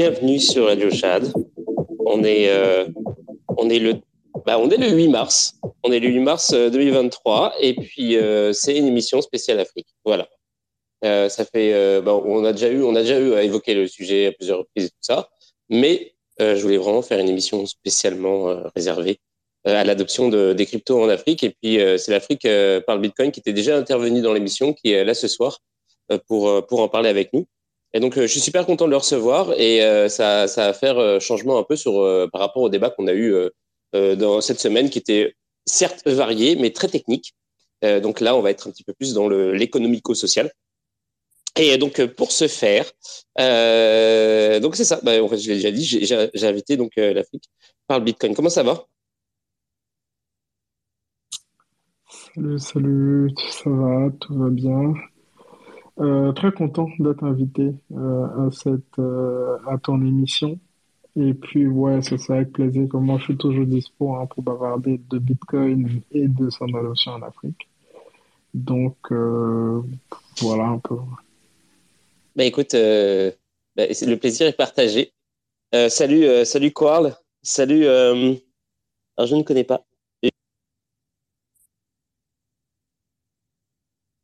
Bienvenue sur Radio Chad. On est, euh, on est, le, bah, on est le 8 mars. On est le 8 mars 2023 euh, et puis euh, c'est une émission spéciale Afrique. Voilà. ça fait, bah, on a déjà eu, on a déjà eu à évoquer le sujet à plusieurs reprises et tout ça, mais je voulais vraiment faire une émission spécialement réservée à l'adoption de, des cryptos en Afrique. Et puis c'est l'Afrique par le Bitcoin qui était déjà intervenu dans l'émission, qui est là ce soir pour pour en parler avec nous. Et donc, euh, je suis super content de le recevoir et euh, ça, ça va faire euh, changement un peu sur, par rapport au débat qu'on a eu dans cette semaine qui était certes varié, mais très technique. donc là, on va être un petit peu plus dans l'économico-social. Et donc, pour ce faire, donc c'est ça. Bah, en fait, je l'ai déjà dit, j'ai invité donc l'Afrique par le Bitcoin. Comment ça va? Salut, salut, ça va, tout va bien. Euh, très content d'être invité euh, à cette euh, à ton émission. Et puis ouais, c'est ça avec plaisir. Comme moi, je suis toujours dispo hein, pour bavarder de Bitcoin et de son adoption en Afrique. Donc voilà un peu. Bah écoute, bah, le plaisir est partagé. salut, salut Quarl. Salut. alors je ne connais pas.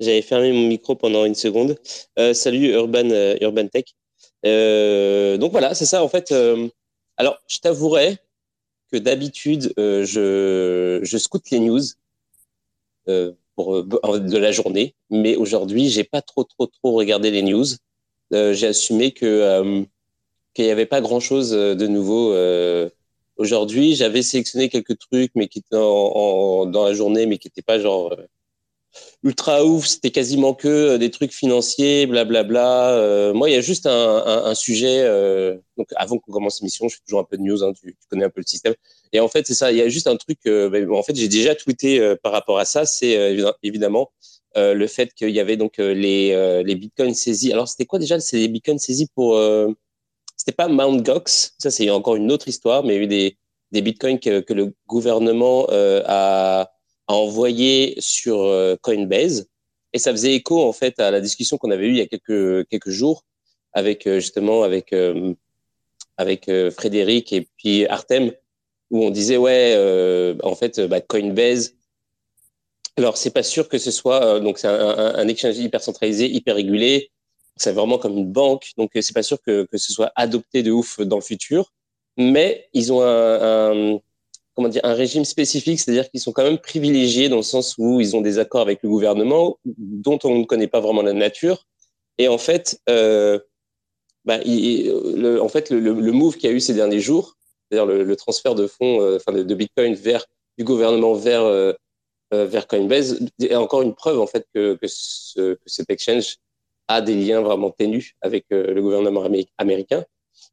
J'avais fermé mon micro pendant une seconde. Euh, salut Urban, euh, Tech. Euh, donc voilà, c'est ça en fait. alors, je t'avouerai que d'habitude, je, scoute les news pour de la journée, mais aujourd'hui, j'ai pas trop trop trop regardé les news. j'ai assumé que qu'il n'y avait pas grand chose de nouveau aujourd'hui, j'avais sélectionné quelques trucs, mais qui dans la journée, mais qui n'étaient pas genre ultra ouf. C'était quasiment que des trucs financiers, blablabla. moi, il y a juste un, sujet. donc, avant qu'on commence l'émission, je fais toujours un peu de news. Hein, tu, connais un peu le système. Et en fait, c'est ça. Il y a juste un truc. Ben, en fait, j'ai déjà tweeté par rapport à ça. C'est évidemment euh, le fait qu'il y avait donc euh, les, euh, les bitcoins saisis. Alors, c'était quoi déjà C'est les bitcoins saisis pour. c'était pas Mt. Gox, ça c'est encore une autre histoire, mais il y a eu des, des bitcoins que le gouvernement a, a envoyé sur Coinbase. Et ça faisait écho en fait à la discussion qu'on avait eue il y a quelques, quelques jours avec justement avec, avec Frédéric et puis Artem, où on disait ouais, en fait, bah, Coinbase alors, c'est pas sûr que ce soit euh, donc c'est un, un, exchange hyper centralisé, hyper régulé. C'est vraiment comme une banque, donc euh, c'est pas sûr que, que ce soit adopté de ouf dans le futur. Mais ils ont un, un comment dire un régime spécifique, c'est-à-dire qu'ils sont quand même privilégiés dans le sens où ils ont des accords avec le gouvernement dont on ne connaît pas vraiment la nature. Et en fait, euh, bah, il, le, en fait, le, le move qu'il y a eu ces derniers jours, c'est-à-dire le, le, transfert de fonds, euh, enfin de, Bitcoin vers du gouvernement vers euh, euh, vers Coinbase est encore une preuve en fait que, que, ce, que cet exchange a des liens vraiment ténus avec le gouvernement américain.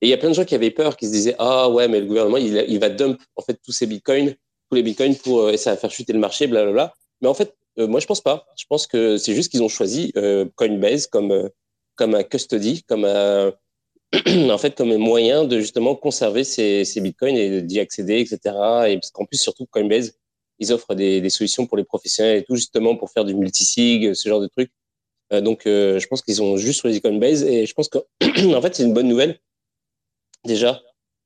Et il y a plein de gens qui avaient peur, qui se disaient ah ouais mais le gouvernement il, va dump en fait tous ces bitcoins, tous les bitcoins pour euh, et ça va faire chuter le marché, blablabla. Mais en fait moi je pense pas. Je pense que c'est juste qu'ils ont choisi Coinbase comme comme un custody, comme un en fait comme un moyen de justement conserver ces, bitcoins et d'y accéder, etc. Et parce qu'en plus surtout Coinbase ils offrent des, des, solutions pour les professionnels et tout, justement pour faire du multisig, ce genre de trucs. Euh, donc, euh, je pense qu'ils ont juste choisi Coinbase et je pense que, en fait, c'est une bonne nouvelle. Déjà,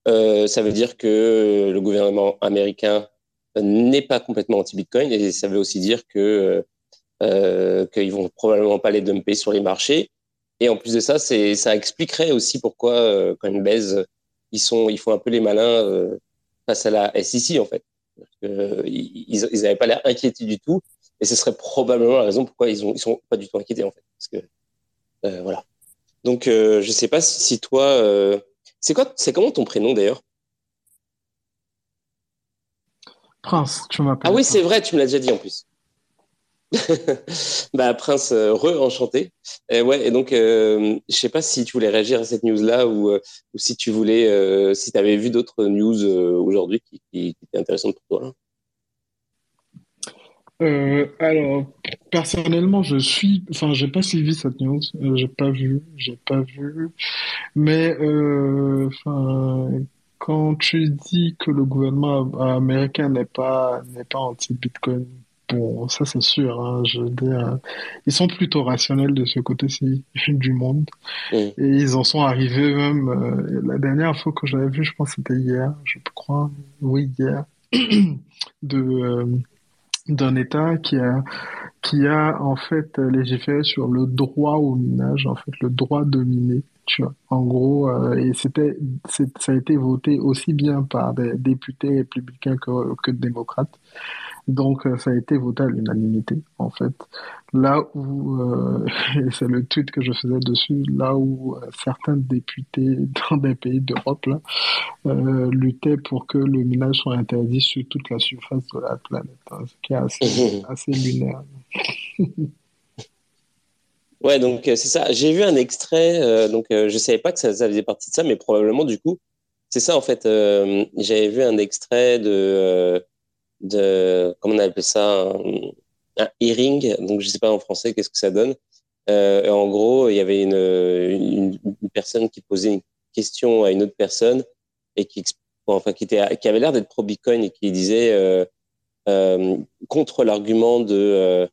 euh, ça veut dire que le gouvernement américain n'est pas complètement anti-Bitcoin et ça veut aussi dire que euh, qu'ils vont probablement pas les dumper sur les marchés. Et en plus de ça, c'est ça expliquerait aussi pourquoi euh, Coinbase ils sont ils font un peu les malins face à la SEC en fait ils n'avaient pas l'air inquiétés du tout. Et ce serait probablement la raison pourquoi ils ne sont pas du tout inquiétés, en fait. Parce que, euh, voilà. Donc, euh, je sais pas si, toi. C'est quoi C'est comment ton prénom d'ailleurs? Prince, tu m'appelles. Ah oui, c'est vrai, tu me l'as déjà dit en plus. bah, Prince, euh, re enchanté. Et ouais, et donc, euh, je sais pas si tu voulais réagir à cette news-là ou, euh, ou si tu voulais, euh, si tu avais vu d'autres news aujourd'hui qui, qui, étaient intéressantes pour toi. Alors, personnellement, je suis, enfin, j'ai pas suivi cette news, j'ai pas vu, j'ai pas vu, mais enfin, quand tu dis que le gouvernement américain n'est pas n'est pas anti-Bitcoin Bon, ça c'est sûr. Hein, je veux dire, ils sont plutôt rationnels de ce côté-ci du monde. Et ils en sont arrivés même. Euh, la dernière fois que j'avais vu, je pense que c'était hier, je crois. Oui, hier. de euh, d'un État qui a qui a en fait légiféré sur le droit au minage, en fait le droit de miner. Tu vois, en gros, euh, et c'était, ça a été voté aussi bien par des députés républicains que, que démocrates. Donc, euh, ça a été voté à l'unanimité, en fait. Là où, euh, et c'est le tweet que je faisais dessus, là où euh, certains députés dans des pays d'Europe là, euh, luttaient pour que le minage soit interdit sur toute la surface de la planète, hein, ce qui est assez, assez lunaire. ouais, donc c'est ça. J'ai vu un extrait, donc je savais pas que ça, ça, faisait partie de ça, mais probablement du coup, c'est ça en fait. J'avais vu un extrait de de, comment on appelle ça, un, hearing. Donc, je sais pas en français qu'est-ce que ça donne. Euh, en gros, il y avait une, personne qui posait une question à une autre personne et qui, enfin, qui, avait l'air d'être pro Bitcoin et qui disait euh, euh, contre l'argument de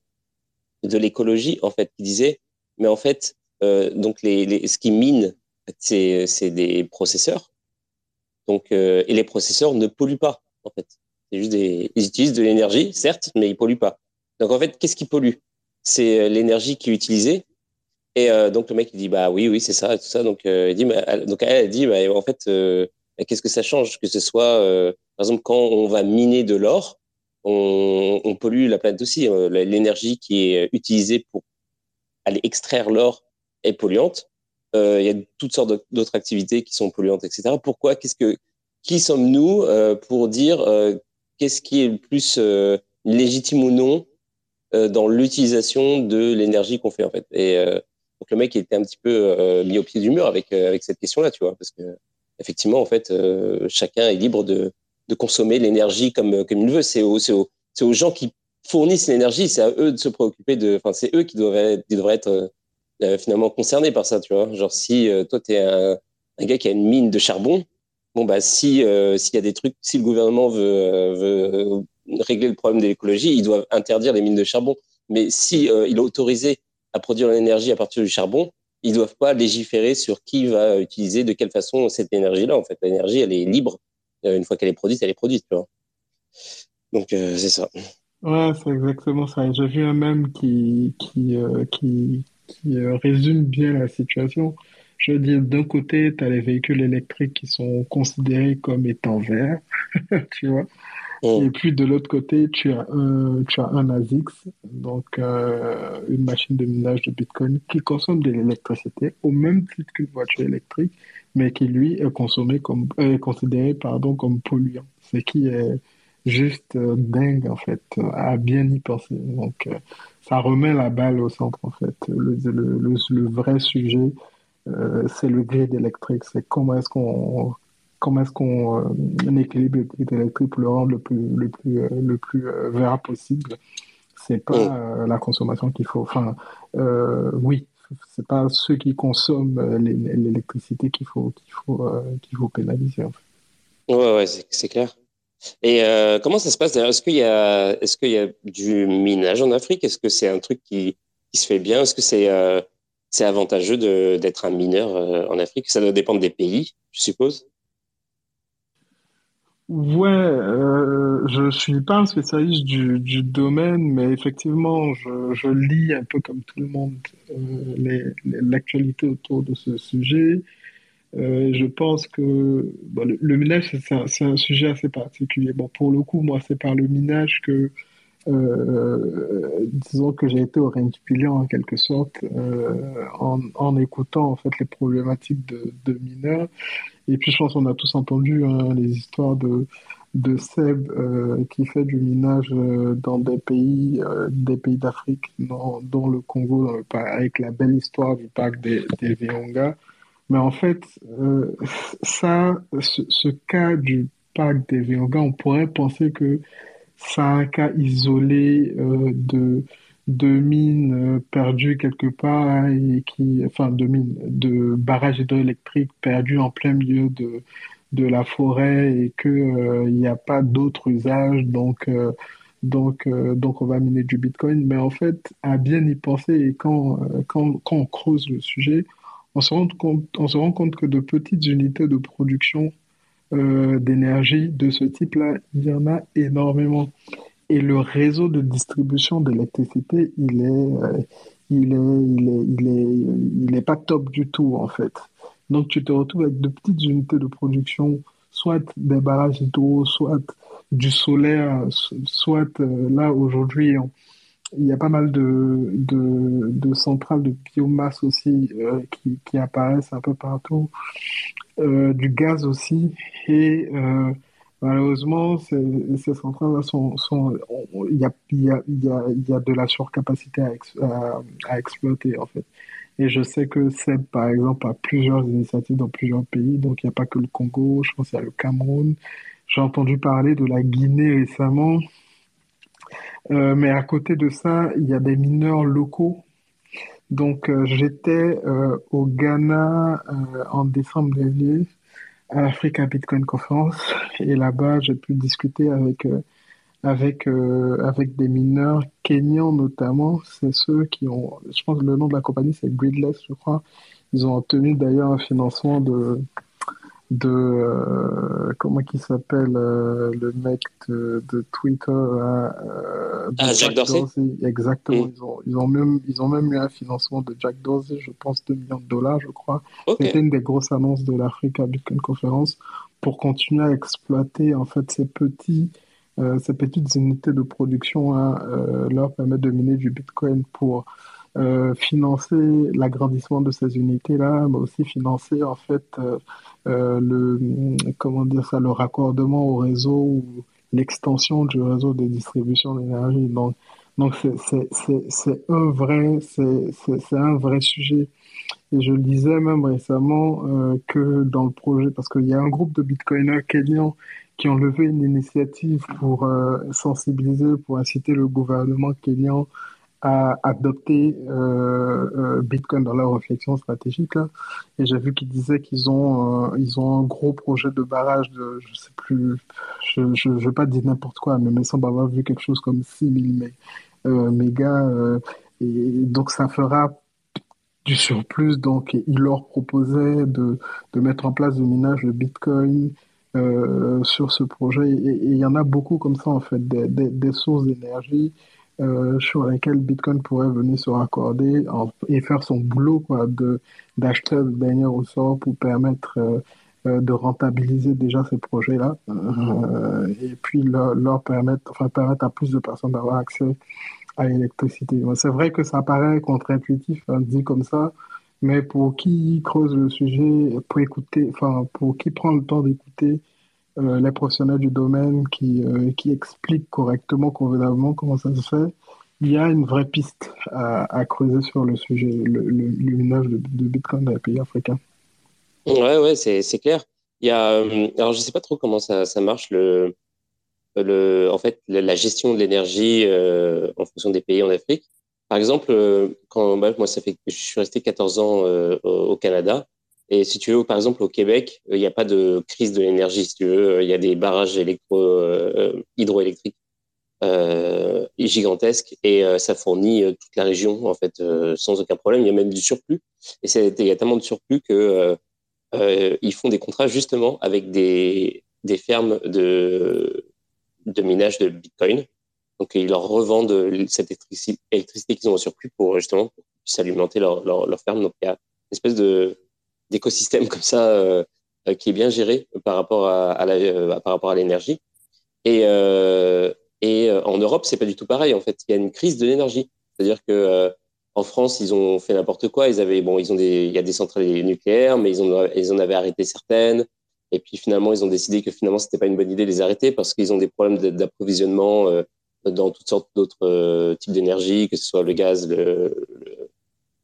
de l'écologie, en fait, qui disait, mais en fait, donc les, ce qui mine, c'est des processeurs, donc et les processeurs ne polluent pas, en fait. C'est juste des, ils utilisent de l'énergie, certes, mais ils polluent pas. Donc en fait, qu'est-ce qui pollue? C'est euh, l'énergie qui est utilisée. Et euh, donc le mec il dit bah oui oui c'est ça tout ça. Donc euh, dit bah, donc elle, dit bah, en fait euh, qu'est-ce que ça change? Que ce soit par exemple quand on va miner de l'or on, on, pollue la planète aussi. L'énergie qui est utilisée pour aller extraire l'or est polluante. Il y a toutes sortes d'autres activités qui sont polluantes etc pourquoi? Qu'est-ce que qui sommes-nous pour dire qu'est-ce qui est le plus légitime ou non dans l'utilisation de l'énergie qu'on fait en fait. Et donc le mec était un petit peu mis au pied du mur avec avec cette question-là, tu vois, parce que effectivement en fait chacun est libre de de consommer l'énergie comme comme il veut. C'est aux, aux gens qui fournissent l'énergie, c'est à eux de se préoccuper de. Enfin, c'est eux qui devraient, qui devraient être euh, finalement concernés par ça, tu vois. Genre, si euh, toi, tu es un, un, gars qui a une mine de charbon, bon, bah, si euh, s'il y a des trucs, si le gouvernement veut, veut régler le problème de l'écologie, ils doivent interdire les mines de charbon. Mais si il est autorisé à produire l'énergie à partir du charbon, ils doivent pas légiférer sur qui va utiliser de quelle façon cette énergie-là. En fait, l'énergie, elle est libre. une fois qu'elle est produite, elle est produite. Donc, c'est ça. Ouais, c'est exactement ça. J'ai vu un même qui, qui, euh, qui, euh, résume bien la situation. Je veux dire, d'un côté, tu as les véhicules électriques qui sont considérés comme étant verts, tu vois. Mm. Et puis de l'autre côté, tu as un, tu as un ASICS, donc euh, une machine de minage de Bitcoin qui consomme de l'électricité au même titre qu'une voiture électrique, mais qui lui est consommé comme, est considéré pardon comme polluant, ce qui est juste euh, dingue en fait à bien y penser. Donc euh, ça remet la balle au centre en fait. Le, le, le, vrai sujet, euh, c'est le grid électrique. C'est comment est-ce qu'on comment est-ce qu'on équilibre le grid électrique pour le rendre le plus le plus le plus vert possible. C'est pas la consommation qu'il faut. Enfin, oui, c'est pas ceux qui consomment l'électricité qu'il faut qu'il faut qu'il faut pénaliser. En fait. Ouais, ouais, c'est clair. Et euh, comment ça se passe Est-ce qu'il y a, est-ce qu'il y a du minage en Afrique? Est-ce que c'est un truc qui, qui se fait bien? Est-ce que c'est, euh, c'est avantageux d'être un mineur euh, en Afrique Ça doit dépendre des pays, je suppose. Ouais, euh, je suis pas un spécialiste du, domaine, mais effectivement, je, lis un peu comme tout le monde les, l'actualité autour de ce sujet. Euh, je pense que le, le, minage, c'est un, un, sujet assez particulier. Bon, pour le coup, moi, c'est par le minage que, euh, disons que j'ai été au pillant en quelque sorte, euh, en, en, écoutant en fait les problématiques de, de, mineurs. Et puis, je pense qu'on a tous entendu hein, les histoires de de Seb euh, qui fait du minage euh, dans des pays, euh, des pays d'Afrique, dont, le Congo, avec la belle histoire du parc des, des. Mais en fait, euh, ça, ce, cas du parc des Virunga, on pourrait penser que c'est un cas isolé euh, de, de mines euh, perdues quelque part et qui, enfin, de mines, de barrages hydroélectriques perdus en plein milieu de, de la forêt et que il n'y a pas d'autre usage, donc donc, donc on va miner du Bitcoin. Mais en fait, à bien y penser et quand, quand, quand on creuse le sujet, on se rend compte, on se rend compte que de petites unités de production euh, d'énergie de ce type-là, il y en a énormément. Et le réseau de distribution d'électricité, il est, euh, il est, il est, il est, il est pas top du tout en fait. Donc tu te retrouves avec de petites unités de production, soit des barrages hydro, soit du solaire, soit euh, là aujourd'hui il y a pas mal de, de, centrales de biomasse aussi euh, qui, qui, apparaissent un peu partout, euh, du gaz aussi, et euh, malheureusement, ces, centrales-là sont, il, y a, y a, y a, y a de la surcapacité à, à, à, exploiter en fait. Et je sais que SEB, par exemple, a plusieurs initiatives dans plusieurs pays, donc il n'y a pas que le Congo, je pense qu'il y a le Cameroun. J'ai entendu parler de la Guinée récemment, euh, mais à côté de ça, il y a des mineurs locaux. Donc, euh, j'étais euh, au Ghana en décembre dernier à l'Africa Bitcoin Conference et là-bas, j'ai pu discuter avec avec avec des mineurs kenyans notamment. C'est ceux qui ont, je pense, que le nom de la compagnie c'est Gridless, je crois. Ils ont obtenu d'ailleurs un financement de de euh, comment qui s'appelle euh, le mec de, de Twitter euh, ah, Jack, Dorsey. exactement mm. ils, ont, ils ont même ils ont même eu un financement de Jack Dorsey je pense 2 millions de dollars je crois c'était une des grosses annonces de l'Africa Bitcoin Conference pour continuer à exploiter en fait ces petits ces petites unités de production à leur permettre de miner du Bitcoin pour euh, financer l'agrandissement de ces unités-là, mais aussi financer en fait euh, euh, le comment dire ça, le raccordement au réseau ou l'extension du réseau de distribution d'énergie. Donc donc c'est un vrai c'est un vrai sujet. Et je le disais même récemment que dans le projet, parce qu'il y a un groupe de bitcoiners kenyans qui ont levé une initiative pour sensibiliser, pour inciter le gouvernement kenyan à adopter euh, euh, Bitcoin dans leur réflexion stratégique. Là. Et j'ai vu qu'ils disaient qu'ils ont, euh, ils ont un gros projet de barrage de, je sais plus, je ne vais pas dire n'importe quoi, mais il me semble avoir vu quelque chose comme 6000 mégas. et donc ça fera du surplus. Donc il leur proposait de, de mettre en place du minage de Bitcoin. sur ce projet et il y en a beaucoup comme ça en fait des, des sources d'énergie euh, sur lesquels Bitcoin pourrait venir se raccorder et faire son boulot quoi, de, d'acheter des dernier au sort pour permettre euh, euh, de rentabiliser déjà ces projets-là et puis leur, permettre, enfin, permettre à plus de personnes d'avoir accès à l'électricité. C'est vrai que ça paraît contre-intuitif, hein, dit comme ça, mais pour qui creuse le sujet, pour écouter, enfin, pour qui prend le temps d'écouter euh, les professionnels du domaine qui, euh, qui expliquent correctement, convenablement comment ça se fait, il y a une vraie piste à, creuser sur le sujet, le, minage de, Bitcoin dans les pays africains. Ouais, ouais, c'est clair. Il y a, euh, alors, je ne sais pas trop comment ça, ça marche, le, le, en fait, la gestion de l'énergie en fonction des pays en Afrique. Par exemple, bah, moi, ça fait je suis resté 14 ans au Canada, et si tu veux, par exemple, au Québec, euh, il n'y a pas de crise de l'énergie, si veux. Il y a des barrages euh, hydroélectriques euh, gigantesques et euh, ça fournit toute la région, en fait, sans aucun problème. Il y a même du surplus. Et il y a tellement de surplus que ils font des contrats justement avec des, fermes de, minage de Bitcoin. Donc, ils leur revendent cette électricité qu'ils ont en surplus pour justement pour leur ferme. Donc, il y a une espèce de d'écosystème comme ça euh, euh, qui est bien géré par rapport à, la, euh, par rapport à l'énergie. Et, et en Europe, c'est pas du tout pareil. En fait, il y a une crise de l'énergie. C'est-à-dire que en France, ils ont fait n'importe quoi. Ils avaient, bon, ils ont des, il y a des centrales nucléaires, mais ils, ont, ils en avaient arrêté certaines. Et puis finalement, ils ont décidé que finalement, c'était pas une bonne idée de les arrêter parce qu'ils ont des problèmes d'approvisionnement dans toutes sortes d'autres types d'énergie, que ce soit le gaz, le,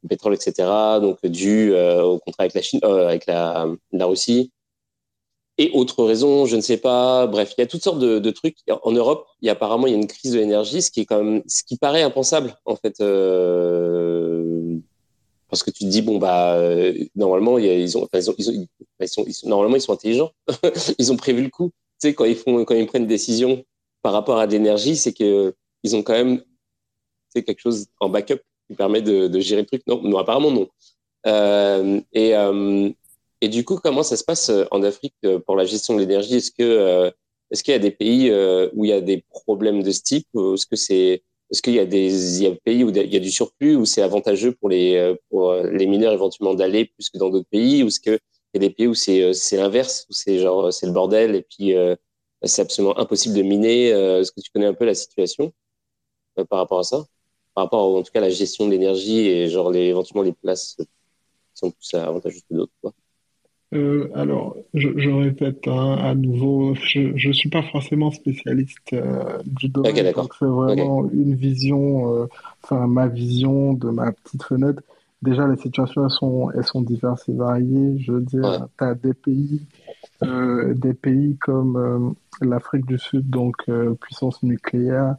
pétrole, etc. Donc dû euh, au contrat avec la Chine, euh, avec la, la, Russie. Et autre raison, je ne sais pas. Bref, il y a toutes sortes de, de trucs. En Europe, il y a apparemment il y a une crise de l'énergie, ce qui est quand même, ce qui paraît impensable en fait. Euh, parce que tu te dis bon bah euh, normalement ils, ont, ils, ont, ils, ont, ils, sont, ils sont, normalement ils sont intelligents ils ont prévu le coup tu sais quand ils font quand ils prennent une décision par rapport à l'énergie c'est que ils ont quand même c'est quelque chose en backup qui permet de, de, gérer le truc. Non, non apparemment non. Euh, et, euh, et du coup, comment ça se passe euh, en Afrique euh, pour la gestion de l'énergie? Est-ce que euh, est-ce qu'il y a des pays où il y a des problèmes de ce type? Est-ce que c'est est-ce qu'il y a des il y a des pays où il y a du surplus où c'est avantageux pour les pour les mineurs éventuellement d'aller plus que dans d'autres pays? Ou est-ce que il y a des pays où c'est c'est l'inverse où c'est genre c'est le bordel et puis c'est absolument impossible de miner? Est-ce que tu connais un peu la situation par rapport à ça? Par rapport en tout cas à la gestion de l'énergie et genre les, éventuellement les places qui sont plus avantageuses que d'autres euh, alors, je, je répète hein, à nouveau, je ne suis pas forcément spécialiste euh, du domaine, donc c'est vraiment une vision, euh, enfin ma vision de ma petite fenêtre. Déjà, les situations elles sont, elles sont diverses et variées. Je veux dire, tu as des pays, des pays comme l'Afrique du Sud, donc puissance nucléaire,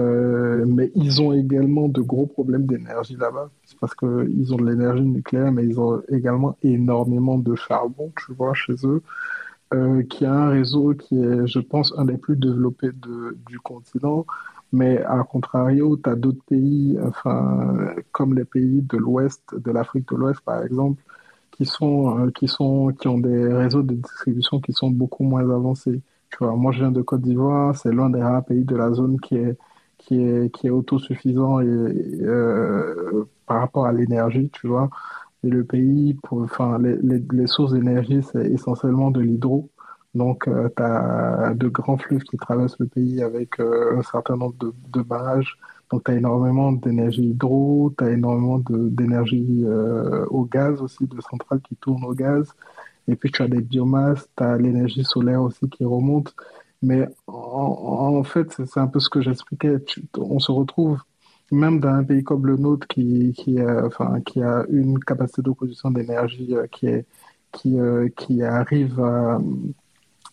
euh, mais ils ont également de gros problèmes d'énergie là-bas. C'est parce qu'ils ont de l'énergie nucléaire, mais ils ont également énormément de charbon, tu vois, chez eux, euh, qui a un réseau qui est, je pense, un des plus développés du continent. Mais à contrario, tu as d'autres pays, enfin, comme les pays de l'Ouest, de l'Afrique de l'Ouest, par exemple, qui sont, euh, qui sont, qui ont des réseaux de distribution qui sont beaucoup moins avancés. Tu vois, moi, je viens de Côte d'Ivoire, c'est l'un des rares pays de la zone qui est qui est, qui est autosuffisant euh, par rapport à l'énergie, tu vois. Et le pays, enfin, les, les, sources d'énergie, c'est essentiellement de l'hydro. Donc, tu as de grands fleuves qui traversent le pays avec euh, un certain nombre de, de barrages. Donc, tu as énormément d'énergie hydro, tu as énormément d'énergie euh, au gaz aussi, de centrales qui tournent au gaz. Et puis, tu as des biomasses, tu as l'énergie solaire aussi qui remonte. Mais en, fait, c'est un peu ce que j'expliquais. On se retrouve même dans un pays comme le nôtre qui, qui, a, enfin, qui a une capacité d'opposition d'énergie euh, qui, qui, euh, qui arrive à,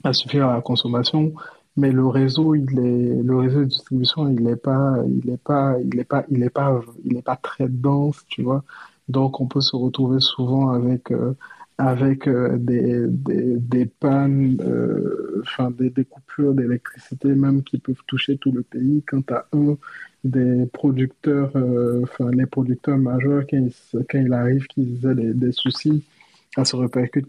à, suffire à la consommation, mais le réseau, il est, le réseau de distribution, il n'est pas, il est pas, il est pas, il est pas, il est pas très dense, tu vois. Donc, on peut se retrouver souvent avec euh, avec euh, des, des, des, pannes, euh, enfin des, des, coupures d'électricité même qui peuvent toucher tout le pays. Quant à un des producteurs, euh, enfin les producteurs majeurs, quand il, quand il arrive qu'ils aient des, des, soucis, ça se répercute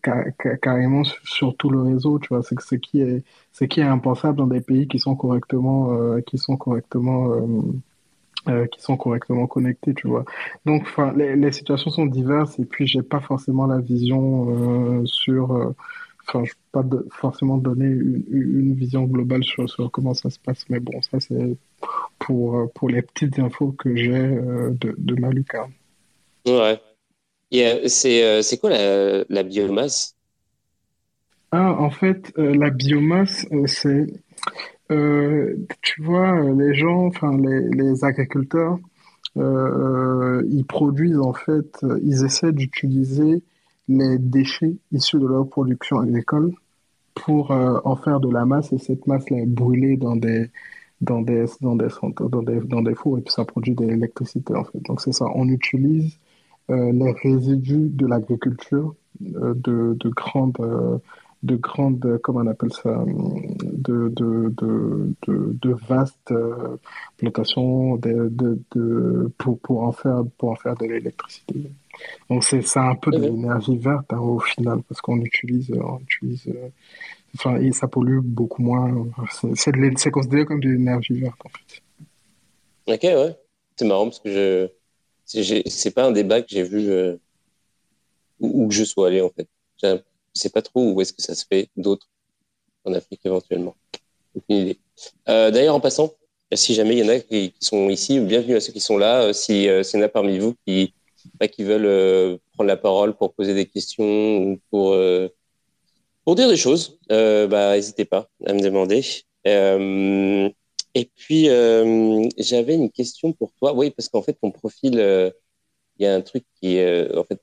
carrément sur, tout le réseau. Tu vois, c'est ce qui est ce qui est impensable dans des pays qui sont correctement euh, qui sont correctement euh, qui sont correctement connectés, tu vois. Donc, enfin, les, les, situations sont diverses et puis j'ai pas forcément la vision euh, sur, euh, enfin, je peux pas de, forcément donner une, une, vision globale sur, sur, comment ça se passe, mais bon, ça c'est pour pour les petites infos que j'ai de, de ma lucarne. Ouais. c'est c'est quoi la, la biomasse? Ah, en fait, la biomasse, c'est euh, tu vois, les gens, enfin les, agriculteurs, euh, ils produisent en fait, ils essaient d'utiliser les déchets issus de leur production agricole pour euh, en faire de la masse et cette masse-là est brûlée dans des dans des dans des dans des fours et puis ça produit de l'électricité en fait. Donc c'est ça, on utilise euh, les résidus de l'agriculture euh, de grandes de grandes, comment on appelle ça, de, de, de, de, de vastes euh, plantations de, pour, pour, en faire, pour en faire de l'électricité. Donc c'est un peu de l'énergie verte hein, au final, parce qu'on utilise, on utilise euh, enfin, et ça pollue beaucoup moins. C'est considéré comme de l'énergie verte en fait. Ok, ouais. C'est marrant parce que je c'est pas un débat que j'ai vu euh, où, que je sois allé en fait je sais pas trop où est-ce que ça se fait d'autres en Afrique éventuellement. Aucune idée. Euh, D'ailleurs, en passant, si jamais il y en a qui, sont ici, bienvenue à ceux qui sont là. Euh, si euh, s'il y en a parmi vous qui, qui veulent euh, prendre la parole pour poser des questions ou pour, pour dire des choses, bah, n'hésitez pas à me demander. et puis, j'avais une question pour toi. Oui, parce qu'en fait, ton profil, il y a un truc qui en fait,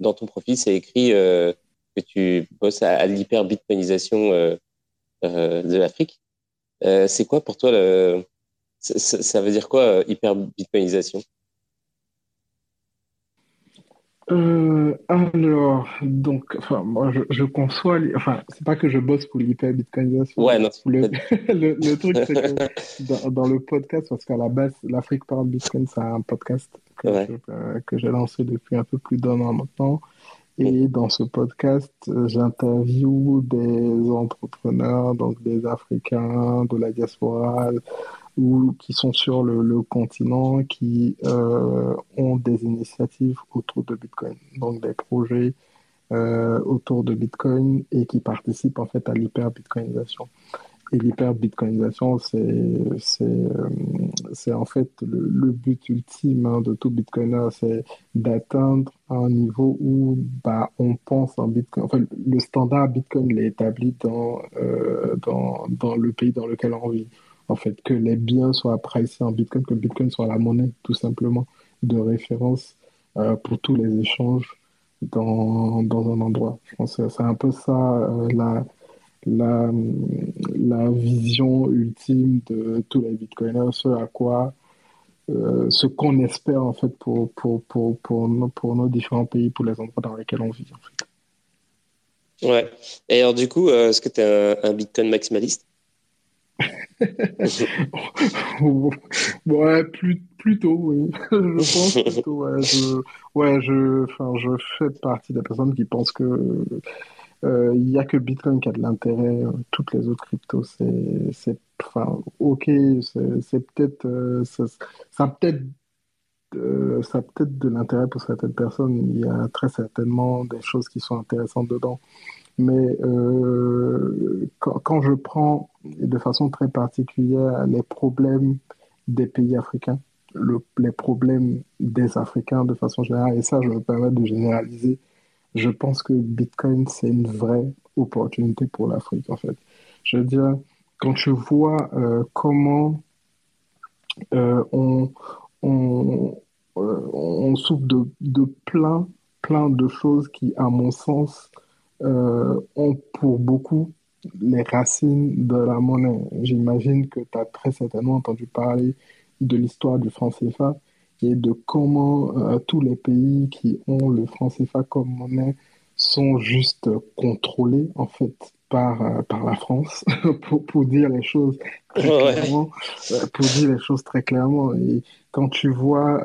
dans ton profil, c'est écrit euh, que tu bosses à, l'hyper-bitcoinisation euh, euh, de l'Afrique. c'est quoi pour toi ça, veut dire quoi, hyper-bitcoinisation? Euh, alors, donc, enfin, moi, je, je conçois, enfin, c'est pas que je bosse pour l'hyper-bitcoinisation. Ouais, non. Le, le, le, truc, c'est que dans, dans, le podcast, parce qu'à la base, l'Afrique parle Bitcoin, c'est un podcast que, ouais. que j'ai lancé depuis un peu plus d'un an maintenant. Et dans ce podcast, j'interviewe des entrepreneurs, donc des Africains, de la diaspora, ou qui sont sur le, continent, qui euh, ont des initiatives autour de Bitcoin, donc des projets euh, autour de Bitcoin et qui participent en fait à l'hyper-bitcoinisation. Et l'hyper-bitcoinisation, c'est euh, en fait le, but ultime hein, de tout bitcoiner, c'est d'atteindre un niveau où bah, on pense en bitcoin. Enfin, le standard bitcoin est établi dans, dans, dans le pays dans lequel on vit en fait, que les biens soient pricés en Bitcoin, que Bitcoin soit la monnaie, tout simplement, de référence euh, pour tous les échanges dans, dans un endroit. C'est un peu ça euh, la, la, vision ultime de tous les Bitcoiners, ce à quoi, euh, ce qu'on espère, en fait, pour, pour, pour, pour, nos, pour nos différents pays, pour les endroits dans lesquels on vit, en. Ouais. Et alors, du coup, est-ce que tu es un Bitcoin maximaliste? ouais, plus, plutôt, oui. je pense plutôt, ouais. Je, ouais, je, je fais partie des personnes qui pensent que euh, il n'y a que Bitcoin qui a de l'intérêt. Toutes les autres cryptos, c'est, enfin, ok, c'est, peut-être, euh, ça, peut-être euh, ça a peut-être de l'intérêt pour certaines personnes. Il y a très certainement des choses qui sont intéressantes dedans. Mais euh, quand, je prends de façon très particulière les problèmes des pays africains, le, les problèmes des Africains de façon générale, et ça, je me permets de généraliser, je pense que Bitcoin, c'est une vraie opportunité pour l'Afrique, en fait. Je veux dire, quand je vois euh, comment euh, on, souffre de, de, plein, plein de choses qui, à mon sens, euh, ont pour beaucoup les racines de la monnaie. J'imagine que tu as très certainement entendu parler de l'histoire du franc CFA et de comment euh, tous les pays qui ont le franc CFA comme monnaie sont juste contrôlés en fait par, euh, par la France pour, pour dire les choses très clairement pour dire les choses très clairement et quand tu vois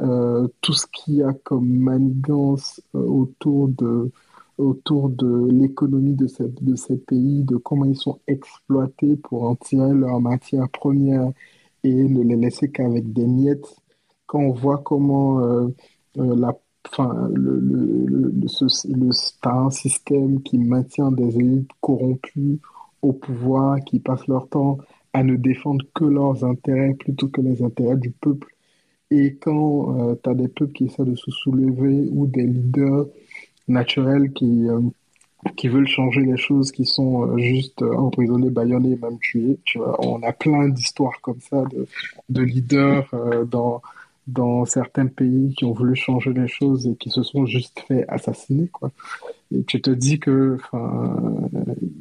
tout ce qu'il y a comme manigance autour de autour de l'économie de, de ces pays, de comment ils sont exploités pour en tirer leur matière première et ne les laisser qu'avec des miettes. Quand on voit comment euh, euh, la, enfin, le, le, le, un système qui maintient des élites corrompues au pouvoir, qui passent leur temps à ne défendre que leurs intérêts plutôt que les intérêts du peuple. Et quand euh, tu as des peuples qui essaient de se soulever ou des leaders naturels qui, qui veulent changer les choses, qui sont euh, juste euh, emprisonnés, baïonnés, même tués. Tu vois, on a plein d'histoires comme ça de, de leaders euh, dans, dans certains pays qui ont voulu changer les choses et qui se sont juste fait assassiner, quoi. Et tu te dis que,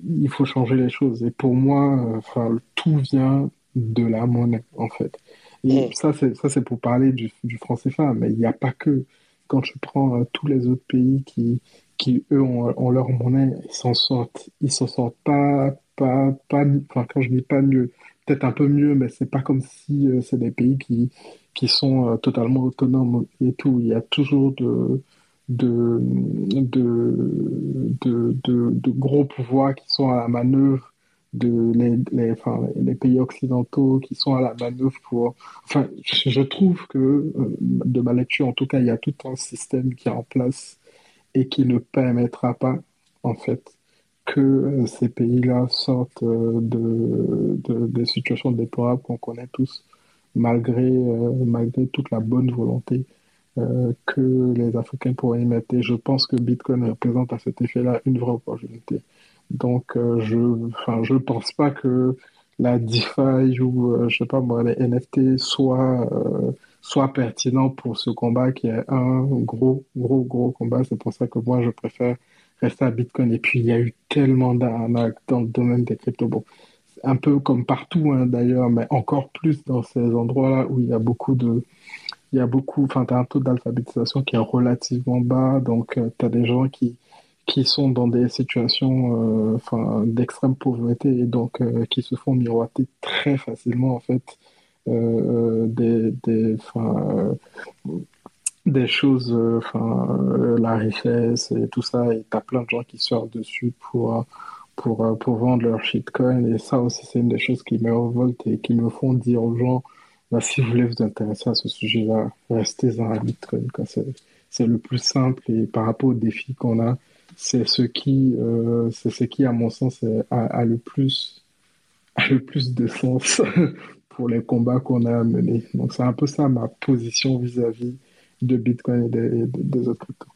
il faut changer les choses. Et pour moi, tout vient de la monnaie, en fait. Et mm. ça, c'est ça, c'est pour parler du, du franc CFA, mais il n'y a pas que. Quand tu prends tous les autres pays qui qui eux ont, leur monnaie, ils s'en sortent, ils s'en sortent pas, pas, pas, enfin quand je dis pas mieux, peut-être un peu mieux, mais c'est pas comme si euh, c'est des pays qui, qui sont euh, totalement autonomes et tout. Il y a toujours de, de, de, de, de, gros pouvoirs qui sont à la manœuvre de les, les, pays occidentaux qui sont à la manœuvre pour... Enfin, je trouve que, euh, de ma lecture en tout cas, il y a tout un système qui est en place et qui ne permettra pas, en fait, que euh, ces pays-là sortent euh, de, de, des situations déplorables qu'on connaît tous, malgré, malgré toute la bonne volonté que les Africains pourraient y mettre. Et je pense que Bitcoin représente à cet effet-là une vraie opportunité. Donc, je ne je pense pas que la DeFi ou, je sais pas moi, les NFT soient soit pertinent pour ce combat qui est un gros, gros, gros combat. C'est pour ça que moi, je préfère rester à Bitcoin. Et puis, il y a eu tellement d'arnaques dans le domaine des cryptos. Bon, un peu comme partout hein, d'ailleurs, mais encore plus dans ces endroits-là où il y a beaucoup de... Il y a beaucoup, enfin, tu as un taux d'alphabétisation qui est relativement bas, donc euh, tu as des gens qui, qui sont dans des situations euh, d'extrême pauvreté et donc euh, qui se font miroiter très facilement en fait euh, des, des, des choses, euh, enfin, euh, la richesse et tout ça, et t'as plein de gens qui sortent dessus pour, pour, pour vendre leur shitcoin. Et ça aussi, c'est une des choses qui me révolte et qui me font dire aux gens, bah, si vous voulez vous intéresser à ce sujet-là, restez dans la Bitcoin. C'est le plus simple et par rapport aux défis qu'on a, c'est ce qui, c'est ce qui, à mon sens, a, le plus, a le plus de sens pour les combats qu'on a à mener. Donc c'est un peu ça ma position vis-à-vis de Bitcoin et des, autres cryptos.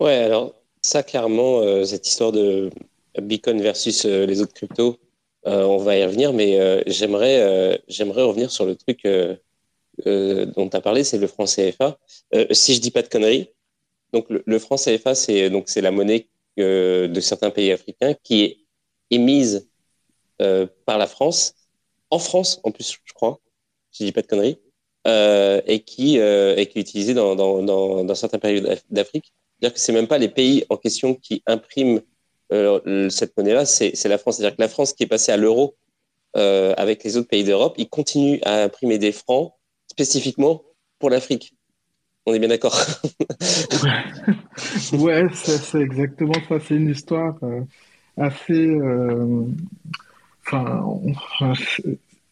Ouais, alors ça clairement, euh, cette histoire de Bitcoin versus euh, les autres cryptos, euh, on va y revenir, mais j'aimerais j'aimerais revenir sur le truc dont tu as parlé, c'est le franc CFA. si je dis pas de conneries, donc le, franc CFA, c'est donc c'est la monnaie de certains pays africains qui est émise par la France en France, en plus, je crois, si je dis pas de conneries, euh, et, qui, euh, et est utilisé dans, dans, dans, certains pays d'Afrique. C'est-à-dire que c'est même pas les pays en question qui impriment euh, cette monnaie-là, c'est la France. C'est-à-dire que la France qui est passée à l'euro euh, avec les autres pays d'Europe, ils continuent à imprimer des francs spécifiquement pour l'Afrique. On est bien d'accord. ouais, c'est exactement ça. C'est une histoire euh, assez euh, Enfin,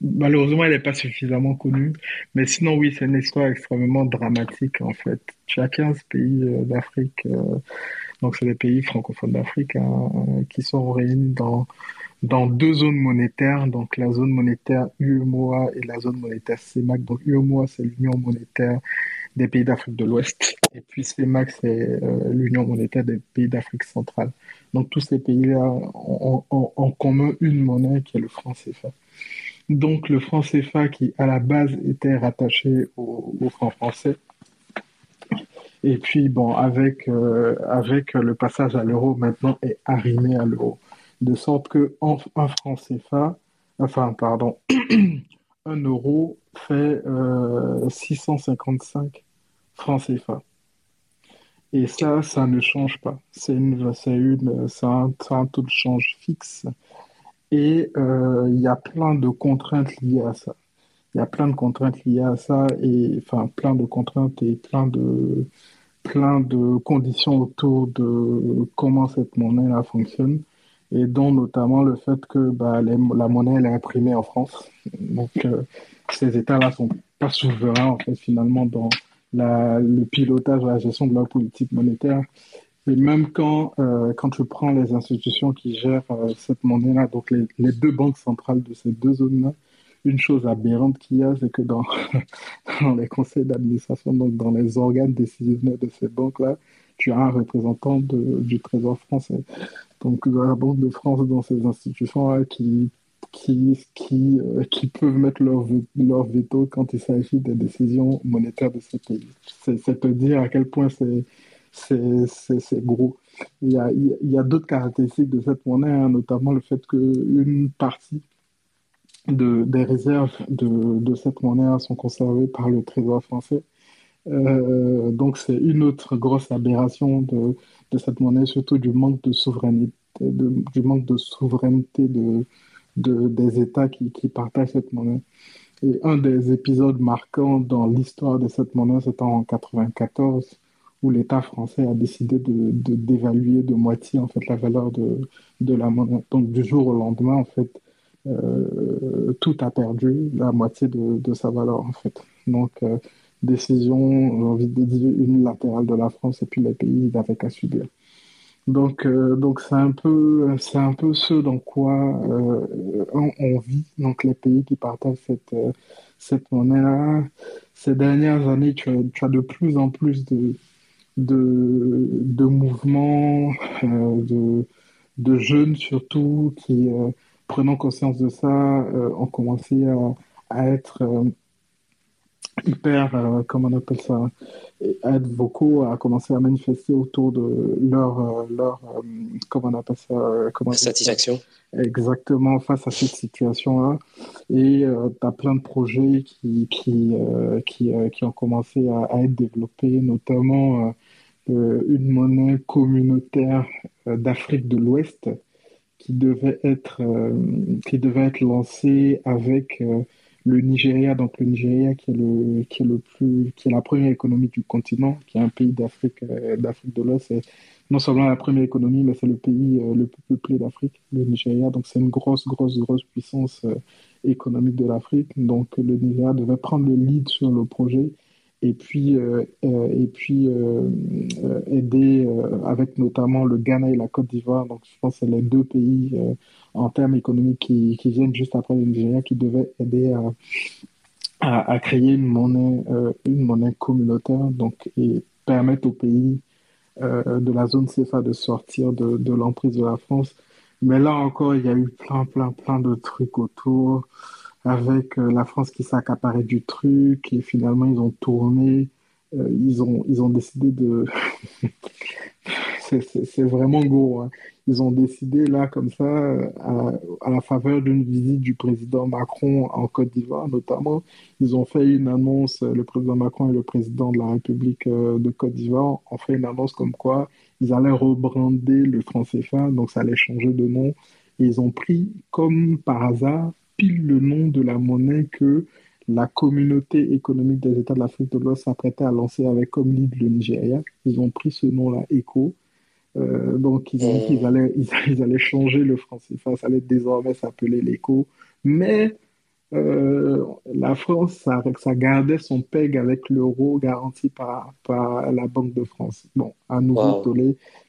malheureusement, elle n'est pas suffisamment connue. Mais sinon, oui, c'est une histoire extrêmement dramatique, en fait. Tu as 15 pays euh, d'Afrique. Donc, c'est les pays francophones d'Afrique hein, qui sont réunis dans, dans deux zones monétaires, donc la zone monétaire UEMOA et la zone monétaire CEMAC. Donc, UEMOA, c'est l'Union monétaire des pays d'Afrique de l'Ouest, et puis CEMAC, c'est euh, l'Union monétaire des pays d'Afrique centrale. Donc, tous ces pays-là ont, en commun une monnaie qui est le franc CFA. Donc, le franc CFA qui, à la base, était rattaché au, franc français, et puis, bon, avec, euh, avec le passage à l'euro, maintenant est arrimé à l'euro. De sorte que en, un franc CFA, enfin, pardon, un euro fait 655 euh, francs CFA. Et ça, ça ne change pas. C'est une, c'est une, un, un, taux de change fixe. Et euh, il y a plein de contraintes liées à ça. Il y a plein de contraintes liées à ça, et enfin plein de contraintes et plein de, plein de conditions autour de comment cette monnaie-là fonctionne, et dont notamment le fait que bah, la monnaie elle est imprimée en France. Donc, euh, ces États-là sont pas souverains, en fait, finalement, dans le pilotage, la gestion de leur politique monétaire. Et même quand, euh, quand tu prends les institutions qui gèrent euh, cette monnaie-là, donc les, les, deux banques centrales de ces deux zones-là, une chose aberrante qu'il y a, c'est que dans, dans les conseils d'administration, donc dans les organes décisionnels de ces banques-là, tu as un représentant du Trésor français. Donc, de la Banque de France dans ces institutions-là qui, qui, qui, euh, qui peuvent mettre leur, leur veto quand il s'agit des décisions monétaires de ces pays. C'est te dire à quel point c'est gros. Il y a, a d'autres caractéristiques de cette monnaie, hein, notamment le fait qu'une partie de, des réserves de, de, cette monnaie sont conservées par le Trésor français. Euh, donc c'est une autre grosse aberration de, cette monnaie, surtout du manque de souveraineté, du manque de souveraineté de, des États qui, partagent cette monnaie. Et un des épisodes marquants dans l'histoire de cette monnaie, c'était en 94, où l'État français a décidé de, d'évaluer de, moitié en fait la valeur de, de la monnaie. Donc du jour au lendemain, en fait, euh, tout a perdu la moitié de, sa valeur en fait. Donc euh, décision, j'ai envie de dire unilatérale de la France et puis les pays n'avaient qu'à subir. Donc euh, donc c'est un peu c'est un peu ce dans quoi on, vit donc les pays qui partagent cette cette monnaie là. Ces dernières années, tu as, tu as de plus en plus de de, de mouvements, de, de jeunes surtout qui prenant conscience de ça, euh, ont commencé à, être euh, hyper, euh, comment on appelle ça, vocaux, à commencer à manifester autour de leur, leur comment on appelle ça, comment satisfaction. Exactement face à cette situation-là. Et tu as plein de projets qui, qui, qui, qui, ont commencé à, à être développés, notamment une monnaie communautaire d'Afrique de l'Ouest qui devait être, euh, qui devait être lancé avec euh, le Nigeria, donc le Nigeria qui est le, qui est le plus, qui est la première économie du continent, qui est un pays d'Afrique, euh, d'Afrique de l'Ouest. C'est non seulement la première économie, mais c'est le pays le plus peuplé d'Afrique, le Nigeria. Donc c'est une grosse, grosse, grosse puissance économique de l'Afrique. Donc le Nigeria devait prendre le lead sur le projet et puis, euh, euh, et puis euh, aider avec notamment le Ghana et la Côte d'Ivoire. Donc, je pense que c'est les deux pays en termes économiques qui, qui, viennent juste après le Nigeria qui devaient aider à, à, créer une monnaie, une monnaie communautaire donc, et permettre aux pays de la zone CFA de sortir de, de l'emprise de la France. Mais là encore, il y a eu plein, plein, plein de trucs autour avec euh, la France qui s'est accaparée du truc et finalement ils ont tourné, euh, ils, ont, ils ont décidé de... c'est vraiment gros. Hein. Ils ont décidé là comme ça, à, à la faveur d'une visite du président Macron en Côte d'Ivoire notamment, ils ont fait une annonce, le président Macron et le président de la République euh, de Côte d'Ivoire ont fait une annonce comme quoi ils allaient rebrander le franc CFA, donc ça allait changer de nom. Et ils ont pris, comme par hasard, pile le nom de la monnaie que la communauté économique des États de l'Afrique de l'Ouest s'apprêtait à lancer avec comme lead le Nigeria. Ils ont pris ce nom-là, ECO. Euh, donc, ils ont dit qu'ils allaient, ils, allaient changer le franc CFA, ça allait désormais s'appeler l'ECO. Mais euh, la France, ça, ça gardait son PEG avec l'euro garanti par, par la Banque de France. Bon, à nouveau.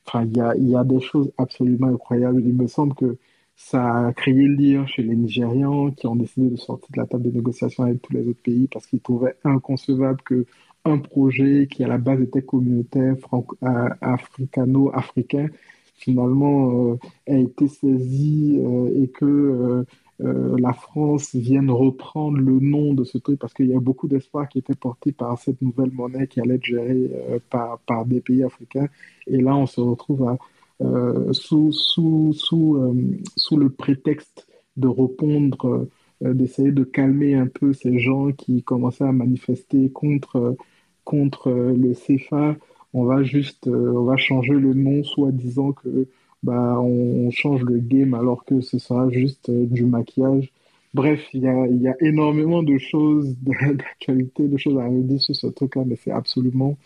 Enfin, il y a, y a des choses absolument incroyables. Il me semble que ça a créé le lien chez les Nigérians qui ont décidé de sortir de la table de négociation avec tous les autres pays parce qu'ils trouvaient inconcevable que un projet qui à la base était communautaire, euh, africano-africain, finalement euh, a été saisi et que euh, la France vienne reprendre le nom de ce truc parce qu'il y a beaucoup d'espoir qui était porté par cette nouvelle monnaie qui allait être gérée euh, par, par des pays africains. Et là, on se retrouve à, euh, sous, sous, sous, sous le prétexte de répondre, d'essayer de calmer un peu ces gens qui commençaient à manifester contre, contre le CFA. On va juste, on va changer le nom, soit disant que bah, on, change le game alors que ce sera juste euh, du maquillage. Bref, il y a, y a, énormément de choses d'actualité, de choses à redire sur ce truc-là, mais c'est absolument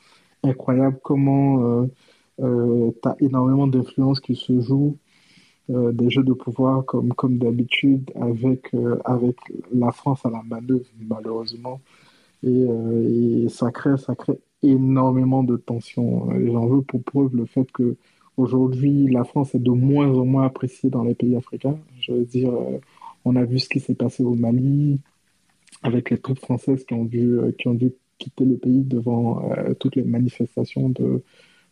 incroyable comment euh, euh, tu as énormément d'influences qui se jouent, des jeux de pouvoir comme, comme d'habitude, avec, avec la France à la manœuvre, malheureusement. Et, et ça, crée, ça crée énormément de tensions. J'en veux pour preuve le fait que Aujourd'hui, la France est de moins en moins appréciée dans les pays africains. Je veux dire, euh, on a vu ce qui s'est passé au Mali avec les troupes françaises qui ont dû, euh, qui ont dû quitter le pays devant euh, toutes les manifestations de,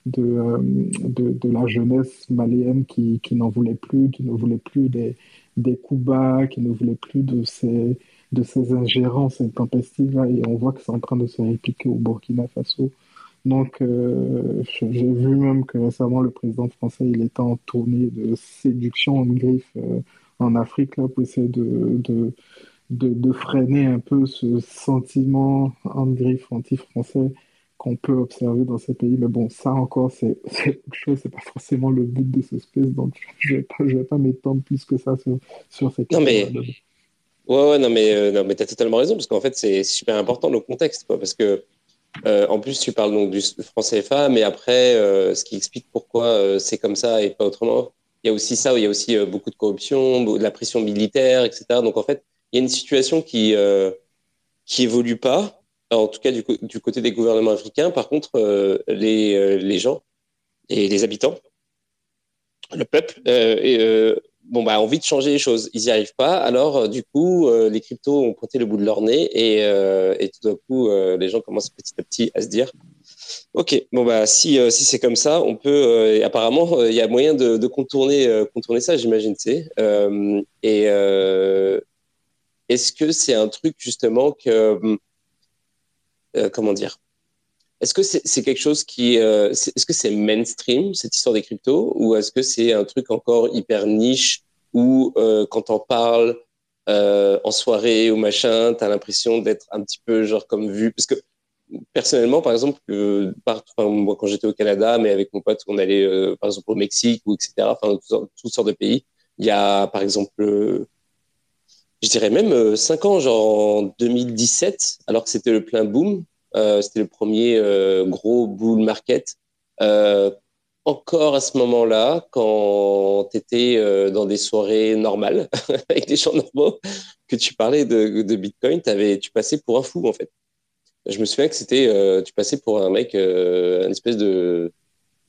de, de, la jeunesse malienne qui, qui n'en voulait plus, qui ne voulait plus des, des coups bas, qui ne voulait plus de ces, de ces ingérences intempestives. Et on voit que c'est en train de se répliquer au Burkina Faso. Donc, euh, j'ai vu même que récemment, le président français, il était en tournée de séduction en griffe euh, en Afrique là, pour essayer de, de, de, freiner un peu ce sentiment en griffe anti-français qu'on peut observer dans ces pays. Mais bon, ça encore, c'est autre chose, c'est pas forcément le but de ce space, donc je vais pas, vais pas m'étendre plus que ça sur, sur cette Non, mais. Ouais, ouais, non, mais, euh, non, mais tu as totalement raison, parce qu'en fait, c'est super important le contexte, quoi, parce que euh, en plus, tu parles donc du franc CFA, mais après, euh, ce qui explique pourquoi c'est comme ça et pas autrement, il y a aussi ça, il y a aussi beaucoup de corruption, de la pression militaire, etc. Donc en fait, il y a une situation qui qui évolue pas, en tout cas du, côté des gouvernements africains. Par contre, les, les gens et les habitants, le peuple, bon, bah, envie de changer les choses. Ils n'y arrivent pas. Alors, euh, du coup, euh, les cryptos ont pointé le bout de leur nez et, euh, tout d'un coup, les gens commencent petit à petit à se dire Ok, bon, bah, si, si c'est comme ça, on peut. apparemment, il y a moyen de, de contourner, contourner ça, j'imagine. et est-ce que c'est un truc, justement, que. Comment dire? Est-ce que c'est quelque chose qui, euh, est-ce que c'est mainstream cette histoire des cryptos? Ou est-ce que c'est un truc encore hyper niche où euh, quand on parle euh, en soirée ou machin, tu as l'impression d'être un petit peu genre comme vu? Parce que personnellement par exemple moi quand j'étais au Canada mais avec mon pote on allait par exemple au Mexique ou etc enfin toutes, sortes de pays il y a par exemple je dirais même 5 ans genre en 2017 alors que c'était le plein boom euh, c'était le premier euh, gros bull market. Euh, encore à ce moment-là, quand tu étais dans des soirées normales avec des gens normaux, que tu parlais de, de Bitcoin, avais, tu passais pour un fou en fait. Je me souviens que c'était, tu passais pour un mec, une espèce de,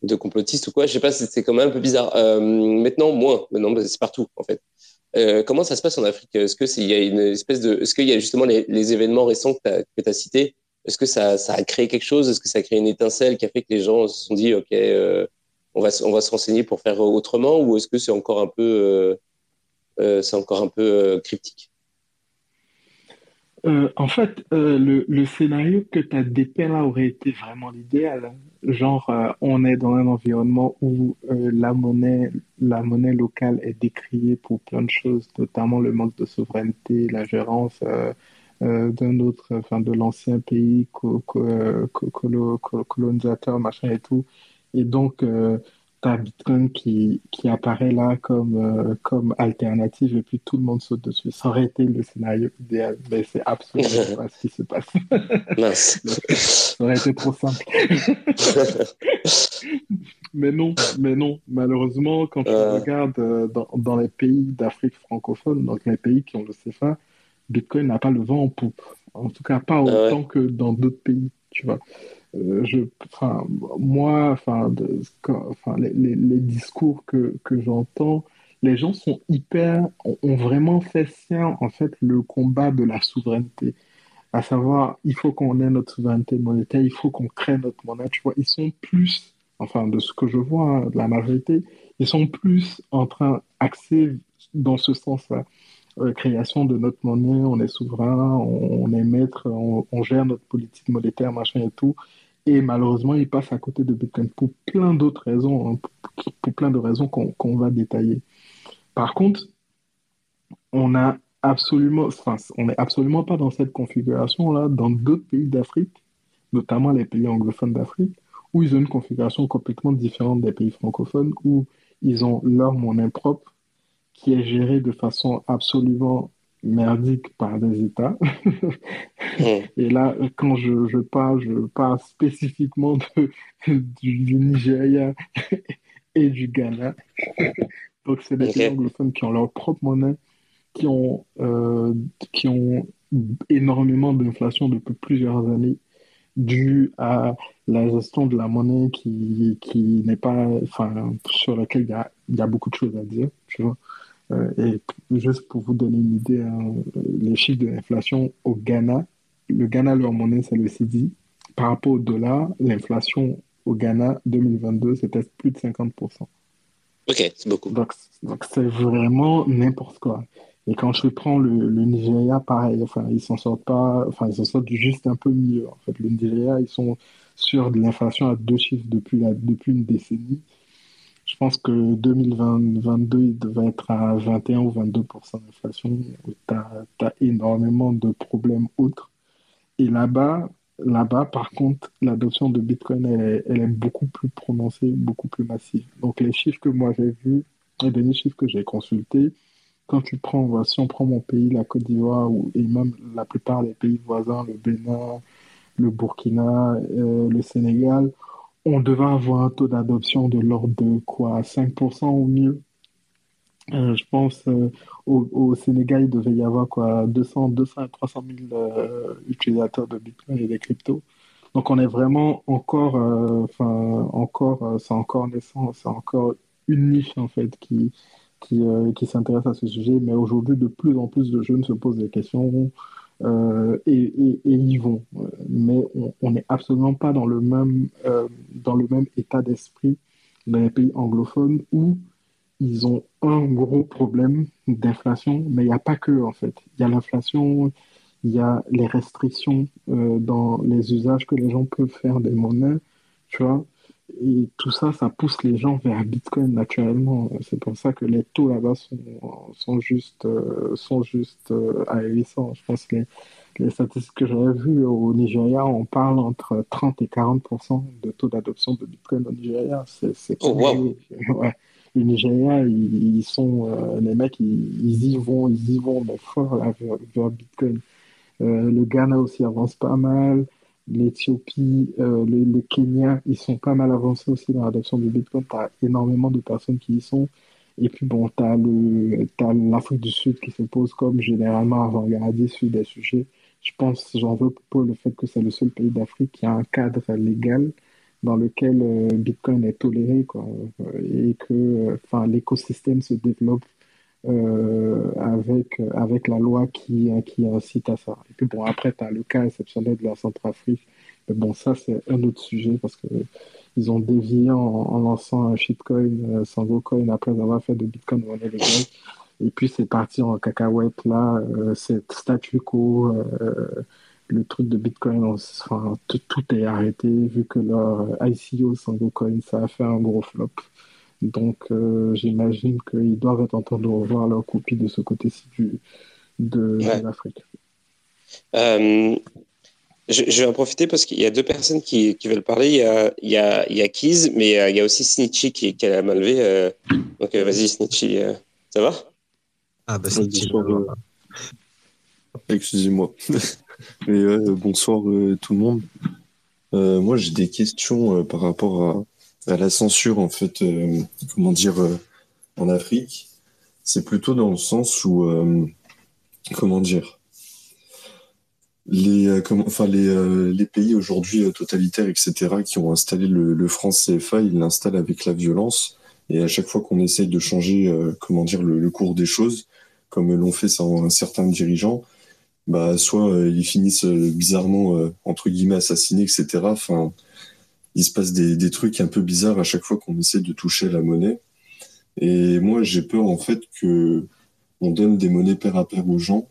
de complotiste ou quoi. Je sais pas, c'était quand même un peu bizarre. maintenant, moins. Maintenant, c'est partout en fait. Comment ça se passe en Afrique? Est-ce que il y a une espèce de, est-ce qu'il y a justement les, les événements récents que tu as, cités? Est-ce que ça, ça, a créé quelque chose? Est-ce que ça a créé une étincelle qui a fait que les gens se sont dit, OK, euh, on, va, on va se renseigner pour faire autrement? Ou est-ce que c'est encore un peu, euh, euh, c'est encore un peu cryptique? En fait, le, le, scénario que tu as dépeint là aurait été vraiment l'idéal. Genre, on est dans un environnement où la monnaie, la monnaie locale est décriée pour plein de choses, notamment le manque de souveraineté, la gérance euh, d'un autre, enfin de l'ancien pays colonisateur, machin et tout. Et donc, euh, as Bitcoin qui, qui apparaît là comme, euh, comme alternative et puis tout le monde saute dessus. Ça aurait été le scénario idéal, mais c'est absolument pas ce qui se passe. Ça aurait été trop simple. mais non, mais non. Malheureusement, quand tu regardes dans, dans les pays d'Afrique francophone, donc les pays qui ont le CFA, Bitcoin n'a pas le vent en poupe. En tout cas, pas ah autant que dans d'autres pays, tu vois. Euh, je, enfin, moi, enfin, enfin les, les, discours que, que j'entends, les gens sont hyper, ont vraiment fait sien, en fait, le combat de la souveraineté. À savoir, il faut qu'on ait notre souveraineté monétaire, il faut qu'on crée notre monnaie, tu vois. Ils sont plus, enfin, de ce que je vois, hein, de la majorité, ils sont plus en train d'axer dans ce sens-là. Euh, création de notre monnaie, on est souverain, on, est maître, on, gère notre politique monétaire, machin et tout. Et malheureusement, ils passent à côté de Bitcoin pour plein d'autres raisons, hein, pour, plein de raisons qu'on va détailler. Par contre, on a absolument, enfin, on n'est absolument pas dans cette configuration-là dans d'autres pays d'Afrique, notamment les pays anglophones d'Afrique, où ils ont une configuration complètement différente des pays francophones, où ils ont leur monnaie propre qui est gérée de façon absolument merdique par des États. Et là, quand je, je, parle, je parle spécifiquement de, du, Nigeria et du Ghana. Donc, c'est des pays anglophones qui ont leur propre monnaie, qui ont, euh, qui ont énormément d'inflation depuis plusieurs années, dû à la gestion de la monnaie qui, qui n'est pas, enfin, sur laquelle il y a, y a, beaucoup de choses à dire, tu vois. Euh, et juste pour vous donner une idée, hein, les chiffres de l'inflation au Ghana, le Ghana, leur monnaie, c'est le CDI. Par rapport au dollar, l'inflation au Ghana 2022, c'était plus de 50%. Ok, c'est beaucoup. Donc, c'est vraiment n'importe quoi. Et quand je prends le, le Nigeria, pareil, enfin, ils s'en sortent pas, enfin, ils s'en sortent juste un peu mieux. En fait, le Nigeria, ils sont sur de l'inflation à deux chiffres depuis, la, depuis une décennie. Pense que 2022, il devait être à 21 ou 22% d'inflation. Tu as, énormément de problèmes autres. Et là-bas, là-bas, par contre, l'adoption de Bitcoin, elle, est beaucoup plus prononcée, beaucoup plus massive. Donc, les chiffres que moi j'ai vus, les derniers chiffres que j'ai consultés, quand tu prends, si on prend mon pays, la Côte d'Ivoire, et même la plupart des pays voisins, le Bénin, le Burkina, euh, le Sénégal, on devait avoir un taux d'adoption de l'ordre de quoi 5% ou mieux? Euh, je pense euh, au, Sénégal, il devait y avoir quoi 200, 200 300 000 utilisateurs de Bitcoin et des cryptos. Donc on est vraiment encore, euh, enfin encore, c'est encore naissant, c'est encore une niche en fait qui qui, qui s'intéresse à ce sujet. Mais aujourd'hui, de plus en plus de jeunes se posent des questions euh, et, et, y vont. Mais on n'est absolument pas dans le même, euh, dans le même état d'esprit dans les pays anglophones où ils ont un gros problème d'inflation, mais il n'y a pas que en fait. Il y a l'inflation, il y a les restrictions euh, dans les usages que les gens peuvent faire des monnaies, tu vois. Et tout ça, ça pousse les gens vers Bitcoin naturellement. C'est pour ça que les taux là-bas sont, sont juste, euh, sont juste euh. Je pense que les, les statistiques que j'avais vues au Nigeria, on parle entre 30 et 40% de taux d'adoption de Bitcoin au Nigeria. C'est oh, wow. ouais. Le Nigeria, ils, sont, euh, les mecs, ils, y vont, ils y vont mais fort là, vers, vers Bitcoin. Euh, le Ghana aussi avance pas mal l'Éthiopie, euh, le, Kenya, ils sont pas mal avancés aussi dans l'adoption du Bitcoin. Tu as énormément de personnes qui y sont. Et puis, bon, tu as l'Afrique du Sud qui se pose comme généralement avant-gardiste sur des sujets. Je pense, j'en veux pour le fait que c'est le seul pays d'Afrique qui a un cadre légal dans lequel euh, Bitcoin est toléré, quoi, et que enfin l'écosystème se développe euh, avec, avec la loi qui, qui incite à ça. Et puis bon, après, tu as le cas exceptionnel de la Centrafrique. Mais bon, ça, c'est un autre sujet parce que ils ont dévié en, lançant un shitcoin, euh, Sangocoin, après avoir fait de Bitcoin monnaie légale. Et puis, c'est parti en cacahuète, là, euh, c'est statu quo, euh, le truc de Bitcoin, enfin, tout, est arrêté, vu que leur ICO Sangocoin, ça a fait un gros flop. Donc, euh, j'imagine qu'ils doivent être en train de revoir leur copie de ce côté-ci de, l'Afrique. Euh, je, vais en profiter parce qu'il y a deux personnes qui, veulent parler. Il y a, il y a, il y a Keys, mais euh, il y a aussi Snitchy qui, qui a la main levée. donc, vas-y, Snitchy, ça va? Ah, bah, Snitchy. Excusez-moi. bonsoir tout le monde. moi, j'ai des questions par rapport à, à la censure, en fait, euh, comment dire, euh, en Afrique, c'est plutôt dans le sens où, euh, comment dire, les, enfin les, les pays aujourd'hui totalitaires, etc., qui ont installé le, le franc CFA, ils l'installent avec la violence. Et à chaque fois qu'on essaye de changer, comment dire, le, cours des choses, comme l'ont fait certains dirigeants, bah, soit ils finissent bizarrement, entre guillemets, assassinés, etc. il se passe des, trucs un peu bizarres à chaque fois qu'on essaie de toucher la monnaie. Et moi, j'ai peur, en fait, que on donne des monnaies pair à pair aux gens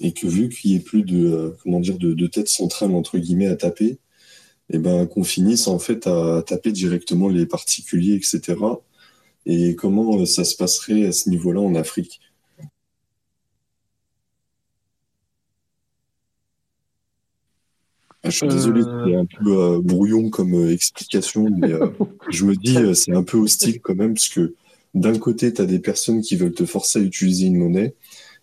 et que vu qu'il n'y ait plus de, comment dire, de, de, tête centrale, entre guillemets, à taper, et eh ben, qu'on finisse, en fait, à taper directement les particuliers, etc. Et comment ça se passerait à ce niveau-là en Afrique? Je suis désolé, euh. c'est un peu euh, brouillon comme euh, explication, mais je me dis, c'est un peu hostile quand même, parce que d'un côté, tu as des personnes qui veulent te forcer à utiliser une monnaie,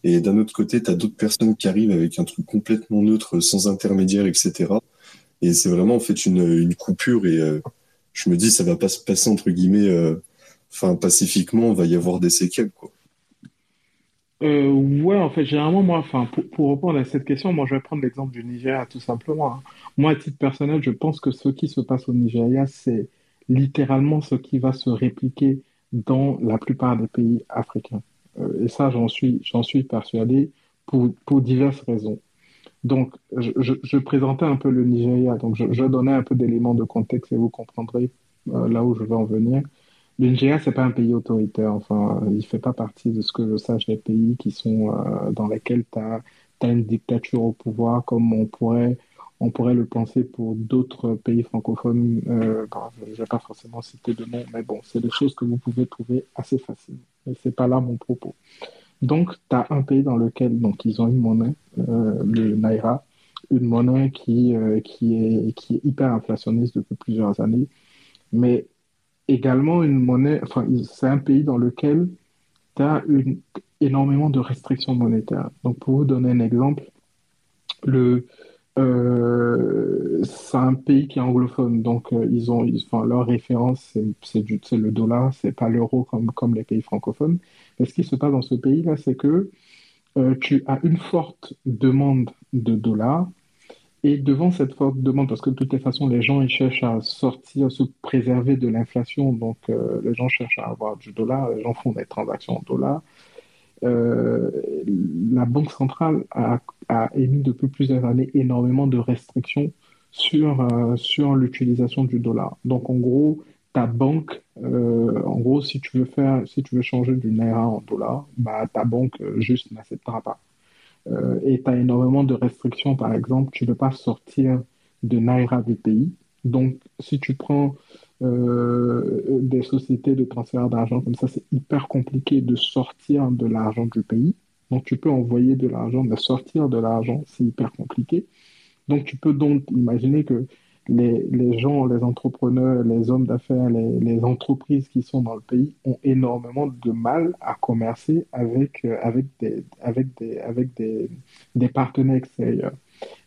et d'un autre côté, tu as d'autres personnes qui arrivent avec un truc complètement neutre, sans intermédiaire, etc. Et c'est vraiment en fait une, une coupure, et je me dis, ça va pas se passer entre guillemets, enfin pacifiquement, on va y avoir des séquelles, quoi. Euh, ouais, en fait, généralement, moi, enfin, pour, pour répondre à cette question, moi, je vais prendre l'exemple du Nigeria, tout simplement. hein. Moi, à titre personnel, je pense que ce qui se passe au Nigeria, c'est littéralement ce qui va se répliquer dans la plupart des pays africains. Euh, et ça, j'en suis, j'en suis persuadé pour, pour diverses raisons. Donc, je, je, je présentais un peu le Nigeria, donc je, je donnais un peu d'éléments de contexte et vous comprendrez euh, là où je veux en venir. Le Nigeria, c'est pas un pays autoritaire. Enfin, il fait pas partie de ce que je sache des pays qui sont euh, dans lesquels tu as, une dictature au pouvoir, comme on pourrait, on pourrait le penser pour d'autres pays francophones. Euh, je vais pas forcément citer de nom, mais bon, c'est des choses que vous pouvez trouver assez facilement. Et c'est pas là mon propos. Donc, tu as un pays dans lequel donc, ils ont une monnaie, euh, le Naira, une monnaie qui, euh, qui, est, qui est hyper inflationniste depuis plusieurs années. Mais également une monnaie, enfin, c'est un pays dans lequel tu as une, énormément de restrictions monétaires. Donc, pour vous donner un exemple, le, euh, c'est un pays qui est anglophone, donc euh, ils ont, enfin, leur référence, c'est, le dollar, c'est pas l'euro comme, comme les pays francophones. Mais ce qui se passe dans ce pays-là, c'est que euh, tu as une forte demande de dollars, et devant cette forte demande, parce que de toutes les façons, les gens ils cherchent à sortir, se préserver de l'inflation, donc euh, les gens cherchent à avoir du dollar, les gens font des transactions en dollars. Euh, la Banque centrale a, émis depuis plusieurs années énormément de restrictions sur, euh, sur l'utilisation du dollar. Donc en gros, ta banque, en gros, si tu veux faire, si tu veux changer du naira en dollar, bah, ta banque juste n'acceptera pas. Euh, et tu as énormément de restrictions, par exemple, tu ne peux pas sortir de Naira du pays. Donc, si tu prends euh, des sociétés de transfert d'argent comme ça, c'est hyper compliqué de sortir de l'argent du pays. Donc, tu peux envoyer de l'argent, mais sortir de l'argent, c'est hyper compliqué. Donc, tu peux donc imaginer que les, gens, les entrepreneurs, les hommes d'affaires, les, entreprises qui sont dans le pays ont énormément de mal à commercer avec, euh, avec, des, avec, des, avec des, des partenaires extérieurs.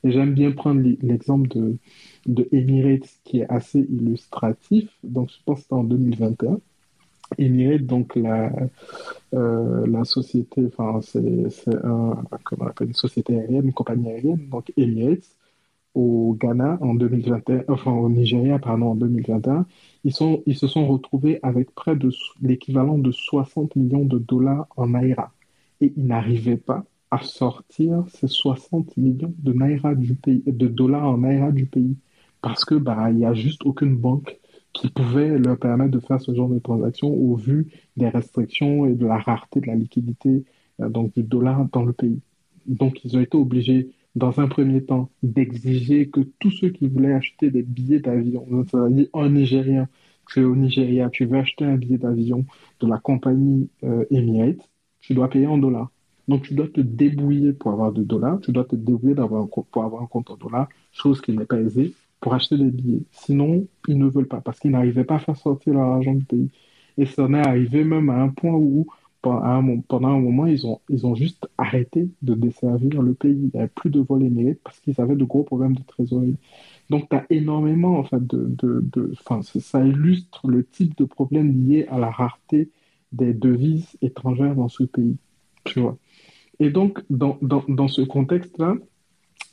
Et j'aime bien prendre l'exemple de, de Emirates qui est assez illustratif. Donc, je pense que c'était en 2021. Emirates, donc la, euh, la société, enfin, c'est un, une société aérienne, une compagnie aérienne, donc Emirates au Ghana en 2021, enfin au Nigeria, pardon, en 2021, ils, sont, ils se sont retrouvés avec près de l'équivalent de 60 millions de dollars en naira. Et ils n'arrivaient pas à sortir ces 60 millions de, naira du pays, de dollars en naira du pays. Parce que bah, n'y a juste aucune banque qui pouvait leur permettre de faire ce genre de transactions au vu des restrictions et de la rareté de la liquidité euh, donc du dollar dans le pays. Donc ils ont été obligés dans un premier temps, d'exiger que tous ceux qui voulaient acheter des billets d'avion, en Nigérien, tu es au Nigeria, tu veux acheter un billet d'avion de la compagnie euh, Emirates, tu dois payer en dollars. Donc, tu dois te débrouiller pour avoir de dollars, tu dois te débrouiller pour avoir un compte en dollars, chose qui n'est pas aisée, pour acheter des billets. Sinon, ils ne veulent pas, parce qu'ils n'arrivaient pas à faire sortir leur argent du pays. Et ça en est arrivé même à un point où pendant un moment, ils ont, ils ont juste arrêté de desservir le pays. Il n'y avait plus de vols émirates parce qu'ils avaient de gros problèmes de trésorerie. Donc, tu as énormément, en fait, de, de, de ça illustre le type de problème lié à la rareté des devises étrangères dans ce pays, tu vois. Et donc, dans, dans, dans ce contexte-là,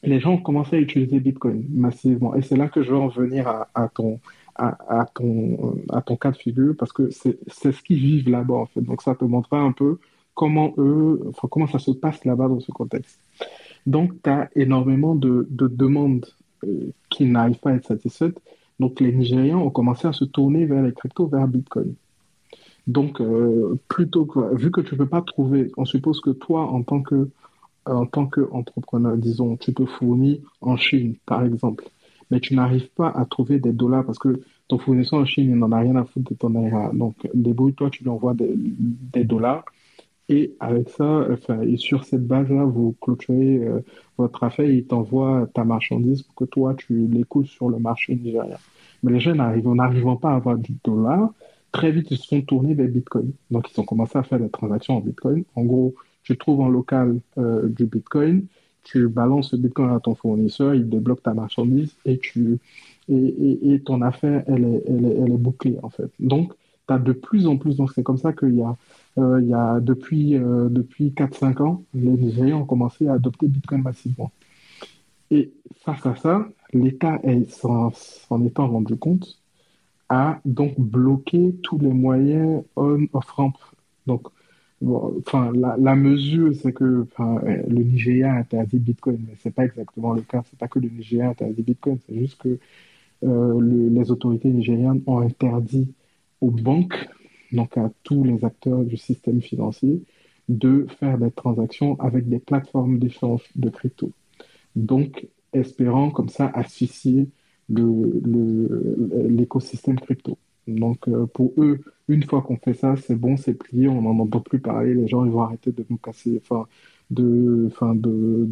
les gens ont commencé à utiliser Bitcoin massivement. Et c'est là que je veux en venir à, ton, à, ton, cas de figure, parce que c'est ce qu'ils vivent là-bas, en fait. Donc, ça te montrera un peu comment eux, enfin, comment ça se passe là-bas dans ce contexte. Donc, tu as énormément de, de demandes euh, qui n'arrivent pas à être satisfaites. Donc, les Nigérians ont commencé à se tourner vers les cryptos, vers Bitcoin. Donc, euh, plutôt que, vu que tu ne peux pas trouver, on suppose que toi, en tant que en tant qu'entrepreneur, disons, tu te fournis en Chine, par exemple, mais tu n'arrives pas à trouver des dollars parce que ton fournisseur en Chine, il n'en a rien à foutre de ton naira. Donc, débrouille-toi, tu lui envoies des, dollars. Et avec ça, enfin, et sur cette base-là, vous clôturez euh, votre affaire il t'envoie ta marchandise pour que toi, tu l'écoutes sur le marché nigérien. Mais les gens n'arrivant pas à avoir du dollar, très vite, ils se sont tournés vers Bitcoin. Donc, ils ont commencé à faire des transactions en Bitcoin. En gros, tu trouves en local euh, du Bitcoin, tu balances le Bitcoin à ton fournisseur, il débloque ta marchandise et, tu, et, ton affaire, elle est, elle, est, bouclée en fait. Donc, tu as de plus en plus, donc c'est comme ça qu'il y a, euh, y a depuis, euh, depuis 4-5 ans, les Nigériens ont commencé à adopter Bitcoin massivement. Et face à ça, l'État, s'en étant rendu compte, a donc bloqué tous les moyens on-off-ramp. Donc, la, mesure, c'est que euh, le Nigeria interdit Bitcoin, mais ce n'est pas exactement le cas. C'est pas que le Nigeria interdit Bitcoin, c'est juste que euh, les autorités nigériennes ont interdit aux banques, donc à tous les acteurs du système financier, de faire des transactions avec des plateformes d'échange de crypto. Donc, espérant comme ça asphyxier l'écosystème le, crypto. Donc, euh, pour eux, une fois qu'on fait ça, c'est bon, c'est plié, on n'en entend plus parler, les gens ils vont arrêter de nous casser, enfin, de, enfin, de,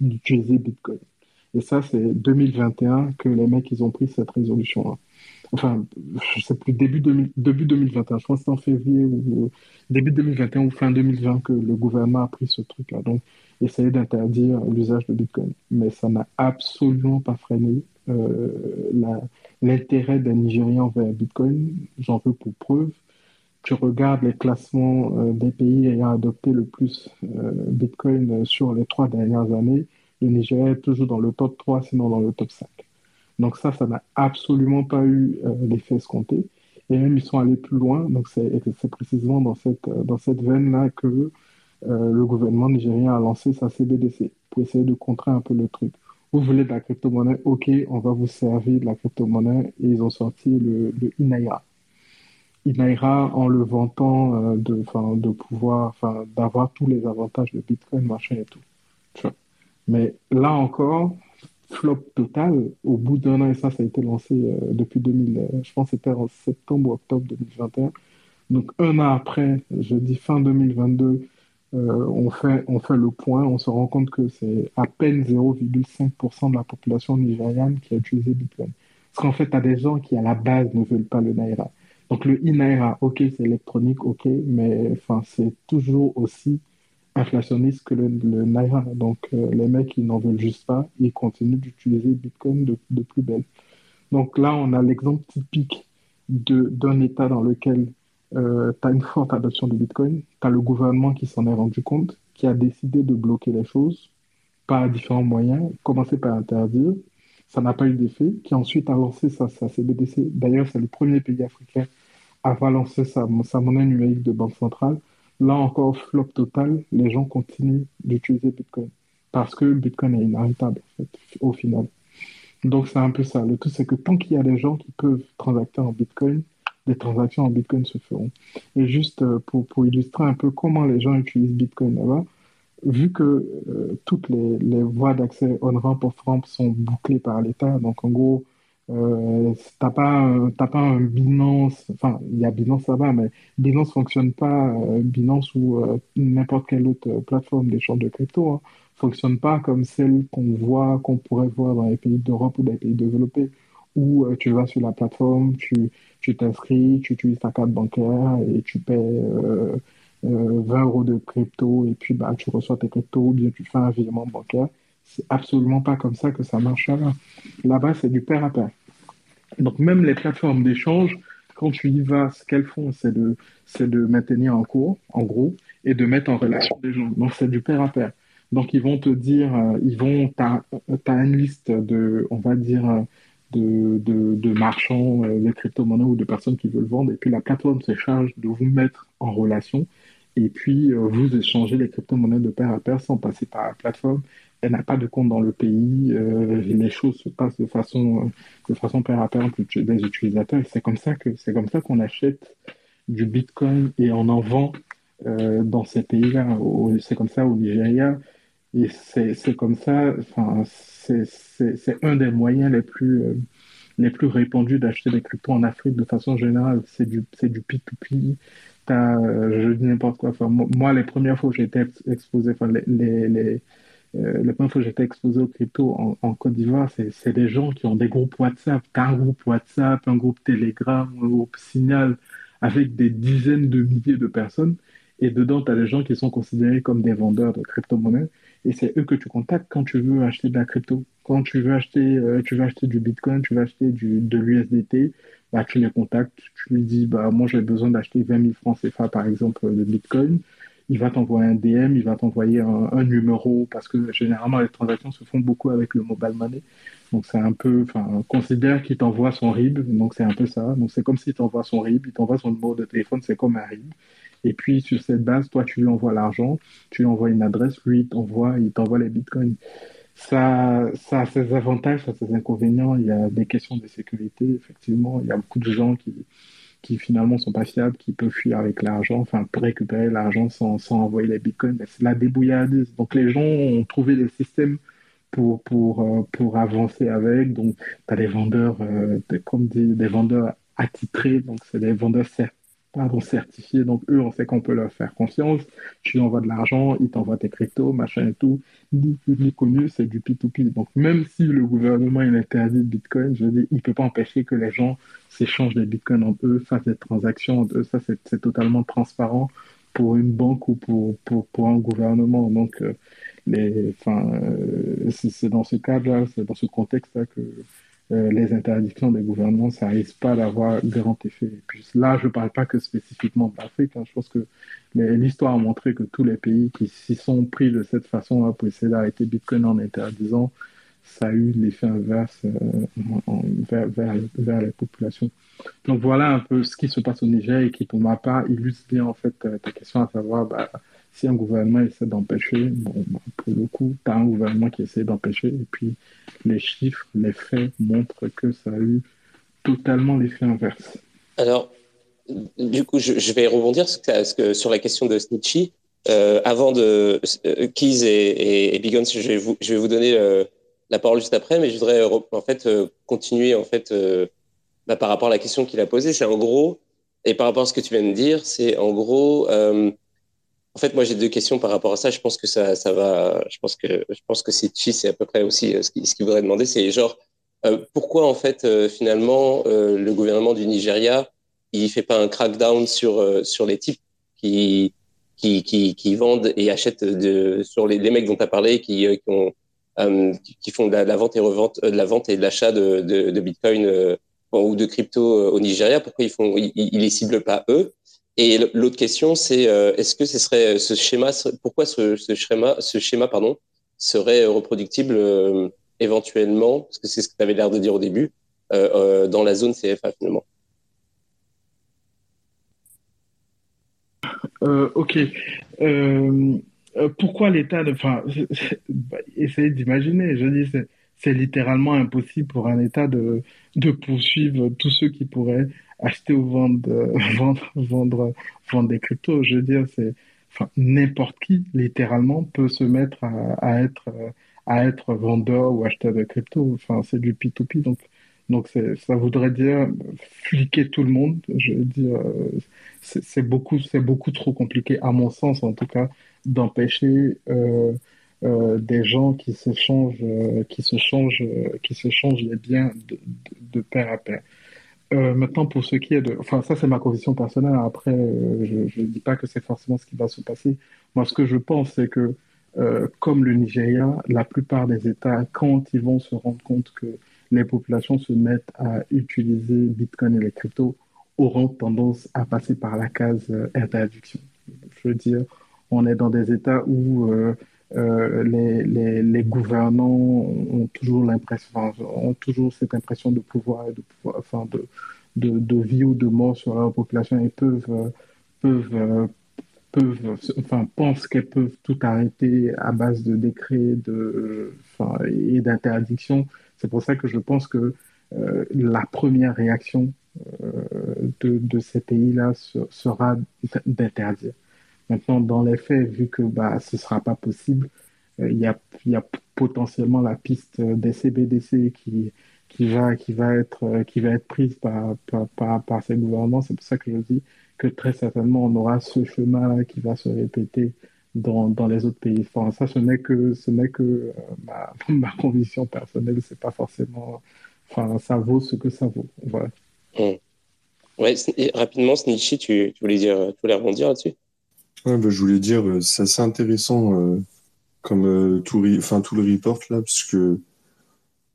d'utiliser Bitcoin. Et ça, c'est 2021 que les mecs, ils ont pris cette résolution-là. Enfin, je sais plus, début, début 2021, je pense que c'est en février ou début 2021 ou fin 2020 que le gouvernement a pris ce truc-là. Donc, essayer d'interdire l'usage de Bitcoin. Mais ça n'a absolument pas freiné euh, l'intérêt des Nigérians vers Bitcoin. J'en veux pour preuve. Tu regardes les classements euh, des pays ayant adopté le plus euh, Bitcoin sur les trois dernières années. Le Nigeria est toujours dans le top 3, sinon dans le top 5. Donc ça, ça n'a absolument pas eu l'effet escompté. Et même, ils sont allés plus loin. Donc c'est précisément dans cette, dans cette veine-là que le gouvernement nigérien a lancé sa CBDC pour essayer de contrer un peu le truc. Vous voulez de la crypto-monnaie Ok, on va vous servir de la crypto-monnaie. Et ils ont sorti le, le Inaira. Inaira en le vantant euh, de, pouvoir, d'avoir tous les avantages de Bitcoin, machin et tout. Mais là encore, flop total, au bout d'un an, et ça, ça a été lancé euh, depuis 2000, euh, je pense que c'était en septembre ou octobre 2021. Donc un an après, je dis fin 2022, euh, on, fait, on fait le point, on se rend compte que c'est à peine 0,5% de la population nigériane qui a utilisé Bitcoin. Parce qu'en fait, tu as des gens qui, à la base, ne veulent pas le Naira. Donc le e-Naira, ok, c'est électronique, ok, mais c'est toujours aussi inflationniste que le, Naira. Donc euh, les mecs, ils n'en veulent juste pas, ils continuent d'utiliser Bitcoin de, de, plus belle. Donc là, on a l'exemple typique d'un État dans lequel euh, tu as une forte adoption du Bitcoin, tu as le gouvernement qui s'en est rendu compte, qui a décidé de bloquer les choses par différents moyens, commencer par interdire, ça n'a pas eu d'effet, qui ensuite a lancé sa, sa CBDC. D'ailleurs, c'est le premier pays africain à avoir lancé sa, sa monnaie numérique de banque centrale. Là encore, flop total, les gens continuent d'utiliser Bitcoin parce que Bitcoin est inarrêtable en fait, au final. Donc c'est un peu ça. Le tout, c'est que tant qu'il y a des gens qui peuvent transacter en Bitcoin, les transactions en Bitcoin se feront. Et juste euh, pour, pour illustrer un peu comment les gens utilisent Bitcoin là-bas, vu que euh, toutes les, les voies d'accès on-ramp, off-ramp sont bouclées par l'État, donc en gros, euh, t'as pas, pas un Binance, enfin, il y a Binance là-bas, mais Binance fonctionne pas, euh, Binance ou n'importe quelle autre plateforme d'échange de crypto, hein, fonctionne pas comme celle qu'on voit, qu'on pourrait voir dans les pays d'Europe ou dans les pays développés, où tu vas sur la plateforme, tu, tu t'inscris, tu utilises ta carte bancaire et tu paies 20 euh, euh, euros de crypto et puis bah, tu reçois tes cryptos ou bien tu fais un virement bancaire. C'est absolument pas comme ça que ça marche là-bas. Là-bas, c'est du pair à pair. Donc, même les plateformes d'échange, quand tu y vas, ce qu'elles font, c'est de, c'est de maintenir en cours, en gros, et de mettre en relation des gens. Donc, c'est du pair à pair. Donc, ils vont te dire, euh, ils vont, tu as, une liste de, on va dire, de, de, marchands euh, de crypto-monnaies ou de personnes qui veulent vendre. Et puis, la plateforme se charge de vous mettre en relation. Et puis, euh, vous échangez les crypto-monnaies de pair à pair sans passer par la plateforme. Elle n'a pas de compte dans le pays. les choses se passent de façon, de façon pair à pair entre les utilisateurs. C'est comme ça que, c'est comme ça qu'on achète du Bitcoin et on en vend dans ces pays-là. C'est comme ça au Nigeria. Et c'est comme ça, enfin, un des moyens les plus, euh, répandus d'acheter des cryptos en Afrique de façon générale. C'est du, du P2P. As, euh, je dis n'importe quoi. Moi, les premières fois où j'étais exposé, enfin, les, les, les, euh, j'étais exposé aux cryptos en, Côte d'Ivoire, c'est des gens qui ont des groupes WhatsApp. Un groupe WhatsApp, un groupe Telegram, un groupe Signal avec des dizaines de milliers de personnes. Et dedans, tu as des gens qui sont considérés comme des vendeurs de crypto-monnaies et c'est eux que tu contactes quand tu veux acheter de la crypto. Quand tu veux acheter, euh, tu veux acheter du Bitcoin, tu veux acheter du, de l'USDT, bah, tu les contactes, tu lui dis, bah, moi j'ai besoin d'acheter 20 000 francs CFA par exemple de Bitcoin. Il va t'envoyer un DM, il va t'envoyer un, numéro parce que généralement les transactions se font beaucoup avec le mobile money. Donc c'est un peu, enfin, considère qu'il t'envoie son RIB, donc c'est un peu ça. Donc c'est comme s'il t'envoie son RIB, il t'envoie son numéro de téléphone, c'est comme un RIB. Et puis, sur cette base, toi, tu lui envoies l'argent, tu lui envoies une adresse, lui, il t'envoie, les bitcoins. Ça, ça a ses avantages, ça a ses inconvénients. Il y a des questions de sécurité, effectivement. Il y a beaucoup de gens qui, qui finalement sont pas fiables, qui peuvent fuir avec l'argent, enfin, récupérer l'argent sans, sans envoyer les bitcoins. C'est la débrouillardise. Donc, les gens ont trouvé des systèmes pour, pour, euh, pour avancer avec. Donc, tu as des vendeurs, euh, comme dit, des vendeurs attitrés, donc c'est des vendeurs certes pardon, certifiés. Donc, eux, on sait qu'on peut leur faire confiance. Tu envoies de l'argent, ils t'envoient tes cryptos, machin et tout. Ni, connu, c'est du P2P. Donc, même si le gouvernement il interdit le Bitcoin, je veux dire, il ne peut pas empêcher que les gens s'échangent des Bitcoins entre eux, fassent des transactions entre eux. Ça, c'est totalement transparent pour une banque ou pour, pour, pour un gouvernement. Donc, euh, euh, c'est dans ce cadre-là, c'est dans ce contexte-là que euh, les interdictions des gouvernements, ça risque pas d'avoir grand effet. Et puis là, je ne parle pas que spécifiquement d'Afrique. Hein. Je pense que l'histoire a montré que tous les pays qui s'y sont pris de cette façon-là pour essayer d'arrêter Bitcoin en interdisant, ça a eu l'effet inverse euh, vers, vers, vers, les populations. Donc voilà un peu ce qui se passe au Niger et qui, pour ma part, illustre bien en fait euh, ta question à savoir bah, si un gouvernement essaie d'empêcher, pour le coup, tu un gouvernement qui essaie d'empêcher, et puis les chiffres, les faits montrent que ça a eu totalement l'effet inverse. Alors, du coup, je, vais rebondir sur la question de Snitchy. Euh, avant de euh, Keys et, et, je vais vous, je vais vous donner euh, la parole juste après, mais je voudrais en fait continuer en fait bah, par rapport à la question qu'il a posée. C'est en gros, et par rapport à ce que tu viens de dire, c'est en gros en fait, moi, j'ai deux questions par rapport à ça. Je pense que ça, ça va. Je pense que, je pense que c'est c'est à peu près aussi euh, ce qu'il voudrait demander. C'est genre, euh, pourquoi, en fait, euh, finalement, le gouvernement du Nigeria, il fait pas un crackdown sur, sur les types qui, qui, qui, qui vendent et achètent de, sur les, les mecs dont tu as parlé, qui, qui, ont, qui font de la, vente et revente, de la vente et de l'achat de, de, de, Bitcoin ou de crypto au Nigeria. Pourquoi ils font, ils, ils les ciblent pas eux? Et l'autre question, c'est euh, est-ce que ce serait ce schéma, pourquoi ce, schéma, ce schéma pardon, serait reproductible euh, éventuellement, parce que c'est ce que tu avais l'air de dire au début, euh, dans la zone CFA finalement. ok. pourquoi l'État, enfin, essayez d'imaginer, je dis, c'est littéralement impossible pour un État de poursuivre tous ceux qui pourraient acheter ou vendre, vendre, vendre, vendre des cryptos. Je veux dire, c'est, n'importe qui, littéralement, peut se mettre à, être, à être vendeur ou acheteur de crypto. Enfin, c'est du P2P. Donc, donc ça voudrait dire fliquer tout le monde. Je veux dire, c'est beaucoup, beaucoup trop compliqué, à mon sens en tout cas, d'empêcher euh, euh, des gens qui se changent, euh, qui se changent, qui se changent les biens de, de, de pair à pair. Euh, maintenant, pour ce qui est de... Enfin, ça, c'est ma conviction personnelle. Après, euh, je ne dis pas que c'est forcément ce qui va se passer. Moi, ce que je pense, c'est que, euh, comme le Nigeria, la plupart des États, quand ils vont se rendre compte que les populations se mettent à utiliser Bitcoin et les cryptos, auront tendance à passer par la case interdiction. Je veux dire, on est dans des États où les, les, les, gouvernants ont toujours l'impression, ont toujours cette impression de pouvoir, de pouvoir, enfin de, de, de, vie ou de mort sur leur population et peuvent, peuvent, peuvent, enfin, pensent qu'elles peuvent tout arrêter à base de décrets de, enfin, et d'interdictions. C'est pour ça que je pense que euh, la première réaction euh, de, de, ces pays-là sera d'interdire. Maintenant, dans les faits, vu que bah, ce ne sera pas possible, euh, il y, a, y, a, potentiellement la piste des CBDC qui, qui, va, qui, va, être, qui va être prise par, par, par, ces gouvernements. C'est pour ça que je dis que très certainement on aura ce chemin qui va se répéter dans, dans, les autres pays. Enfin, ça, ce n'est que, ce n'est que euh, ma, ma, conviction personnelle. C'est pas forcément. Enfin, ça vaut ce que ça vaut. Voilà. Mmh. Ouais, rapidement, Snitchy, tu, tu, voulais dire, tu voulais rebondir là-dessus? Ouais, bah, Je voulais dire, euh, c'est assez intéressant euh, comme euh, tout, enfin, tout le report là, parce que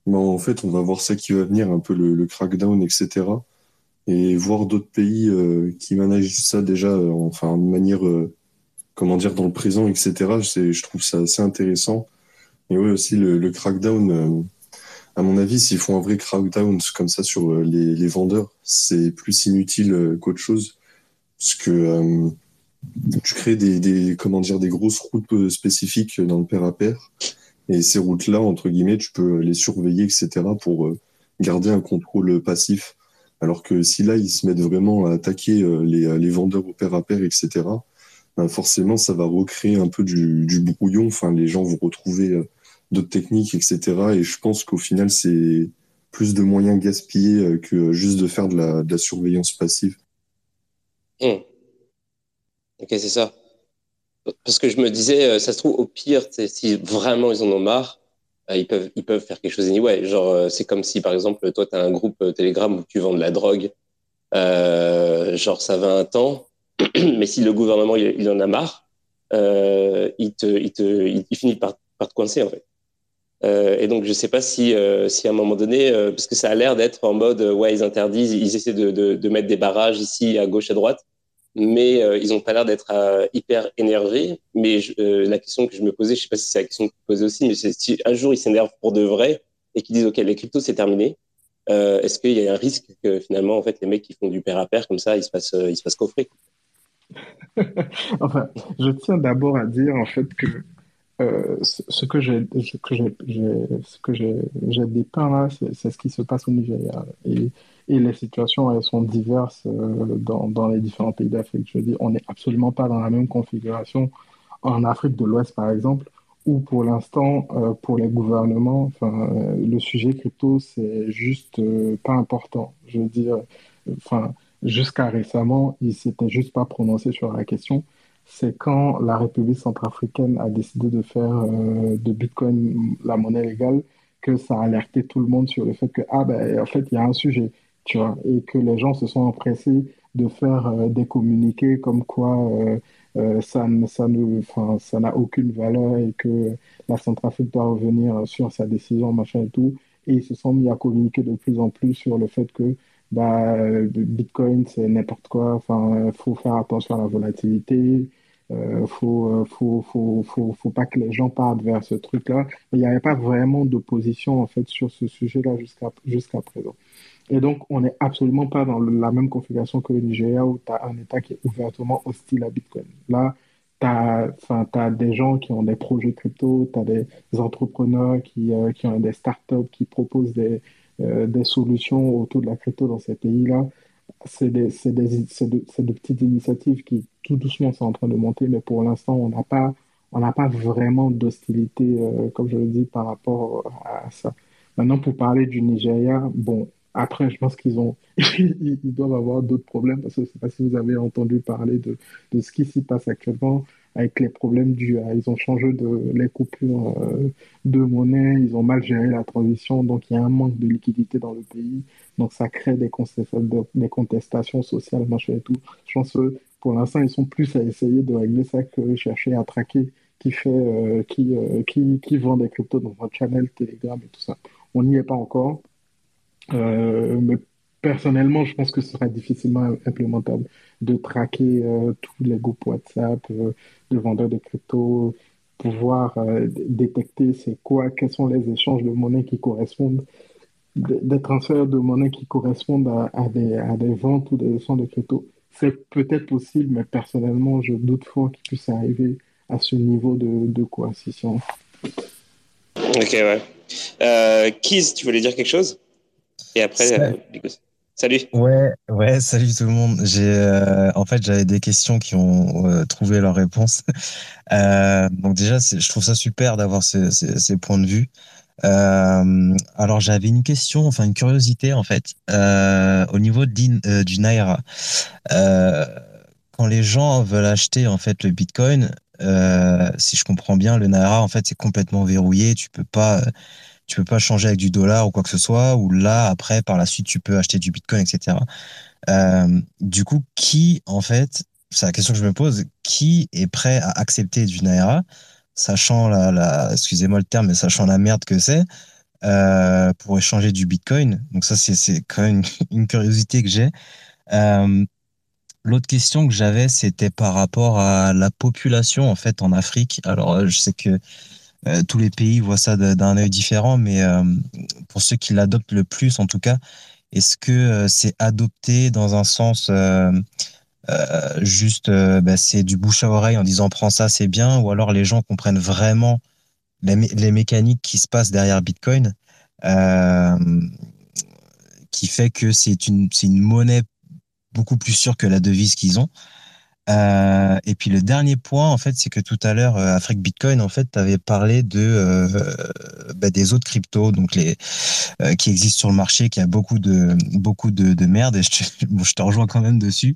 bah, en fait, on va voir ça qui va venir, un peu le, le crackdown, etc et voir d'autres pays euh, qui managent ça déjà, euh, enfin de manière, euh, comment dire, dans le présent, etc. Je trouve ça assez intéressant. Et oui, aussi le, le crackdown, à mon avis, s'ils font un vrai crackdown comme ça sur les, les vendeurs, c'est plus inutile qu'autre chose, parce que tu crées des, comment dire, des grosses routes spécifiques dans le pair à pair. Et ces routes-là, entre guillemets, tu peux les surveiller, etc., pour garder un contrôle passif. Alors que si là, ils se mettent vraiment à attaquer euh, les, les vendeurs au pair à pair, etc., ben forcément, ça va recréer un peu du, brouillon. Enfin, les gens vont retrouver euh, d'autres techniques, etc. Et je pense qu'au final, c'est plus de moyens gaspillés euh, que juste de faire de la, de la surveillance passive. Mmh. Ok, c'est ça. Parce que je me disais, ça se trouve, au pire, si vraiment ils en ont marre, bah, ils peuvent ils peuvent faire quelque chose anyway. Genre euh, c'est comme si par exemple toi tu as un groupe euh, Telegram où tu vends de la drogue, euh, genre ça va un temps, mais si le gouvernement il, en a marre, euh, il te il te il, finit par te coincer en fait. Euh, et donc je sais pas si si à un moment donné parce que ça a l'air d'être en mode ouais ils interdisent, ils essaient de, de de mettre des barrages ici à gauche à droite mais euh, ils n'ont pas l'air d'être euh, hyper énervés. Mais euh, la question que je me posais, je ne sais pas si c'est la question que tu posais aussi, mais c'est si un jour ils s'énervent pour de vrai et qu'ils disent OK, les cryptos c'est terminé, est-ce qu'il y a un risque que finalement en fait les mecs qui font du pair à pair comme ça, ils se passent ils se fassent Enfin, je tiens d'abord à dire en fait que ce ce que j'ai dépeint là, c'est ce qui se passe au Nigeria et et les situations, elles sont diverses euh, dans, les différents pays d'Afrique. Je veux dire, on n'est absolument pas dans la même configuration en Afrique de l'Ouest, par exemple, où pour l'instant, euh, pour les gouvernements, euh, le sujet crypto, c'est juste pas important. Je veux dire, enfin, jusqu'à récemment, ils s'étaient juste pas prononcés sur la question. C'est quand la République centrafricaine a décidé de faire de Bitcoin la monnaie légale que ça a alerté tout le monde sur le fait que, ah ben, en fait, il y a un sujet tu vois, et que les gens se sont empressés de faire euh, des communiqués comme quoi euh, euh, ça, ça n'a aucune valeur et que la Centrafrique doit revenir sur sa décision, machin et tout. Et ils se sont mis à communiquer de plus en plus sur le fait que bah, Bitcoin, c'est n'importe quoi. Enfin, faut faire attention à la volatilité. Euh, faut, faut, faut, faut, faut pas que les gens partent vers ce truc-là. Il n'y avait pas vraiment d'opposition en fait sur ce sujet-là jusqu'à jusqu'à présent. Et donc, on n'est absolument pas dans la même configuration que le Nigeria où tu as un État qui est ouvertement hostile à Bitcoin. Là, tu as, as, des gens qui ont des projets crypto, tu as des entrepreneurs qui, euh, qui ont des startups qui proposent des, euh, des solutions autour de la crypto dans ces pays-là. C'est des, des, de, petites initiatives qui, tout doucement, sont en train de monter, mais pour l'instant, on n'a pas, pas vraiment d'hostilité, euh, comme je le dis, par rapport à ça. Maintenant, pour parler du Nigeria, bon, après, je pense qu'ils ont, ils doivent avoir d'autres problèmes parce que je ne sais pas si vous avez entendu parler de ce qui s'y passe actuellement avec les problèmes du, ils ont changé de les coupures euh, de monnaie, ils ont mal géré la transition, donc il y a un manque de liquidité dans le pays, donc ça crée des contestations, sociales, machin et tout. Je pense que pour l'instant, ils sont plus à essayer de régler ça que chercher à traquer qui fait, euh, euh, qui, qui vend des cryptos dans votre channel Telegram et tout ça. On n'y est pas encore. Mais personnellement, je pense que ce sera difficilement implémentable de traquer euh, tous les groupes WhatsApp euh, de vendeurs de crypto. pouvoir euh, détecter c'est quoi, quels sont les échanges de monnaie qui correspondent, des transferts de monnaie qui correspondent à, des, à des ventes ou des échanges de crypto. C'est peut-être possible, mais personnellement, je doute fort qu'il puisse arriver à ce niveau de, de coercition. Ok, ouais. Euh, Kiz, tu voulais dire quelque chose? Et après, euh, salut. Ouais, ouais, salut tout le monde. J'ai, euh, en fait, j'avais des questions qui ont euh, trouvé leur réponse. donc déjà, je trouve ça super d'avoir ces, points de vue. alors j'avais une question, enfin une curiosité en fait, au niveau du Naira. quand les gens veulent acheter en fait le Bitcoin, euh, si je comprends bien, le naira en fait c'est complètement verrouillé. Tu peux pas, tu peux pas changer avec du dollar ou quoi que ce soit. Ou là après par la suite tu peux acheter du bitcoin, etc. Euh, du coup, qui en fait, c'est la question que je me pose, qui est prêt à accepter du naira, sachant la, excusez-moi le terme, mais sachant la merde que c'est. Euh, pour échanger du Bitcoin? Donc ça, c'est quand même une, curiosité que j'ai. Euh, L'autre question que j'avais, c'était par rapport à la population en fait en Afrique. Alors, je sais que tous les pays voient ça d'un œil différent, mais euh, pour ceux qui l'adoptent le plus, en tout cas, est-ce que c'est adopté dans un sens juste, bah, c'est du bouche à oreille en disant prends ça, c'est bien, ou alors les gens comprennent vraiment les, mécaniques qui se passent derrière Bitcoin, qui fait que c'est une, monnaie beaucoup plus sûr que la devise qu'ils ont. Euh, et puis le dernier point, en fait, c'est que tout à l'heure, euh, Afrique Bitcoin, en fait, tu avais parlé euh, bah, des autres cryptos, donc les euh, qui existent sur le marché, qui a beaucoup de beaucoup de, de merde. Et je te, rejoins quand même dessus.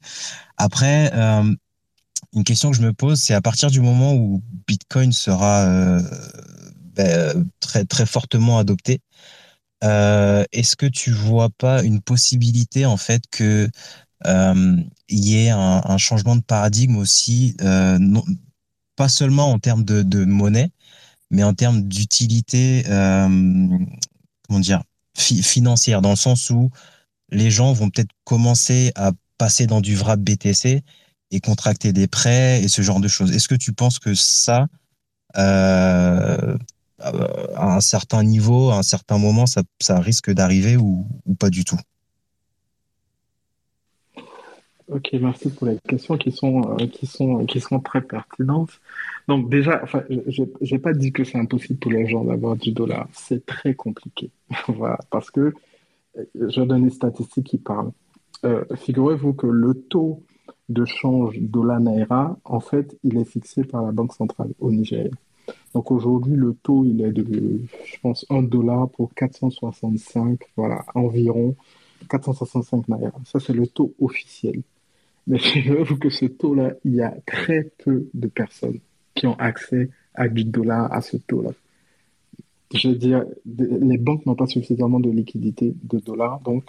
Après, une question que je me pose, c'est à partir du moment où Bitcoin sera bah, très très fortement adopté, est-ce que tu vois pas une possibilité en fait que il y ait un, changement de paradigme aussi, euh, pas seulement en termes de, monnaie, mais en termes d'utilité, euh, comment dire, fi financière, dans le sens où les gens vont peut-être commencer à passer dans du vrai BTC et contracter des prêts et ce genre de choses. Est-ce que tu penses que ça, euh, à un certain niveau, à un certain moment, ça, risque d'arriver ou pas du tout? Ok, merci pour les questions qui sont, euh, qui sont, qui sont très pertinentes. Donc déjà, enfin, je n'ai pas dit que c'est impossible pour les gens d'avoir du dollar. C'est très compliqué. voilà, parce que euh, je donne des statistiques qui parlent. Euh, Figurez-vous que le taux de change dollar-naira, en fait, il est fixé par la Banque centrale au Nigeria. Donc aujourd'hui, le taux, il est de, je pense, 1 dollar pour 465, voilà, environ 465 naira. Ça, c'est le taux officiel. Mais figurez-vous que ce taux-là, il y a très peu de personnes qui ont accès à du dollar à ce taux-là. Je veux dire, les banques n'ont pas suffisamment de liquidité de dollars, donc,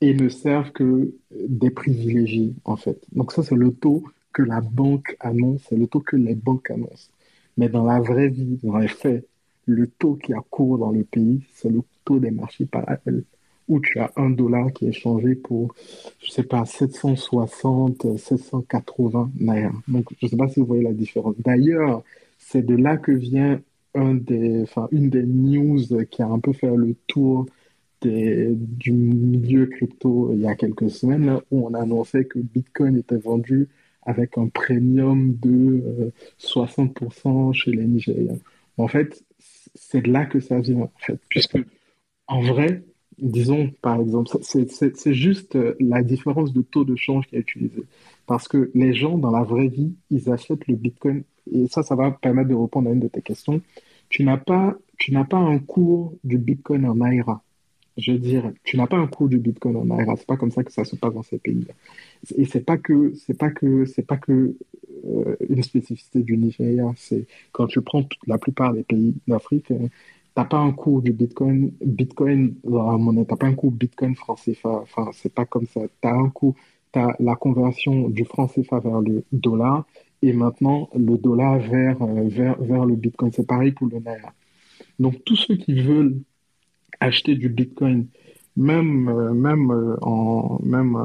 et ne servent que des privilégiés, en fait. Donc ça, c'est le taux que la banque annonce, c'est le taux que les banques annoncent. Mais dans la vraie vie, dans les faits, le taux qui a cours dans le pays, c'est le taux des marchés parallèles où tu as un dollar qui est changé pour, je sais pas, 760, 780 naira. Donc, je sais pas si vous voyez la différence. D'ailleurs, c'est de là que vient un des, une des news qui a un peu fait le tour des, du milieu crypto il y a quelques semaines, où on annonçait que Bitcoin était vendu avec un premium de 60% euh, chez les Nigériens. En fait, c'est de là que ça vient, en fait, puisque en vrai, disons, par exemple, c'est juste euh, la différence de taux de change qui est utilisée. Parce que les gens, dans la vraie vie, ils achètent le Bitcoin. Et ça, ça va permettre de répondre à une de tes questions. Tu n'as pas, tu pas un cours du Bitcoin en Naira. Je veux dire, tu n'as pas un cours du Bitcoin en Naira. C'est pas comme ça que ça se passe dans ces pays-là. Et c'est pas que, c'est pas que, c'est pas que euh, une spécificité du Nigeria. C'est quand tu prends la plupart des pays d'Afrique, euh, t'as pas un cours du Bitcoin, Bitcoin monnaie, t'as pas un cours Bitcoin franc CFA, enfin, c'est pas comme ça. T'as un cours, t'as la conversion du franc CFA vers le dollar et maintenant le dollar vers, euh, vers, vers le Bitcoin. C'est pareil pour le Naira. Donc, tous ceux qui veulent acheter du Bitcoin, même, euh, même, euh, en, même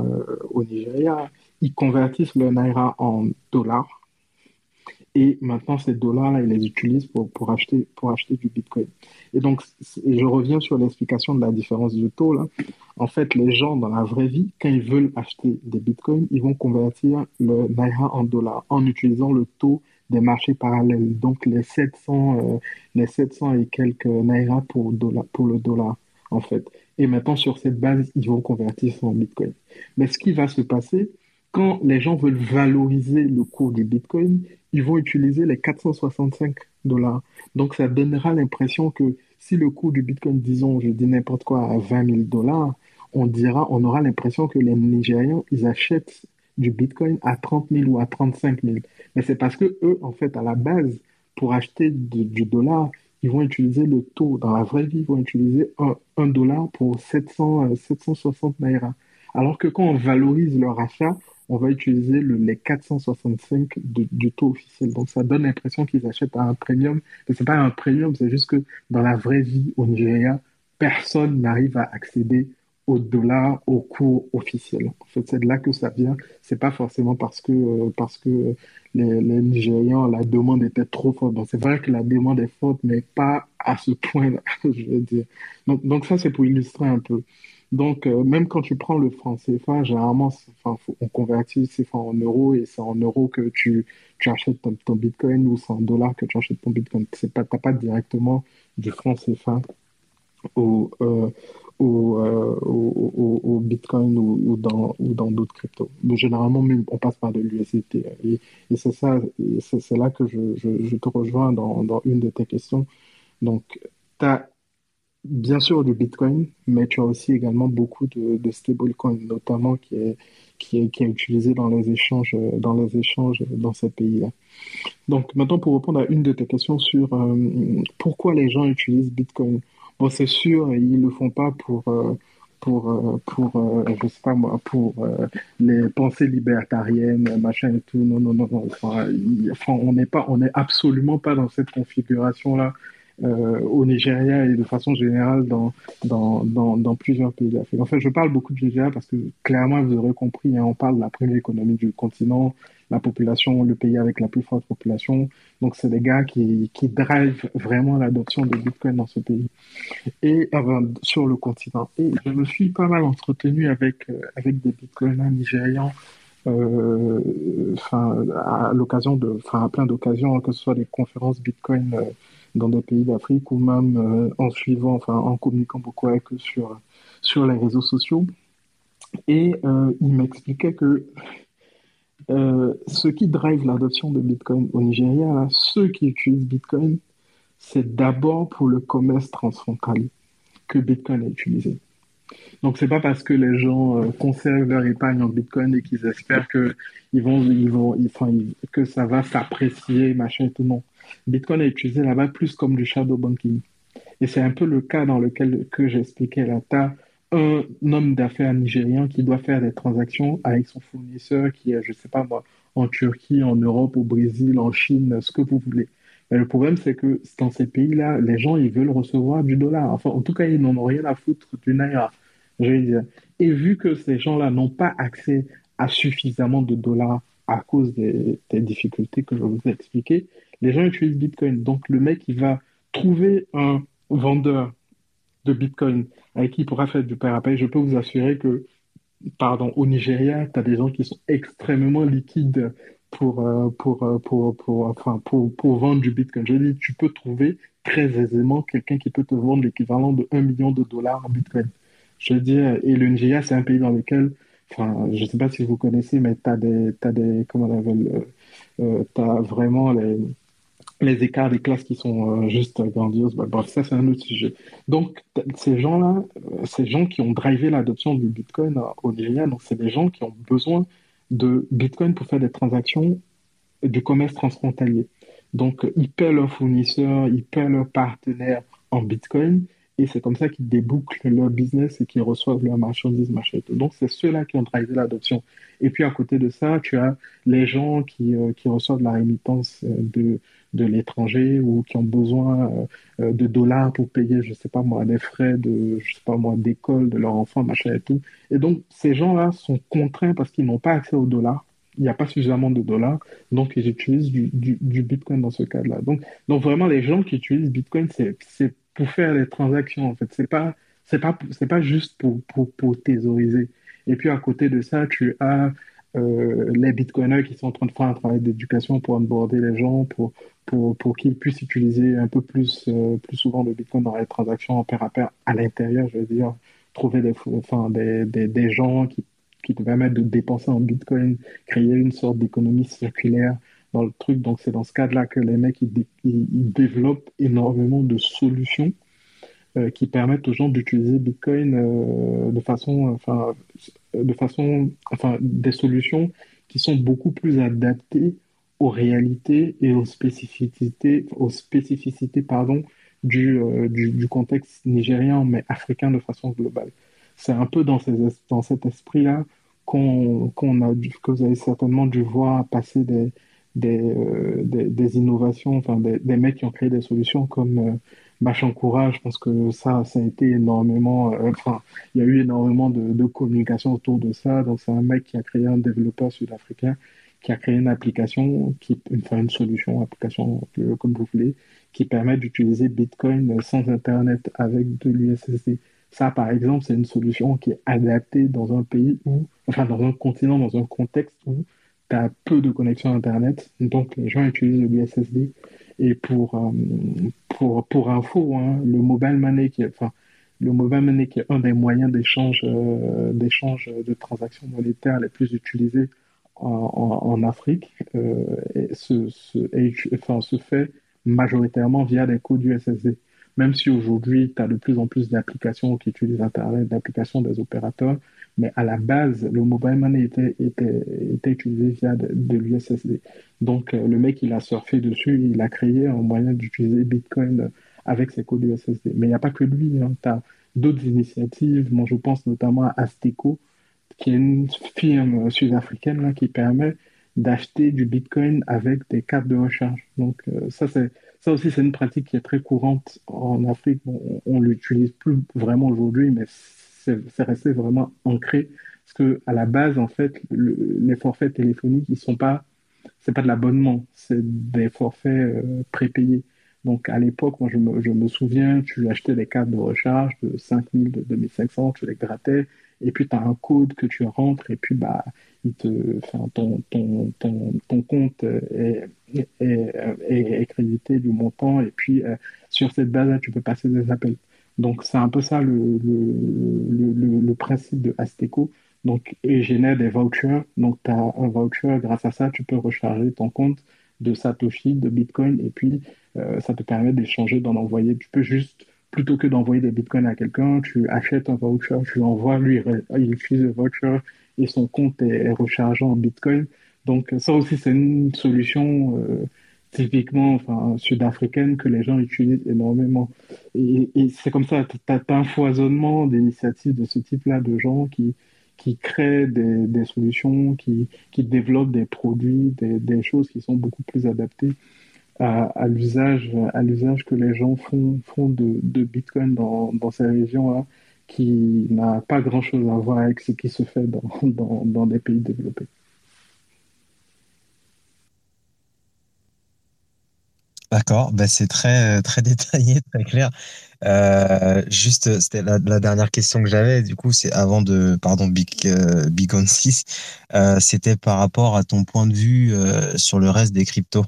au Nigeria, ils convertissent le Naira en dollars Et maintenant, ces dollars-là, ils les utilisent pour, pour, acheter, pour acheter du Bitcoin. Et donc, je reviens sur l'explication de la différence de taux. Là. En fait, les gens, dans la vraie vie, quand ils veulent acheter des Bitcoins, ils vont convertir le Naira en dollars en utilisant le taux des marchés parallèles. Donc, les 700, euh, les 700 et quelques Naira pour, dollar, pour le dollar, en fait. Et maintenant, sur cette base, ils vont convertir ça en Bitcoin. Mais ce qui va se passer, quand les gens veulent valoriser le cours du Bitcoin, ils vont utiliser les 465 dollars. Donc, ça donnera l'impression que si le cours du Bitcoin, disons, je dis n'importe quoi, à 20 000 dollars, on dira, on aura l'impression que les Nigérians, ils achètent du Bitcoin à 30 000 ou à 35 000. Mais c'est parce que eux, en fait, à la base, pour acheter du, dollar, ils vont utiliser le taux. Dans la vraie vie, ils vont utiliser 1, dollar pour 700, 760 naira. Alors que quand on valorise leur achat, on va utiliser le, les 465 du taux officiel. Donc ça donne l'impression qu'ils achètent à un premium. Mais ce n'est pas un premium, c'est juste que dans la vraie vie au Nigeria, personne n'arrive à accéder au dollar au cours officiel. En fait, c'est de là que ça vient. C'est pas forcément parce que, euh, parce que les, les, Nigérians, la demande était trop forte. C'est vrai que la demande est forte, mais pas à ce point-là, je veux dire. Donc, donc ça, c'est pour illustrer un peu. Donc, euh, même quand tu prends le franc CFA, généralement, on convertit CFA en euros et c'est en euros que tu, tu achètes ton, Bitcoin ou c'est en dollars que tu achètes ton Bitcoin. Tu n'as pas, directement du franc CFA au, euh, au, euh, au, au, Bitcoin ou, dans ou dans d'autres cryptos. Mais généralement, même, on passe par de l'USDT. Et, c'est ça, c'est là que je, je, je, te rejoins dans, dans une de tes questions. Donc, tu as bien sûr du Bitcoin, mais tu as aussi également beaucoup de, de stablecoins, notamment qui est, qui est, qui est utilisé dans les échanges dans les échanges dans ces pays-là. Donc maintenant pour répondre à une de tes questions sur euh, pourquoi les gens utilisent Bitcoin. Bon c'est sûr ils le font pas pour euh, pour euh, pour je sais pas moi pour les pensées libertariennes machin et tout non non non, non. Enfin on n'est pas on n'est absolument pas dans cette configuration là euh, au Nigeria et de façon générale dans, dans, dans, plusieurs pays d'Afrique. En fait, je parle beaucoup du Nigeria parce que clairement, vous aurez compris, hein, on parle de la première économie du continent, la population, le pays avec la plus forte population. Donc, c'est des gars qui, qui drivent vraiment l'adoption de Bitcoin dans ce pays et sur le continent. Et je me suis pas mal entretenu avec, euh, avec des Bitcoiners nigérians euh, à l'occasion de, enfin, à plein d'occasions, que ce soit des conférences Bitcoin dans des pays d'Afrique ou même euh, en suivant, enfin, en communiquant beaucoup avec eux sur, sur les réseaux sociaux. Et euh, il m'expliquait que euh, ce qui drive l'adoption de Bitcoin au Nigeria, ceux qui utilisent Bitcoin, c'est d'abord pour le commerce transfrontalier que Bitcoin est utilisé. Donc, c'est pas parce que les gens euh, conservent leur épargne en Bitcoin et qu'ils espèrent que ils vont, ils vont, enfin, que ça va s'apprécier, machin et tout. Non. Bitcoin est utilisé là-bas plus comme du shadow banking. Et c'est un peu le cas dans lequel que j'expliquais là. Tu un homme d'affaires nigérien qui doit faire des transactions avec son fournisseur qui est, je sais pas moi, en Turquie, en Europe, au Brésil, en Chine, ce que vous voulez. Mais le problème, c'est que dans ces pays-là, les gens, ils veulent recevoir du dollar. Enfin, en tout cas, ils n'en ont rien à foutre du naira. Je dire. Et vu que ces gens-là n'ont pas accès à suffisamment de dollars à cause des, difficultés que je vous ai expliquées, les gens utilisent Bitcoin. Donc, le mec, il va trouver un vendeur de Bitcoin avec qui il pourra faire du père à payer. Je peux vous assurer que, pardon, au Nigeria, tu as des gens qui sont extrêmement liquides pour, euh, pour, euh, pour, pour, enfin, pour, pour vendre du Bitcoin. Je dis, tu peux trouver très aisément quelqu'un qui peut te vendre l'équivalent de 1 million de dollars en Bitcoin. Je veux dire, et le Nigeria, c'est un pays dans lequel, enfin, je ne sais pas si vous connaissez, mais tu as des, des, comment on appelle, euh, tu as vraiment les, les écarts des classes qui sont juste grandioses. Bah, bref, ça, c'est un autre sujet. Donc, ces gens-là, ces gens qui ont drivé l'adoption du Bitcoin au Nigeria, donc c'est des gens qui ont besoin de Bitcoin pour faire des transactions du commerce transfrontalier. Donc, ils paient leurs fournisseurs, ils paient leurs partenaires en Bitcoin, et c'est comme ça qu'ils débouclent leur business et qu'ils reçoivent leurs marchandises, machin. Donc, c'est ceux-là qui ont drivé l'adoption. Et puis, à côté de ça, tu as les gens qui, euh, qui reçoivent la rémittance euh, de, de l'étranger ou qui ont besoin euh, de dollars pour payer, je sais pas moi, des frais de, je sais pas moi, d'école de leur enfant, machin et tout. Et donc, ces gens-là sont contraints parce qu'ils n'ont pas accès aux dollars il n'y a pas suffisamment de dollars, donc ils utilisent du, du, Bitcoin dans ce cas-là. Donc, donc vraiment, les gens qui utilisent Bitcoin, c'est pour faire les transactions, en fait. C'est pas, c'est pas, c'est pas juste pour, pour, pour thésauriser. Et puis à côté de ça, tu as euh, les bitcoiners qui sont en train de faire un travail d'éducation pour onboarder les gens, pour, pour, pour qu'ils puissent utiliser un peu plus, euh, plus souvent le bitcoin dans les transactions en pair à pair à l'intérieur, je veux dire, trouver des, enfin, des, des, des gens qui, qui te permettent de dépenser en bitcoin, créer une sorte d'économie circulaire dans le truc. Donc c'est dans ce cadre-là que les mecs, ils, développent énormément de solutions euh, qui permettent aux gens d'utiliser Bitcoin de façon, de façon, enfin, des solutions qui sont beaucoup plus adaptées aux réalités et aux spécificités, aux spécificités pardon, du, euh, du, contexte nigérien, mais africain de façon globale. C'est un peu dans, ces, dans cet esprit-là qu'on a que vous avez certainement dû voir passer des, des, euh, des, des, innovations, enfin des, des, mecs qui ont créé des solutions comme euh, Bachankura, je pense que ça, ça a été énormément, euh, enfin, il y a eu énormément de, de, communication autour de ça. Donc, c'est un mec qui a créé un développeur sud-africain qui a créé une application, qui, enfin, une solution, application comme vous voulez, qui permet d'utiliser Bitcoin sans Internet avec de l'USSD. Ça, par exemple, c'est une solution qui est adaptée dans un pays où, enfin, dans un continent, dans un contexte où tu as peu de connexion Internet. Donc, les gens utilisent l'USSD et pour, euh, pour, pour info, hein, le mobile money, qui est, enfin, le mobile money qui est un des moyens d'échange euh, de transactions monétaires les plus utilisés en, Afrique, euh, se, se, enfin, se fait majoritairement via des codes USSD. Même si aujourd'hui, tu as de plus en plus d'applications qui utilisent Internet, d'applications des opérateurs, mais à la base, le mobile money était, était, était utilisé via de, l'USSD. Donc, euh, le mec, il a surfé dessus, il a créé un moyen d'utiliser Bitcoin avec ses codes USSD. Mais il n'y a pas que lui, hein. tu as d'autres initiatives. Moi, je pense notamment à Asteco, qui est une firme sud-africaine qui permet d'acheter du Bitcoin avec des cartes de recharge. Donc, euh, ça, c'est ça aussi, c'est une pratique qui est très courante en Afrique. on ne l'utilise plus vraiment aujourd'hui, mais c'est resté vraiment ancré. Parce que à la base, en fait, les forfaits téléphoniques, ils sont pas, c'est pas de l'abonnement, c'est des forfaits euh, prépayés. Donc à l'époque, moi je me, souviens, tu achetais des cartes de recharge de 5000, de 2500, tu les grattais, et puis tu as un code que tu rentres, et puis bah, ton, ton, ton, ton compte est, est, est, crédité du montant, et puis euh, sur cette base-là, tu peux passer des appels. Donc, c'est un peu ça le, le, le, principe de Asteco. Donc, et génère des vouchers. Donc, tu as un voucher, grâce à ça, tu peux recharger ton compte de Satoshi, de Bitcoin, et puis euh, ça te permet d'échanger, d'en envoyer. Tu peux juste, plutôt que d'envoyer des Bitcoins à quelqu'un, tu achètes un voucher, tu l'envoies, lui, il utilise le voucher et son compte est, rechargé en Bitcoin. Donc, ça aussi, c'est une solution. Euh, typiquement enfin, sud-africaine que les gens utilisent énormément. Et, c'est comme ça, tu as, un foisonnement d'initiatives de ce type-là, de gens qui, qui créent des, des solutions, qui, qui, développent des produits, des, des, choses qui sont beaucoup plus adaptées à, à l'usage que les gens font, font de, de Bitcoin dans, dans ces régions-là, qui n'a pas grand-chose à voir avec ce qui se fait dans, dans, dans des pays développés. D'accord, bah c'est très très détaillé, très clair. Euh, juste, c'était la, dernière question que j'avais. Du coup, c'est avant de, pardon, Big euh, Big on 6, euh, c'était par rapport à ton point de vue euh, sur le reste des cryptos,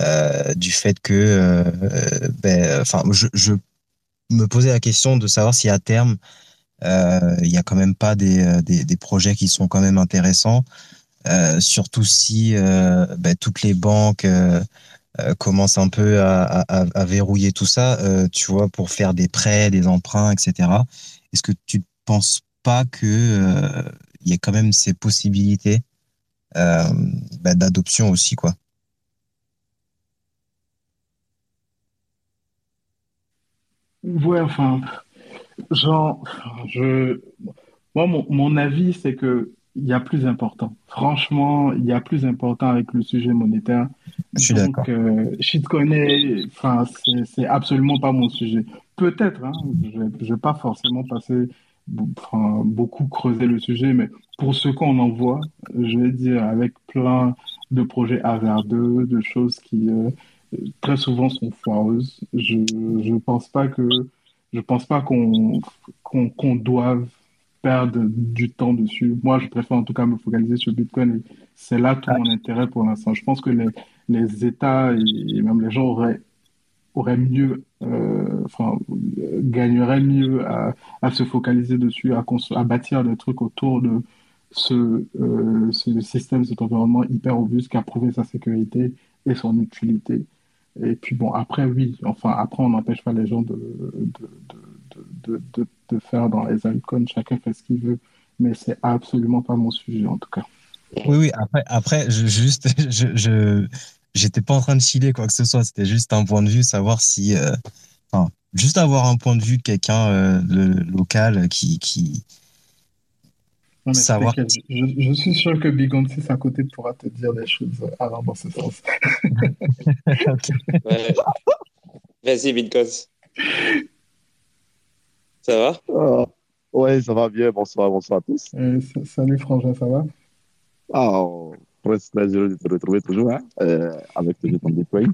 euh, du fait que, ben, enfin, je, me posais la question de savoir si à terme il y a quand même pas des, des, projets qui sont quand même intéressants, surtout si ben, toutes les banques euh, commence un peu à, verrouiller tout ça, euh, tu vois, pour faire des prêts, des emprunts, etc. Est-ce que tu ne penses pas que euh, il y a quand même ces possibilités bah, d'adoption aussi, quoi? Ouais, enfin, genre, je, moi, mon avis, c'est que il y a plus important. Franchement, il y a plus important avec le sujet monétaire. Je suis d'accord. Euh, enfin, c'est absolument pas mon sujet. Peut-être, hein, je ne vais pas forcément passer beaucoup creusé le sujet, mais pour ce qu'on en voit, je vais dire avec plein de projets vers 2 de choses qui euh, très souvent sont foireuses. Je ne pense pas que je pense pas qu'on qu'on doive perdre du temps dessus. Moi, je préfère en tout cas me focaliser sur Bitcoin et c'est là tout mon intérêt pour l'instant. Je pense que les, les États et même les gens auraient aurait mieux, euh, enfin, gagnerait mieux à, à, se focaliser dessus, à, à bâtir des trucs autour de ce, euh, ce système, cet environnement hyper robuste qui a prouvé sa sécurité et son utilité. Et puis bon, après, oui, enfin, après, on n'empêche pas les gens de, de, de, de, de faire dans les icônes, chacun fait ce qu'il veut, mais c'est absolument pas mon sujet en tout cas. Oui, oui, après, après je, juste, je, je, j'étais pas en train de chiller quoi que ce soit. C'était juste un point de vue, savoir si, euh, enfin, juste avoir un point de vue de quelqu'un euh, local qui, qui savoir. Je, suis sûr que Big 6 à côté pourra te dire des choses alors dans ce sens. Vas-y, Bitcoin. Ça va? Ah, Ouais, ça va bien. Bonsoir, bonsoir à tous. Salut Frangin, ça va? Ah, presque très heureux de te retrouver toujours hein, euh, avec le ton Bitcoin.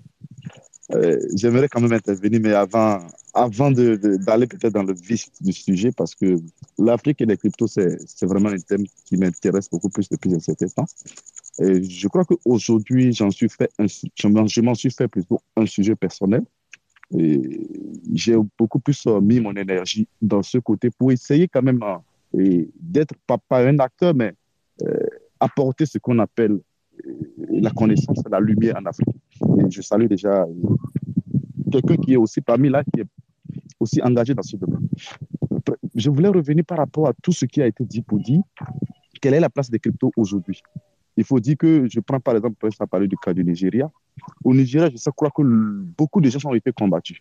Euh, J'aimerais quand même intervenir, mais avant, avant d'aller de, peut-être dans le vif du sujet, parce que l'Afrique et les cryptos, c'est vraiment un thème qui m'intéresse beaucoup plus depuis un certain temps. Et je crois qu'aujourd'hui, j'en suis fait un, je m'en suis fait plutôt un sujet personnel. J'ai beaucoup plus euh, mis mon énergie dans ce côté pour essayer quand même euh, d'être pas, pas, un acteur, mais euh, apporter ce qu'on appelle euh, la connaissance, la lumière en Afrique. Et je salue déjà quelqu'un qui est aussi parmi là, qui est aussi engagé dans ce domaine. Je voulais revenir par rapport à tout ce qui a été dit pour dire quelle est la place des cryptos aujourd'hui? Il faut dire que je prends par exemple, ça parler du cas du Nigeria. Au Nigeria, je sais crois que beaucoup de gens ont été combattus.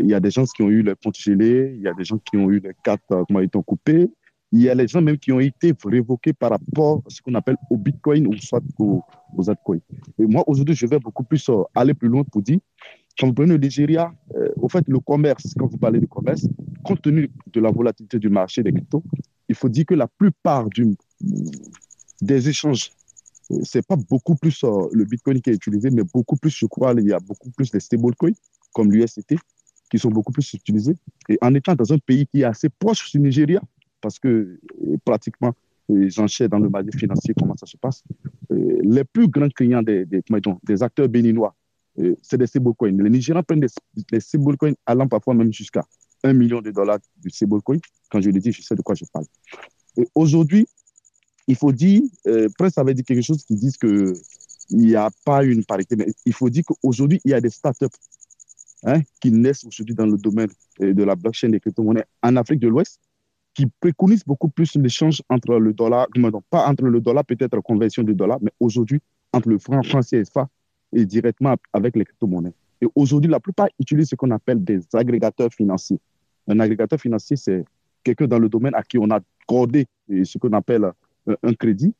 Il y a des gens qui ont eu les comptes gelés, il y a des gens qui ont eu les cartes qui ont été coupées, il y a les gens même qui ont été révoqués par rapport à ce qu'on appelle au Bitcoin ou soit aux, altcoins. Et moi, aujourd'hui, je vais beaucoup plus euh, aller plus loin pour dire, quand vous prenez le Nigeria, euh, au fait, le commerce, quand vous parlez de commerce, compte tenu de la volatilité du marché des cryptos, il faut dire que la plupart des échanges, euh, c'est pas beaucoup plus le Bitcoin qui est utilisé, mais beaucoup plus, je crois, il y a beaucoup plus de stablecoins comme l'UST qui sont beaucoup plus utilisés. Et en étant dans un pays qui est assez proche du Nigeria, parce que euh, pratiquement, euh, j'enchaîne dans le marché financier, comment ça se passe. Euh, les plus grands clients des, des, des acteurs béninois, c'est des stablecoins. Les Nigériens prennent des, stablecoins allant parfois même jusqu'à 1 million de dollars de stablecoin. Quand je le dis, je sais de quoi je parle. Aujourd'hui, il faut dire, euh, Presse avait dit quelque chose qui dit qu'il n'y a pas une parité, mais il faut dire qu'aujourd'hui, il y a des startups hein, qui naissent aujourd'hui dans le domaine de la blockchain des crypto-monnaies en Afrique de l'Ouest qui préconise beaucoup plus l'échange entre le dollar, pas entre le dollar, peut-être conversion du dollar, mais aujourd'hui entre le franc, franc CFA et directement avec les crypto-monnaies. Et aujourd'hui, la plupart utilisent ce qu'on appelle des agrégateurs financiers. Un agrégateur financier, c'est quelqu'un dans le domaine à qui on a accordé ce qu'on appelle un crédit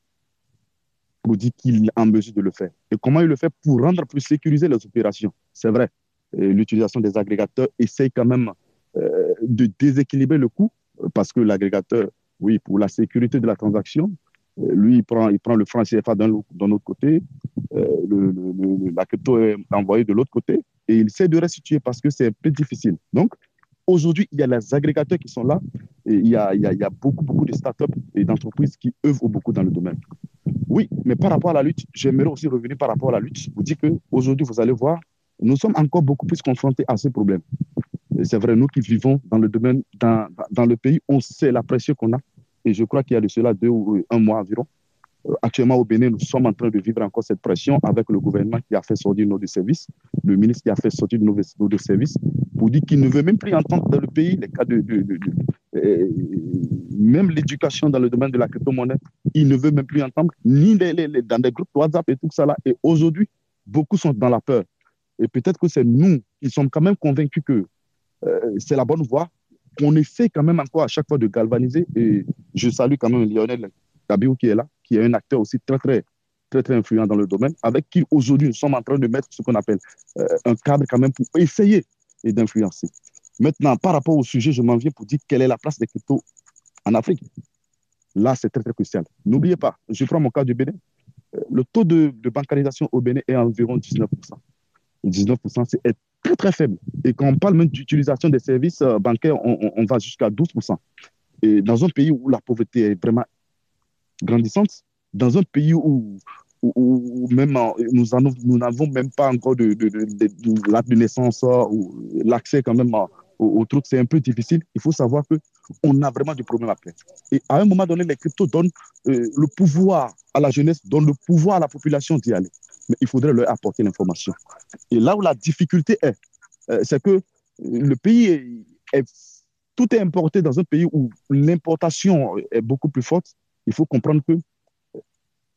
pour dire qu'il est en mesure de le faire. Et comment il le fait Pour rendre plus sécurisées les opérations? C'est vrai, l'utilisation des agrégateurs essaye quand même euh, de déséquilibrer le coût, parce que l'agrégateur, oui, pour la sécurité de la transaction, euh, lui, il prend, il prend le franc CFA d'un autre côté, euh, le, la crypto est envoyée de l'autre côté, et il sait de restituer parce que c'est un peu difficile. Donc, aujourd'hui, il y a les agrégateurs qui sont là, et il y a, beaucoup, beaucoup de startups et d'entreprises qui œuvrent beaucoup dans le domaine. Oui, mais par rapport à la lutte, j'aimerais aussi revenir par rapport à la lutte. Vous dire qu'aujourd'hui, vous allez voir, nous sommes encore beaucoup plus confrontés à ces problèmes c'est vrai, nous qui vivons dans le domaine, dans, le pays, on sait la pression qu'on a. Et je crois qu'il y a de cela deux ou un mois environ. Euh, actuellement, au Bénin, nous sommes en train de vivre encore cette pression avec le gouvernement qui a fait sortir nos services, le ministre qui a fait sortir nos services, pour dire qu'il ne veut même plus entendre dans le pays les cas de. euh, même l'éducation dans le domaine de la crypto-monnaie, il ne veut même plus entendre, ni les, dans des groupes WhatsApp et tout ça là. Et aujourd'hui, beaucoup sont dans la peur. Et peut-être que c'est nous qui sommes quand même convaincus que euh, c'est la bonne voie qu'on essaie quand même encore à chaque fois de galvaniser. Et je salue quand même Lionel Gabiou qui est là, qui est un acteur aussi très, très, très, très influent dans le domaine, avec qui aujourd'hui nous sommes en train de mettre ce qu'on appelle euh, un cadre quand même pour essayer d'influencer. Maintenant, par rapport au sujet, je m'en viens pour dire quelle est la place des cryptos en Afrique. Là, c'est très, très crucial. N'oubliez pas, je prends mon cas du Bénin. Euh, le taux de, de bancarisation au Bénin est environ 19%. 19%, c'est très, très faible. Et quand on parle même d'utilisation des services euh, bancaires, on, va jusqu'à 12%. Et dans un pays où la pauvreté est vraiment grandissante, dans un pays où, où, même nous n'avons même pas encore de, de, de, l'acte de naissance euh, ou l'accès quand même au, truc, c'est un peu difficile. Il faut savoir que on a vraiment du problème après. Et à un moment donné, les cryptos donnent euh, le pouvoir à la jeunesse, donnent le pouvoir à la population d'y aller. Mais il faudrait leur apporter l'information. Et là où la difficulté est, euh, c'est que le pays est, tout est importé dans un pays où l'importation est beaucoup plus forte. Il faut comprendre que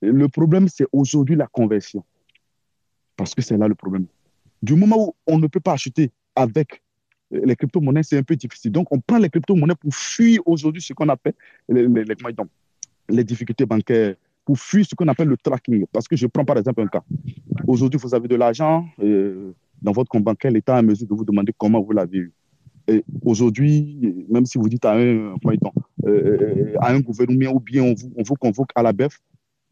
le problème, c'est aujourd'hui la conversion. Parce que c'est là le problème. Du moment où on ne peut pas acheter avec les crypto-monnaies, c'est un peu difficile. Donc, on prend les crypto-monnaies pour fuir aujourd'hui ce qu'on appelle les, les, les, difficultés bancaires, pour fuir ce qu'on appelle le tracking. Parce que je prends par exemple un cas. Aujourd'hui, vous avez de l'argent euh, dans votre compte bancaire, l'État est à mesure de vous demander comment vous l'avez eu. Et aujourd'hui, même si vous dites à un, euh, à un gouvernement ou bien on vous, on vous convoque à la BEF,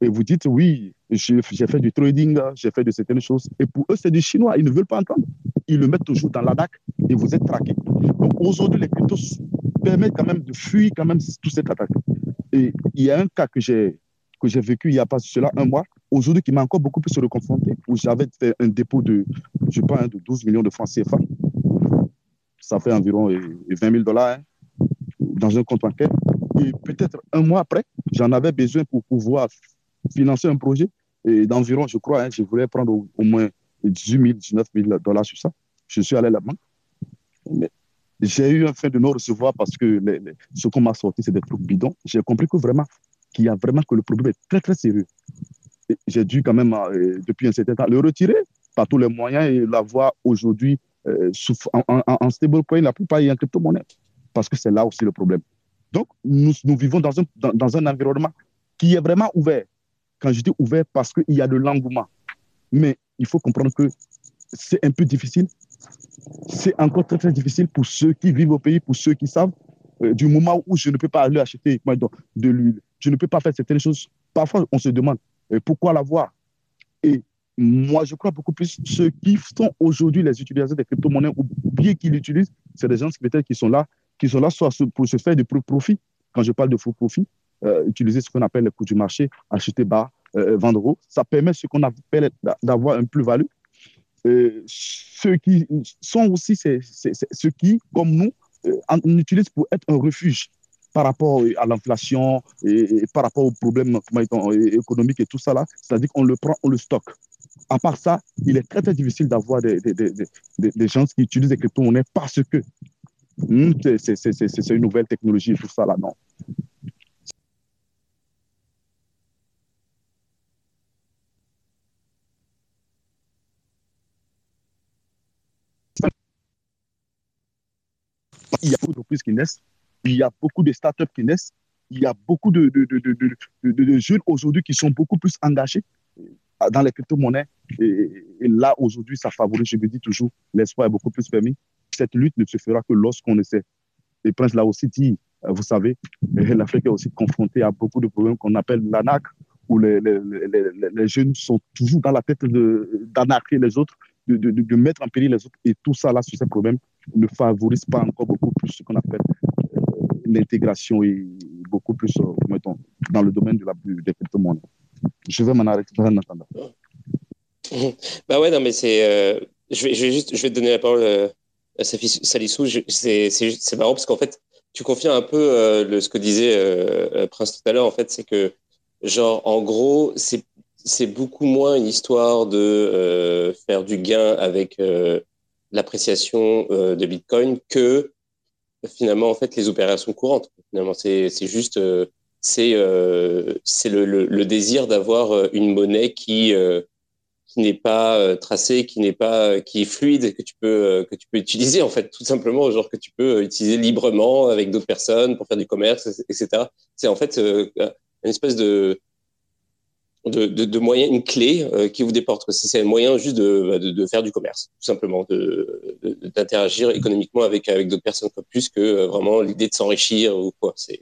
et vous dites oui, j'ai fait du trading, j'ai fait de certaines choses. Et pour eux, c'est du chinois, ils ne veulent pas entendre. Ils le mettent toujours dans la DAC et vous êtes traqué. Donc aujourd'hui, les cryptos permettent quand même de fuir quand même toute cette attaque. Et il y a un cas que j'ai vécu il n'y a pas cela un mois, aujourd'hui qui m'a encore beaucoup plus reconfronté, où j'avais fait un dépôt de, je sais pas, hein, de 12 millions de francs CFA. Ça fait environ 20 euh, 000 dollars hein, dans un compte bancaire. Et peut-être un mois après, j'en avais besoin pour pouvoir financer un projet d'environ, je crois, hein, je voulais prendre au, moins 18 000, 19 000 dollars sur ça. Je suis allé à la banque. j'ai eu un fait de non recevoir parce que ce qu'on m'a sorti, c'est des trucs bidons. J'ai compris que vraiment, qu'il y a vraiment que le problème est très, très sérieux. J'ai dû quand même, euh, depuis un certain temps, le retirer par tous les moyens et l'avoir aujourd'hui euh, en, en, stablecoin, la plupart est en crypto-monnaie. Parce que c'est là aussi le problème. Donc, nous, nous vivons dans un, dans un environnement qui est vraiment ouvert quand je dis ouvert, parce qu'il y a de l'engouement. Mais il faut comprendre que c'est un peu difficile. C'est encore très, très difficile pour ceux qui vivent au pays, pour ceux qui savent. Euh, du moment où je ne peux pas aller acheter de l'huile, je ne peux pas faire certaines choses. Parfois, on se demande euh, pourquoi l'avoir. Et moi, je crois beaucoup plus ceux qui sont aujourd'hui les utilisateurs des crypto-monnaies ou bien qui l'utilisent, c'est des gens qui sont là, qui sont là soit pour se faire du profit. Quand je parle de faux profit, utiliser ce qu'on appelle le coût du marché, acheter bas, euh, vendre haut. Ça permet ce qu'on appelle d'avoir un plus-value. Euh, ceux qui sont aussi ceux qui, comme nous, en utilisent pour être un refuge par rapport à l'inflation et, par rapport aux problèmes économiques et tout ça là. C'est-à-dire qu'on le prend, on le stocke. À part ça, il est très très difficile d'avoir des, des, des, des, gens qui utilisent des crypto-monnaies parce que hmm, c'est une nouvelle technologie et tout ça là. Non. Il y a beaucoup d'entreprises qui naissent, il y a beaucoup de startups qui naissent, il y a beaucoup de, jeunes aujourd'hui qui sont beaucoup plus engagés dans les crypto-monnaies. Et, là, aujourd'hui, ça favorise, je me dis toujours, l'espoir est beaucoup plus permis. Cette lutte ne se fera que lorsqu'on essaie. Et Prince l'a aussi dit, euh, vous savez, l'Afrique est aussi confrontée à beaucoup de problèmes qu'on appelle l'ANAC, où les, jeunes sont toujours dans la tête d'anarcher les autres, de, mettre en péril les autres. Et tout ça, là, sur ces problèmes, ne favorise pas encore beaucoup plus ce qu'on appelle euh, l'intégration et beaucoup plus, euh, mettons, dans le domaine de la, des crypto-monnaies. Je vais m'en arrêter en attendant. Bah ouais, non, mais c'est. Euh, je, vais, je, vais, juste je vais te donner la parole à Salissou. C'est marrant parce qu'en fait, tu confies un peu le, ce que disait Prince tout à l'heure. En fait, c'est que, genre, en gros, c'est beaucoup moins une histoire de faire du gain avec l'appréciation euh, de Bitcoin que finalement en fait les opérations courantes. Finalement, c'est juste euh, c'est euh, c'est le, désir d'avoir une monnaie qui qui n'est pas tracée, qui n'est pas qui est fluide, que tu peux que tu peux utiliser en fait tout simplement, genre que tu peux utiliser librement avec d'autres personnes pour faire du commerce, etc. C'est en fait une espèce de de, de, de, moyens, une clé euh, qui vous déporte. C'est un moyen juste de, de, faire du commerce, tout simplement, d'interagir économiquement avec, avec d'autres personnes, quoi, plus que euh, vraiment l'idée de s'enrichir ou quoi. C'est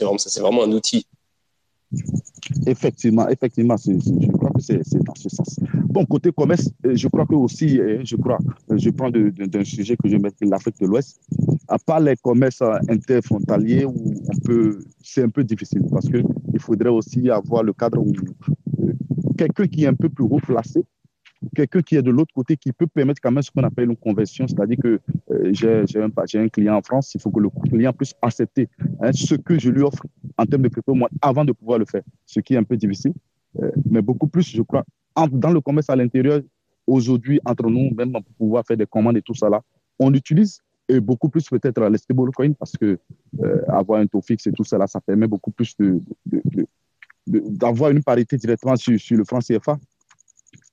vraiment ça, c'est vraiment un outil. Effectivement, effectivement, je crois que c'est dans ce sens. Bon, côté commerce, euh, je crois que aussi, euh, je crois, euh, je prends d'un sujet que je mets l'Afrique de l'Ouest, à part les commerces interfrontaliers où on peut, c'est un peu difficile parce que il faudrait aussi avoir le cadre où quelqu'un qui est un peu plus haut placé quelqu'un qui est de l'autre côté qui peut permettre quand même ce qu'on appelle une conversion, c'est-à-dire que euh, j'ai un, client en France, il faut que le client puisse accepter hein, ce que je lui offre en termes de crypto moi avant de pouvoir le faire, ce qui est un peu difficile, euh, mais beaucoup plus, je crois, dans le commerce à l'intérieur, aujourd'hui, entre nous, même pour pouvoir faire des commandes et tout ça là, on utilise et beaucoup plus peut-être les stablecoins parce que euh, avoir un taux fixe et tout ça là, ça permet beaucoup plus de, d'avoir une parité directement sur, sur le franc CFA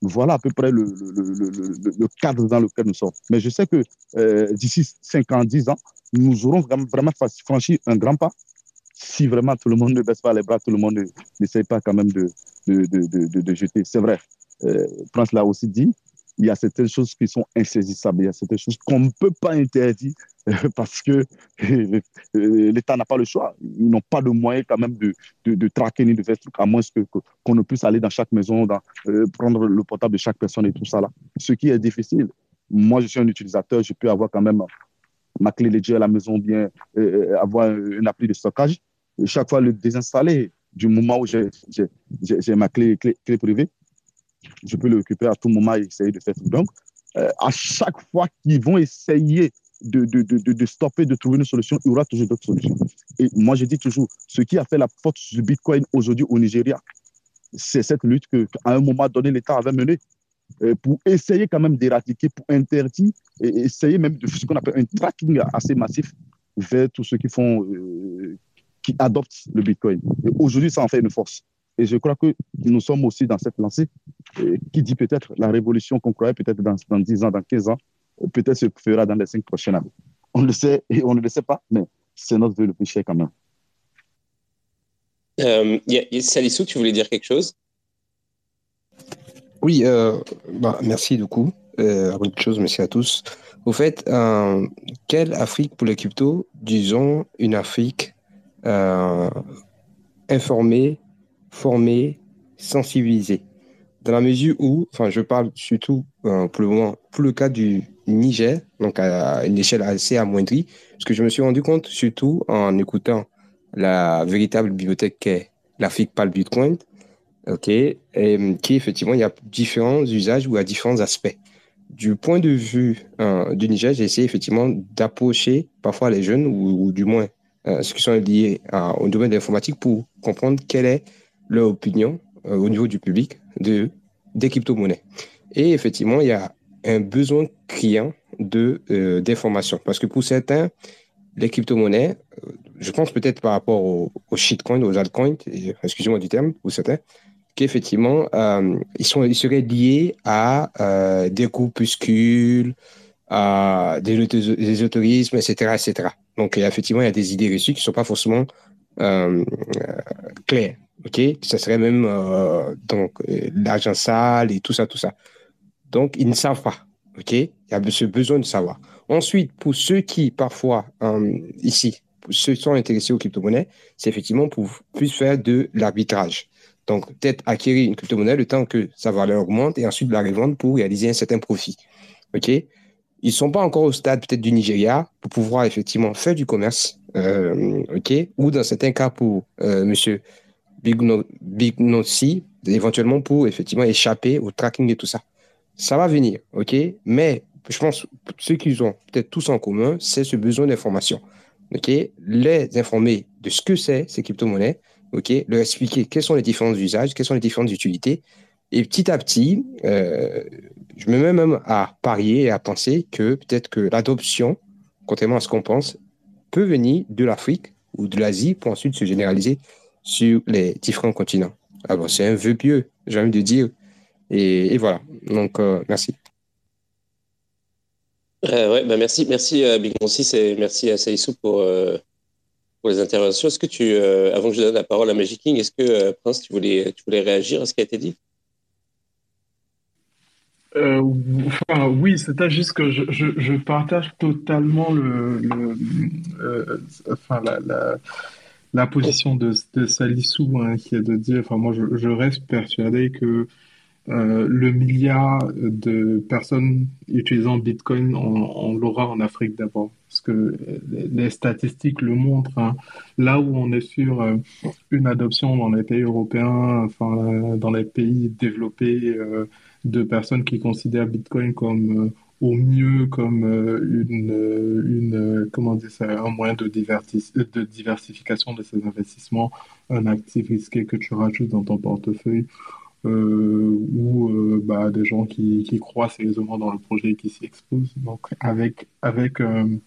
voilà à peu près le, le, le, le, cadre dans lequel nous sommes. Mais je sais que euh, d'ici 5 ans, 10 ans, nous aurons vraiment, franchi un grand pas si vraiment tout le monde ne baisse pas les bras, tout le monde n'essaie pas quand même de, de, de, de jeter. C'est vrai. Euh, Prince l'a aussi dit, il y a certaines choses qui sont insaisissables, il y a certaines choses qu'on ne peut pas interdire parce que l'État n'a pas le choix. Ils n'ont pas de moyens quand même de, de, traquer ni de faire truc, à moins qu'on ne puisse aller dans chaque maison, dans, euh, prendre le portable de chaque personne et tout ça là. Ce qui est difficile. Moi, je suis un utilisateur, je peux avoir quand même ma clé Ledger à la maison, bien euh, avoir une appli de stockage. Chaque fois, le désinstaller du moment où j'ai ma clé, clé, clé privée je peux le récupérer à tout moment et essayer de faire tout. Donc, euh, à chaque fois qu'ils vont essayer de, de, de, de, stopper, de trouver une solution, il y aura toujours d'autres solutions. Et moi, je dis toujours, ce qui a fait la force du Bitcoin aujourd'hui au Nigeria, c'est cette lutte qu'à un moment donné, l'État avait menée euh, pour essayer quand même d'éradiquer, pour interdire, et essayer même de ce qu'on appelle un tracking assez massif vers tous ceux qui font, euh, qui adoptent le Bitcoin. Et aujourd'hui, ça en fait une force. Et je crois que nous sommes aussi dans cette lancée qui dit peut-être la révolution qu'on croyait peut-être dans, dans 10 ans, dans 15 ans, peut-être se fera dans les 5 prochaines années. On le sait et on ne le sait pas, mais c'est notre vœu le plus cher quand même. Euh, Salissou, tu voulais dire quelque chose? Oui, euh, bah, merci du coup. Euh, avant toute chose, merci à tous. Au fait, euh, quelle Afrique pour les cryptos? Disons une Afrique euh, informée, formée, sensibilisée. Dans la mesure où, enfin, je parle surtout euh, pour le moment, pour le cas du Niger, donc à une échelle assez amoindrie, parce que je me suis rendu compte, surtout en écoutant la véritable bibliothèque qu'est l'Afrique par le Bitcoin, ok, et qui effectivement, il y a différents usages ou à différents aspects. Du point de vue euh, du Niger, j'ai essayé effectivement d'approcher parfois les jeunes, ou, du moins euh, ceux qui sont liés au domaine de l'informatique, pour comprendre quelle est leur opinion euh, au niveau du public de, des crypto-monnaies. Et effectivement, il y a un besoin criant de euh. Parce que pour certains, les crypto-monnaies, euh, je pense peut-être par rapport aux, shitcoins, aux altcoins, excusez-moi du terme, pour certains, qu'effectivement, euh, ils, ils seraient liés à euh, des groupuscules, à des, des autorismes, etc., etc. Donc, effectivement, il y a des idées reçues qui ne sont pas forcément euh, claires ok? Ça serait même euh, donc euh, l'argent sale et tout ça, tout ça. Donc, ils ne savent pas, ok? Il y a ce besoin de savoir. Ensuite, pour ceux qui, parfois, euh, ici, qui sont intéressés aux crypto-monnaies, c'est effectivement pour plus faire de l'arbitrage. Donc, peut-être acquérir une crypto-monnaie le temps que sa valeur augmente et ensuite la revendre pour réaliser un certain profit. OK? Ils ne sont pas encore au stade peut-être du Nigeria pour pouvoir effectivement faire du commerce. Euh, OK? Ou dans certains cas pour euh, monsieur Big, no, Big éventuellement pour effectivement échapper au tracking et tout ça. Ça va venir, ok? Mais je pense que ce qu'ils ont peut-être tous en commun, c'est ce besoin d'information. Ok? Les informer de ce que c'est ces crypto-monnaies, ok? Leur expliquer quels sont les différents usages, quelles sont les différentes utilités. Et petit à petit, euh, je me mets même à parier et à penser que peut-être que l'adoption, contrairement à ce qu'on pense, peut venir de l'Afrique ou de l'Asie pour ensuite se généraliser sur les différents continents. Alors, c'est un vœu pieux, j'ai envie de dire. Et, et voilà. Donc, euh, merci. Euh, ouais, bah merci, merci à Big Francis et merci à Saïsou pour, euh, pour les interventions. Est-ce que tu, euh, avant que je donne la parole à Magic King, est-ce que euh, Prince, tu voulais, tu voulais réagir à ce qui a été dit? Euh, enfin, oui, c'est juste que je, je, je partage totalement le, le euh, enfin, la, la, la position de, de Salissou, hein, qui est de dire, enfin moi je, reste persuadé que euh, le milliard de personnes utilisant Bitcoin, on, l'aura en Afrique d'abord. Parce que les, statistiques le montrent. Hein. Là où on est sur euh, une adoption dans les pays européens, enfin, dans les pays développés, euh, de personnes qui considèrent Bitcoin comme au mieux comme une, une comment dire ça, un moyen de, de diversification de ces investissements, un actif risqué que tu rajoutes dans ton portefeuille euh, ou euh, bah, des gens qui, qui croient sérieusement dans le projet et qui s'y exposent. Donc avec, avec, euh,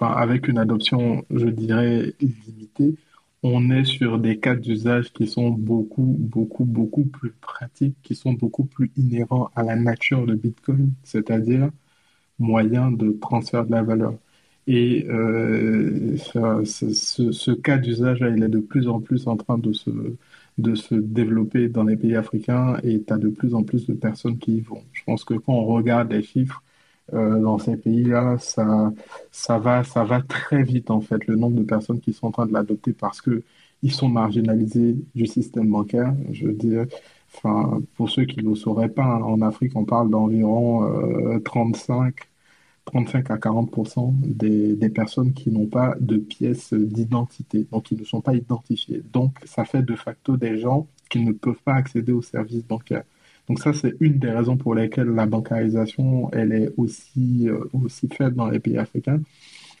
avec une adoption, je dirais, limitée, on est sur des cas d'usage qui sont beaucoup, beaucoup, beaucoup plus pratiques, qui sont beaucoup plus inhérents à la nature de Bitcoin, c'est-à-dire moyen de transfert de la valeur. Et euh, ce, cas d'usage, il est de plus en plus en train de se, de se développer dans les pays africains et tu as de plus en plus de personnes qui y vont. Je pense que quand on regarde les chiffres euh, dans ces pays-là, ça, ça, va, ça va très vite en fait, le nombre de personnes qui sont en train de l'adopter parce que ils sont marginalisés du système bancaire. Je veux dire, enfin, pour ceux qui ne le sauraient pas, hein, en Afrique, on parle d'environ euh, 35 35 à 40 des, des personnes qui n'ont pas de pièces d'identité, donc qui ne sont pas identifiées. Donc, ça fait de facto des gens qui ne peuvent pas accéder aux services bancaires. Donc ça, c'est une des raisons pour lesquelles la bancarisation, elle est aussi, euh, aussi faible dans les pays africains.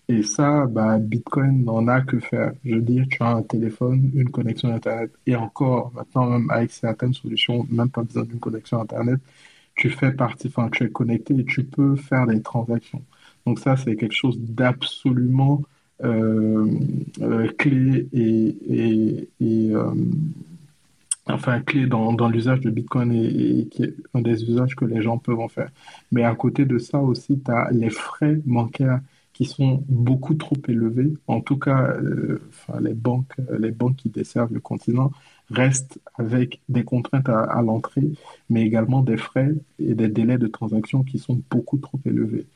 Et ça, bah, Bitcoin n'en a que faire. Je veux dire, tu as un téléphone, une connexion Internet, et encore, maintenant, même avec certaines solutions, même pas besoin d'une connexion Internet, tu fais partie, enfin, tu es connecté et tu peux faire des transactions. Donc ça, c'est quelque chose d'absolument euh, euh, clé et, euh, enfin clé dans, l'usage de Bitcoin et, qui est un des usages que les gens peuvent en faire. Mais à côté de ça aussi, tu as les frais bancaires qui sont beaucoup trop élevés. En tout cas, enfin, les banques, les banques qui desservent le continent reste avec des contraintes à, l'entrée, mais également des frais et des délais de transaction qui sont beaucoup trop élevés.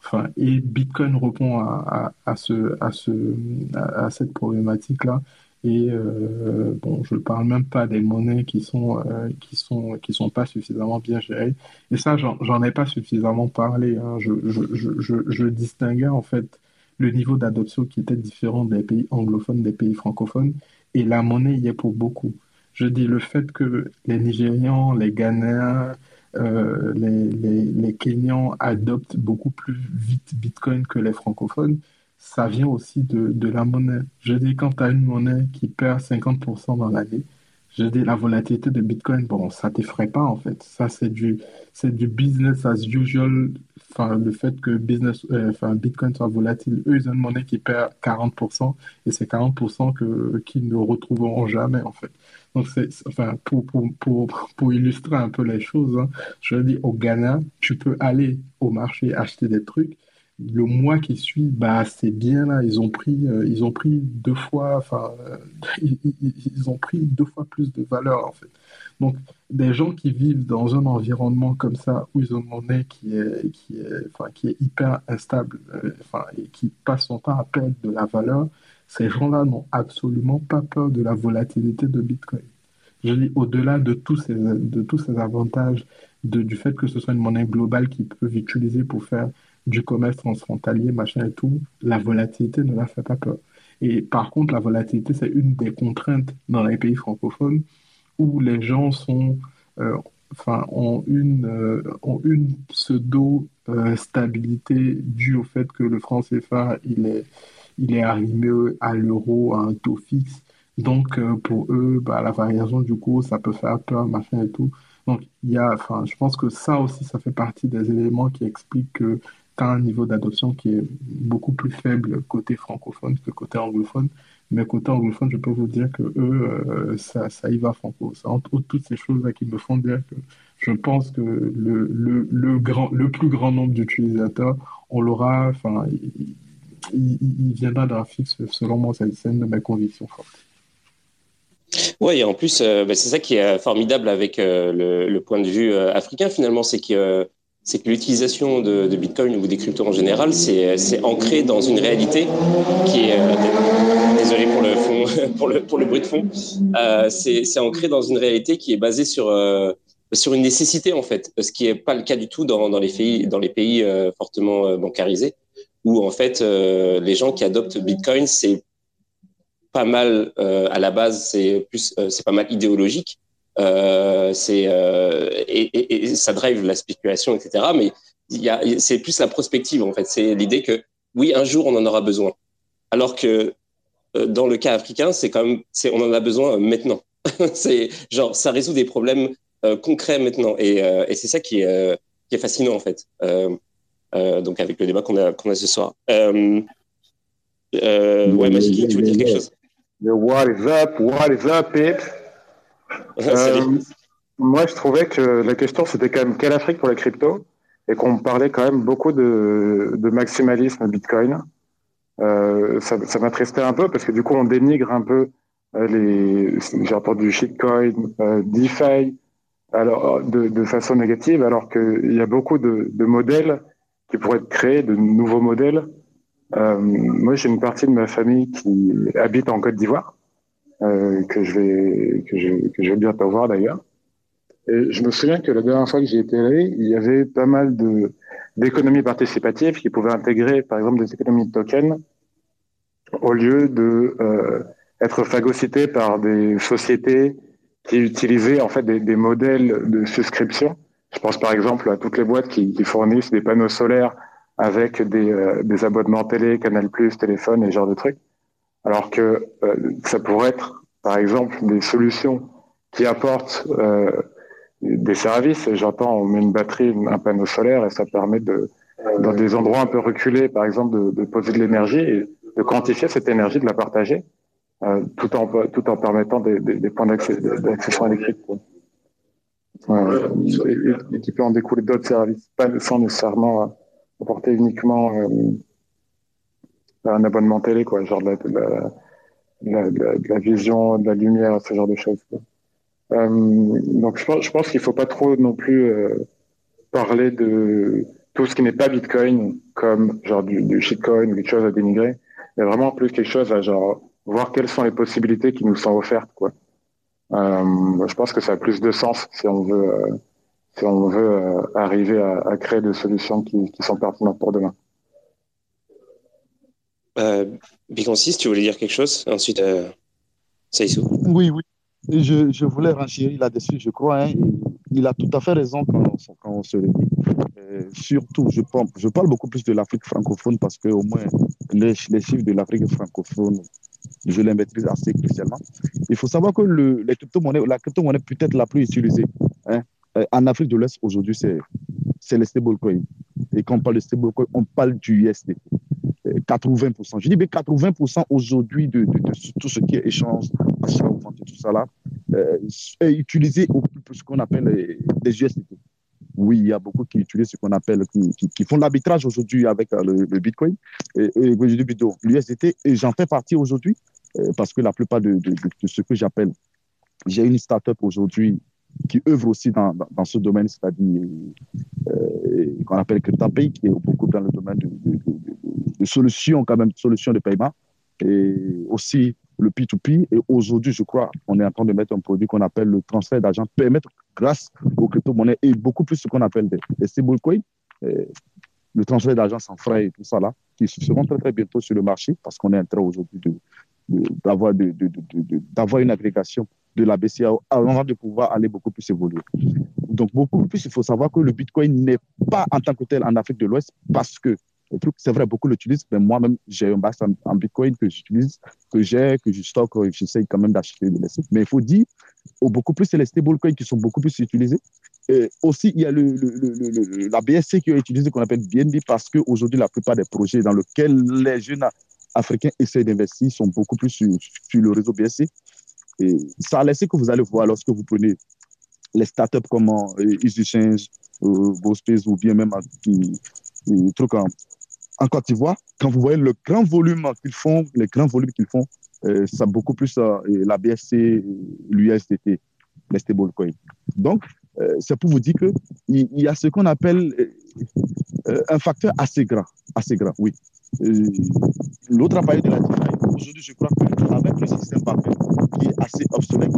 Enfin, et Bitcoin répond à, ce, à, cette problématique-là. Et euh, bon, je ne parle même pas des monnaies qui sont euh, qui sont qui sont pas suffisamment bien gérées. Et ça, j'en ai pas suffisamment parlé. Hein. Je, je, je, je, distinguais en fait le niveau d'adoption qui était différent des pays anglophones, des pays francophones et la monnaie y est pour beaucoup. Je dis le fait que les Nigérians, les Ghanéens, euh, les, les, les, Kenyans adoptent beaucoup plus vite Bitcoin que les francophones, ça vient aussi de, de la monnaie. Je dis quand tu as une monnaie qui perd 50% dans l'année, je dis la volatilité de Bitcoin, bon, ça t'effraie pas en fait. Ça, c'est du, du business as usual enfin, le fait que business, euh, enfin, Bitcoin soit volatile, eux, ils ont une monnaie qui perd 40%, et c'est 40% que, qu'ils ne retrouveront jamais, en fait. Donc, enfin, pour, pour, pour, pour, illustrer un peu les choses, hein, je dis, au Ghana, tu peux aller au marché acheter des trucs, le mois qui suit, bah, c'est bien là. Ils ont pris, euh, ils ont pris deux fois, enfin, euh, ils, ont pris deux fois plus de valeur en fait. Donc, des gens qui vivent dans un environnement comme ça, où ils ont une monnaie qui est, qui est, enfin, qui est hyper instable, euh, enfin, et qui passe son temps à perdre de la valeur, ces gens-là n'ont absolument pas peur de la volatilité de Bitcoin. Je dis, au-delà de tous ces, de tous ces avantages, de, du fait que ce soit une monnaie globale qu'ils peuvent utiliser pour faire du commerce transfrontalier, machin et tout, la volatilité ne leur fait pas peur. Et par contre, la volatilité, c'est une des contraintes dans les pays francophones où les gens sont, euh, enfin, ont une, euh, ont une pseudo-stabilité euh, due au fait que le franc CFA, il est, il est arrivé à l'euro à un taux fixe. Donc, pour eux, bah, la variation du cours, ça peut faire peur, machin et tout. Donc, il y a, enfin, je pense que ça aussi, ça fait partie des éléments qui expliquent que un niveau d'adoption qui est beaucoup plus faible côté francophone que côté anglophone. Mais côté anglophone, je peux vous dire que eux, euh, ça, ça y va franco. C'est entre toutes ces choses-là qui me font dire que je pense que le, le, grand, le plus grand nombre d'utilisateurs, on l'aura, enfin, il, il, viendra d'un fixe, selon moi, c'est une de mes convictions fortes. Oui, et en plus, euh, bah, c'est ça qui est formidable avec euh, le, point de vue africain, finalement, c'est que c'est que l'utilisation de, Bitcoin ou des cryptos en général, c'est ancré dans une réalité qui est, désolé pour le fond, pour le, bruit de fond, c'est ancré dans une réalité qui est basée sur sur une nécessité en fait, ce qui n'est pas le cas du tout dans, dans les pays, dans les pays fortement bancarisés, où en fait les gens qui adoptent Bitcoin, c'est pas mal à la base, c'est plus, c'est pas mal idéologique. Euh, c'est euh, et, et, ça drive la spéculation, etc. Mais il c'est plus la prospective en fait. C'est l'idée que oui, un jour on en aura besoin. Alors que euh, dans le cas africain, c'est comme c'est on en a besoin maintenant. c'est genre ça résout des problèmes concrets maintenant et, et c'est ça qui est, qui est fascinant en fait. donc avec le débat qu'on a qu'on a ce soir. ouais, Magic, tu veux dire quelque chose? What is up? What is up, euh, moi, je trouvais que la question, c'était quand même quelle Afrique pour la crypto et qu'on parlait quand même beaucoup de, de maximalisme Bitcoin. Euh, ça, ça m'attristait un peu parce que du coup, on dénigre un peu euh, les, j'ai entendu shitcoin, euh, DeFi, alors de, de, façon négative, alors qu'il y a beaucoup de, de, modèles qui pourraient être créés, de nouveaux modèles. Euh, moi, j'ai une partie de ma famille qui habite en Côte d'Ivoire euh, que je vais que je, que je vais bientôt voir d'ailleurs. Je me souviens que la dernière fois que j'ai été allé, il y avait pas mal de d'économies participatives qui pouvaient intégrer, par exemple, des économies de tokens au lieu de euh, être phagocytées par des sociétés qui utilisaient en fait des, des, modèles de souscription. Je pense par exemple à toutes les boîtes qui, qui fournissent des panneaux solaires avec des, euh, des abonnements télé, Canal+, téléphone et ce genre de trucs alors que euh, ça pourrait être, par exemple, des solutions qui apportent euh, des services. J'entends, on met une batterie, un panneau solaire, et ça permet de, dans des endroits un peu reculés, par exemple, de, de poser de l'énergie et de quantifier cette énergie, de la partager, euh, tout en tout en permettant des, des, des points d'accession électrique. Quoi. Euh, et, et, qui peut en découler d'autres services, pas sans nécessairement apporter uniquement un abonnement télé, quoi, genre de la, la, la, vision, de la lumière, ce genre de choses. Euh, donc je pense, je pense qu'il faut pas trop non plus euh, parler de tout ce qui n'est pas Bitcoin comme genre du, shitcoin ou quelque chose à dénigrer, mais vraiment plus quelque chose à genre voir quelles sont les possibilités qui nous sont offertes, quoi. Euh, je pense que ça a plus de sens si on veut, si on veut arriver à, à, créer des solutions qui, qui sont pertinentes pour demain. Euh, tu voulais dire quelque chose? Ensuite, euh, Saïsou. Oui, oui. Je, je voulais renchérir là-dessus, je crois. Hein, il a tout à fait raison quand on, se dit. Euh, surtout, je parle, beaucoup plus de l'Afrique francophone parce que au moins les, chiffres de l'Afrique francophone, je les maîtrise assez crucialement. Il faut savoir que la crypto-monnaie peut-être la plus utilisée hein, euh, en Afrique de l'Ouest aujourd'hui, c'est, c'est les stablecoins. Et quand on parle de stablecoin, on parle du USD. 80%. Je dis bien 80% aujourd'hui de, tout ce qui est échange, achat tout ça là, euh, est utilisé au plus ce qu'on appelle les, USDT. Oui, il y a beaucoup qui utilisent ce qu'on appelle, qui, qui, qui font l'arbitrage aujourd'hui avec euh, le, Bitcoin et, et l'USDT et j'en fais partie aujourd'hui euh, parce que la plupart de, de ce que j'appelle, j'ai une startup aujourd'hui qui œuvre aussi dans, dans, ce domaine, c'est-à-dire euh, qu'on appelle CryptoPay, qui est beaucoup dans le domaine de, de, de, de solutions, quand même, solutions de paiement, et aussi le P2P. Et aujourd'hui, je crois, on est en train de mettre un produit qu'on appelle le transfert d'argent, permettre, grâce aux crypto-monnaies et beaucoup plus ce qu'on appelle des, stablecoins, euh, le transfert d'argent sans frais et tout ça là, qui seront très très bientôt sur le marché parce qu'on est en train aujourd'hui d'avoir de, de, de, une agrégation de la BCAO avant de pouvoir aller beaucoup plus évoluer. Donc, beaucoup plus, il faut savoir que le Bitcoin n'est pas en tant que tel en Afrique de l'Ouest parce que c'est vrai, beaucoup l'utilisent, mais moi-même, j'ai un bas en, Bitcoin que j'utilise, que j'ai, que je stocke, j'essaye quand même d'acheter de laisser. Mais il faut dire, beaucoup plus, c'est les stablecoins qui sont beaucoup plus utilisés. Et aussi, il y a le, le, le, la BSC qui est utilisée, qu'on appelle BNB, parce qu'aujourd'hui, la plupart des projets dans lesquels les jeunes africains essaient d'investir sont beaucoup plus sur, le réseau BSC. Et ça a laissé que vous allez voir lorsque vous prenez les startups comme euh, EasyChange, euh, GoSpace ou bien même qui, qui trucs en, en Côte d'Ivoire, quand vous voyez le grand volume qu'ils font, les grands volumes qu'ils font, euh, beaucoup plus euh, la BSC, l'USDT, les stablecoins. Donc, euh, c'est pour vous dire qu'il y, y a ce qu'on appelle euh, un facteur assez grand, assez grand, oui. L'autre appareil de la DeFi, aujourd'hui, je crois qu'avec le système bancaire qui est assez obsolète,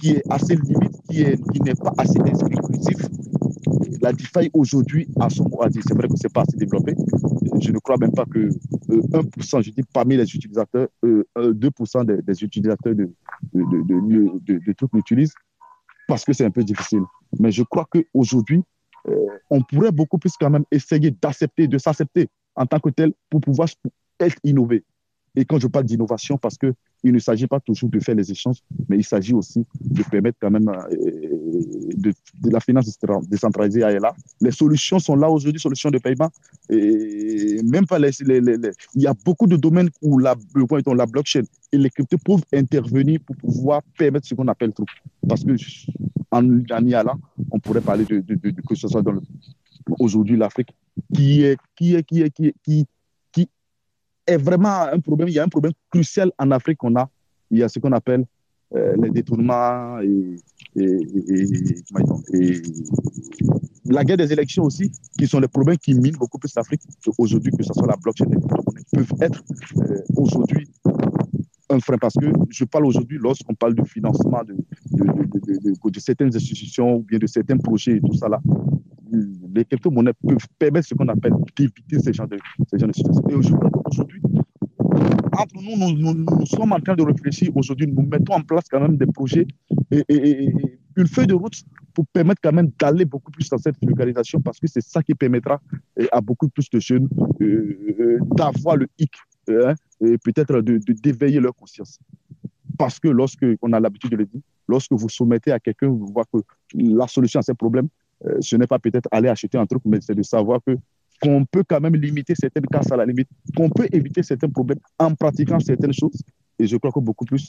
qui est assez limite, qui n'est pas assez exclusif, la DeFi aujourd'hui a son mot à dire. C'est vrai que ce n'est pas assez développé. Je ne crois même pas que 1%, je dis parmi les utilisateurs, 2% des, des, utilisateurs de, de, de, de trucs l'utilisent parce que c'est un peu difficile. Mais je crois qu'aujourd'hui, euh, on pourrait beaucoup plus quand même essayer d'accepter, de s'accepter en tant que tel pour pouvoir être innové. Et quand je parle d'innovation, parce qu'il ne s'agit pas toujours de faire les échanges, mais il s'agit aussi de permettre quand même euh, de, de, la finance décentralisée à là. Les solutions sont là aujourd'hui, solutions de paiement. Et même pas les, les, les, il y a beaucoup de domaines où la, la blockchain et les cryptos peuvent intervenir pour pouvoir permettre ce qu'on appelle tout. Parce que en, en là, on pourrait parler de, de, de, que ce soit dans aujourd'hui l'Afrique qui est, qui est, qui est, qui est, qui est vraiment un problème. Il y a un problème crucial en Afrique qu'on a. Il y a ce qu'on appelle euh, les détournements et, la guerre des élections aussi, qui sont les problèmes qui minent beaucoup plus l'Afrique aujourd'hui, que ce soit la blockchain, les peuvent être euh, aujourd'hui un frein parce que je parle aujourd'hui, lorsqu'on parle de financement de, de, de, de, certaines institutions ou bien de certains projets et tout ça là, les crypto-monnaies peuvent permettre ce qu'on appelle d'éviter ces genres de, ces genres de situations. Et aujourd'hui, entre nous nous, nous, sommes en train de réfléchir aujourd'hui, nous mettons en place quand même des projets et, et, et une feuille de route pour permettre quand même d'aller beaucoup plus dans cette vulgarisation parce que c'est ça qui permettra à beaucoup plus de jeunes euh, d'avoir le hic hein, et peut-être de, d'éveiller leur conscience. Parce que lorsque, on a l'habitude de le dire, lorsque vous soumettez à quelqu'un, vous voyez que la solution à ces problèmes, euh, ce n'est pas peut-être aller acheter un truc, mais c'est de savoir que qu'on peut quand même limiter certaines casses à la limite, qu'on peut éviter certains problèmes en pratiquant certaines choses. Et je crois que beaucoup plus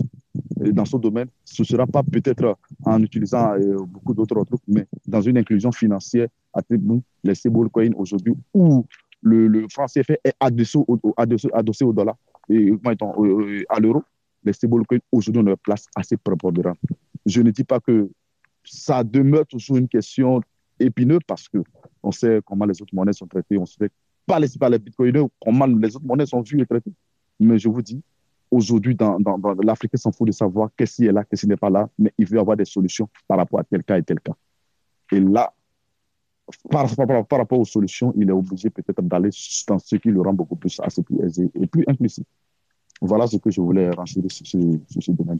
euh, dans ce domaine, ce ne sera pas peut-être en utilisant euh, beaucoup d'autres trucs, mais dans une inclusion financière à les stablecoins aujourd'hui, où le, le franc CFA est adossé au, adossé, adossé au dollar et à l'euro, les stablecoins aujourd'hui ont une place assez prépondérante. Je ne dis pas que ça demeure toujours une question épineuse parce que on sait comment les autres monnaies sont traitées, on sait pas les, par les bitcoiners comment les autres monnaies sont vues et traitées. Mais je vous dis, aujourd'hui, dans, dans, dans l'Afrique s'en fout de savoir qu'est-ce qui est là, qu'est-ce qui n'est pas là, mais il veut avoir des solutions par rapport à tel cas et tel cas. Et là, par, rapport aux solutions, il est obligé peut-être d'aller dans ce qui le rend beaucoup plus assez plus aisé et plus inclusif. Voilà ce que je voulais renseigner sur ce, sur ce domaine.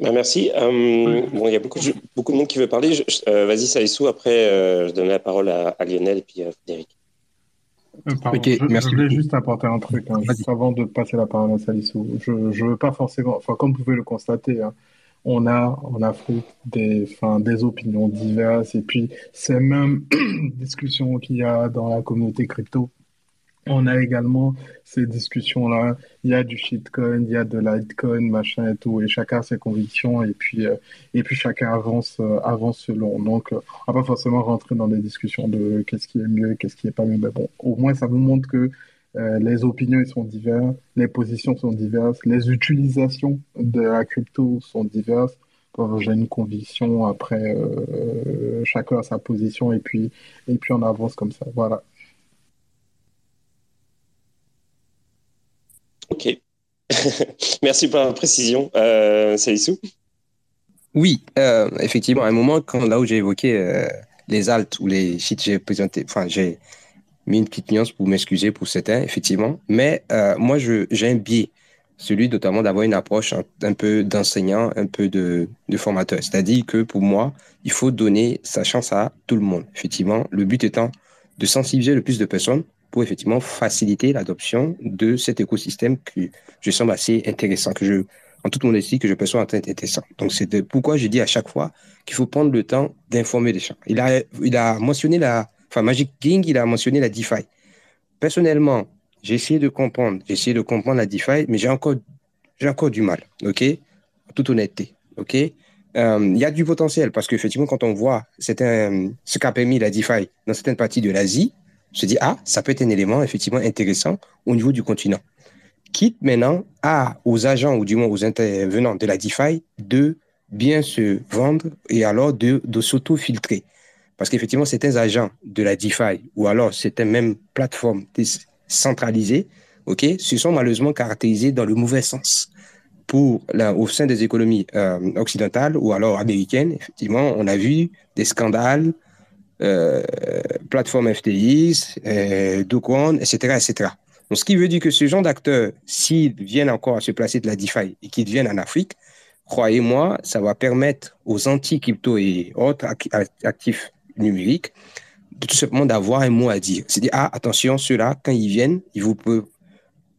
Ben merci. Euh, bon, il y a beaucoup de, beaucoup de monde qui veut parler. Euh, vas-y, Salissou. Après, euh, je donne la parole à, à Lionel et puis à Frédéric. Pardon, okay, je, merci. je, voulais juste apporter un truc, hein, juste avant de passer la parole à Salissou. Je ne veux pas forcément, enfin, comme vous pouvez le constater, hein, on a en Afrique des, enfin, des opinions diverses et puis ces mêmes discussions qu'il y a dans la communauté crypto on a également ces discussions-là. Il y a du shitcoin, il y a de litecoin, machin et tout, et chacun a ses convictions, et puis, euh, et puis chacun avance, euh, avance selon. Donc, euh, on va pas forcément rentrer dans des discussions de qu'est-ce qui est mieux, qu'est-ce qui est pas mieux. Mais bon, au moins, ça vous montre que les opinions sont diverses, les positions sont diverses, les utilisations de la crypto sont diverses. J'ai une conviction, après, chacun a sa position, et puis, et puis on avance comme ça. Voilà. Ok. Merci pour la précision. Euh, Oui, euh, effectivement, à un moment, là où j'ai évoqué euh, les altes ou les sites, j'ai présenté, enfin, j'ai mis une petite nuance pour m'excuser pour certains, effectivement. Mais euh, moi, j'ai un biais, celui notamment d'avoir une approche un, peu d'enseignant, un peu de formateur. C'est-à-dire que pour moi, il faut donner sa chance à tout le monde. Effectivement, le but étant de sensibiliser le plus de personnes pour effectivement faciliter l'adoption de cet écosystème que je semble assez intéressant, que je, en toute modestie, que je perçois intéressant. Donc, c'est pourquoi je dis à chaque fois qu'il faut prendre le temps d'informer les gens. Il a, il a mentionné la, enfin, Magic King, il a mentionné la DeFi. Personnellement, j'ai essayé de comprendre, j'ai essayé de comprendre la DeFi, mais j'ai encore, j'ai encore du mal, ok? En toute honnêteté, ok? Euh, il y a du potentiel parce qu'effectivement, quand on voit certains, ce qu'a permis la DeFi dans certaines parties de l'Asie, je dis, ah, ça peut être un élément effectivement intéressant au niveau du continent. Quitte maintenant à, aux agents ou du moins aux intervenants de la DeFi de bien se vendre et alors de, de s'auto-filtrer. Parce qu'effectivement, certains agents de la DeFi ou alors certaines même plateformes centralisées, ok, se sont malheureusement caractérisés dans le mauvais sens. Pour là, au sein des économies euh, occidentales ou alors américaines, effectivement, on a vu des scandales, euh, plateformes FTX, euh, etc., etc. Ce qui veut dire que ce genre d'acteurs, s'ils viennent encore à se placer de la DeFi et qu'ils viennent en Afrique, croyez-moi, ça va permettre aux anti-crypto et autres actifs numériques de tout simplement d'avoir un mot à dire. C'est-à-dire, ah, attention, ceux-là, quand ils viennent, ils vous peuvent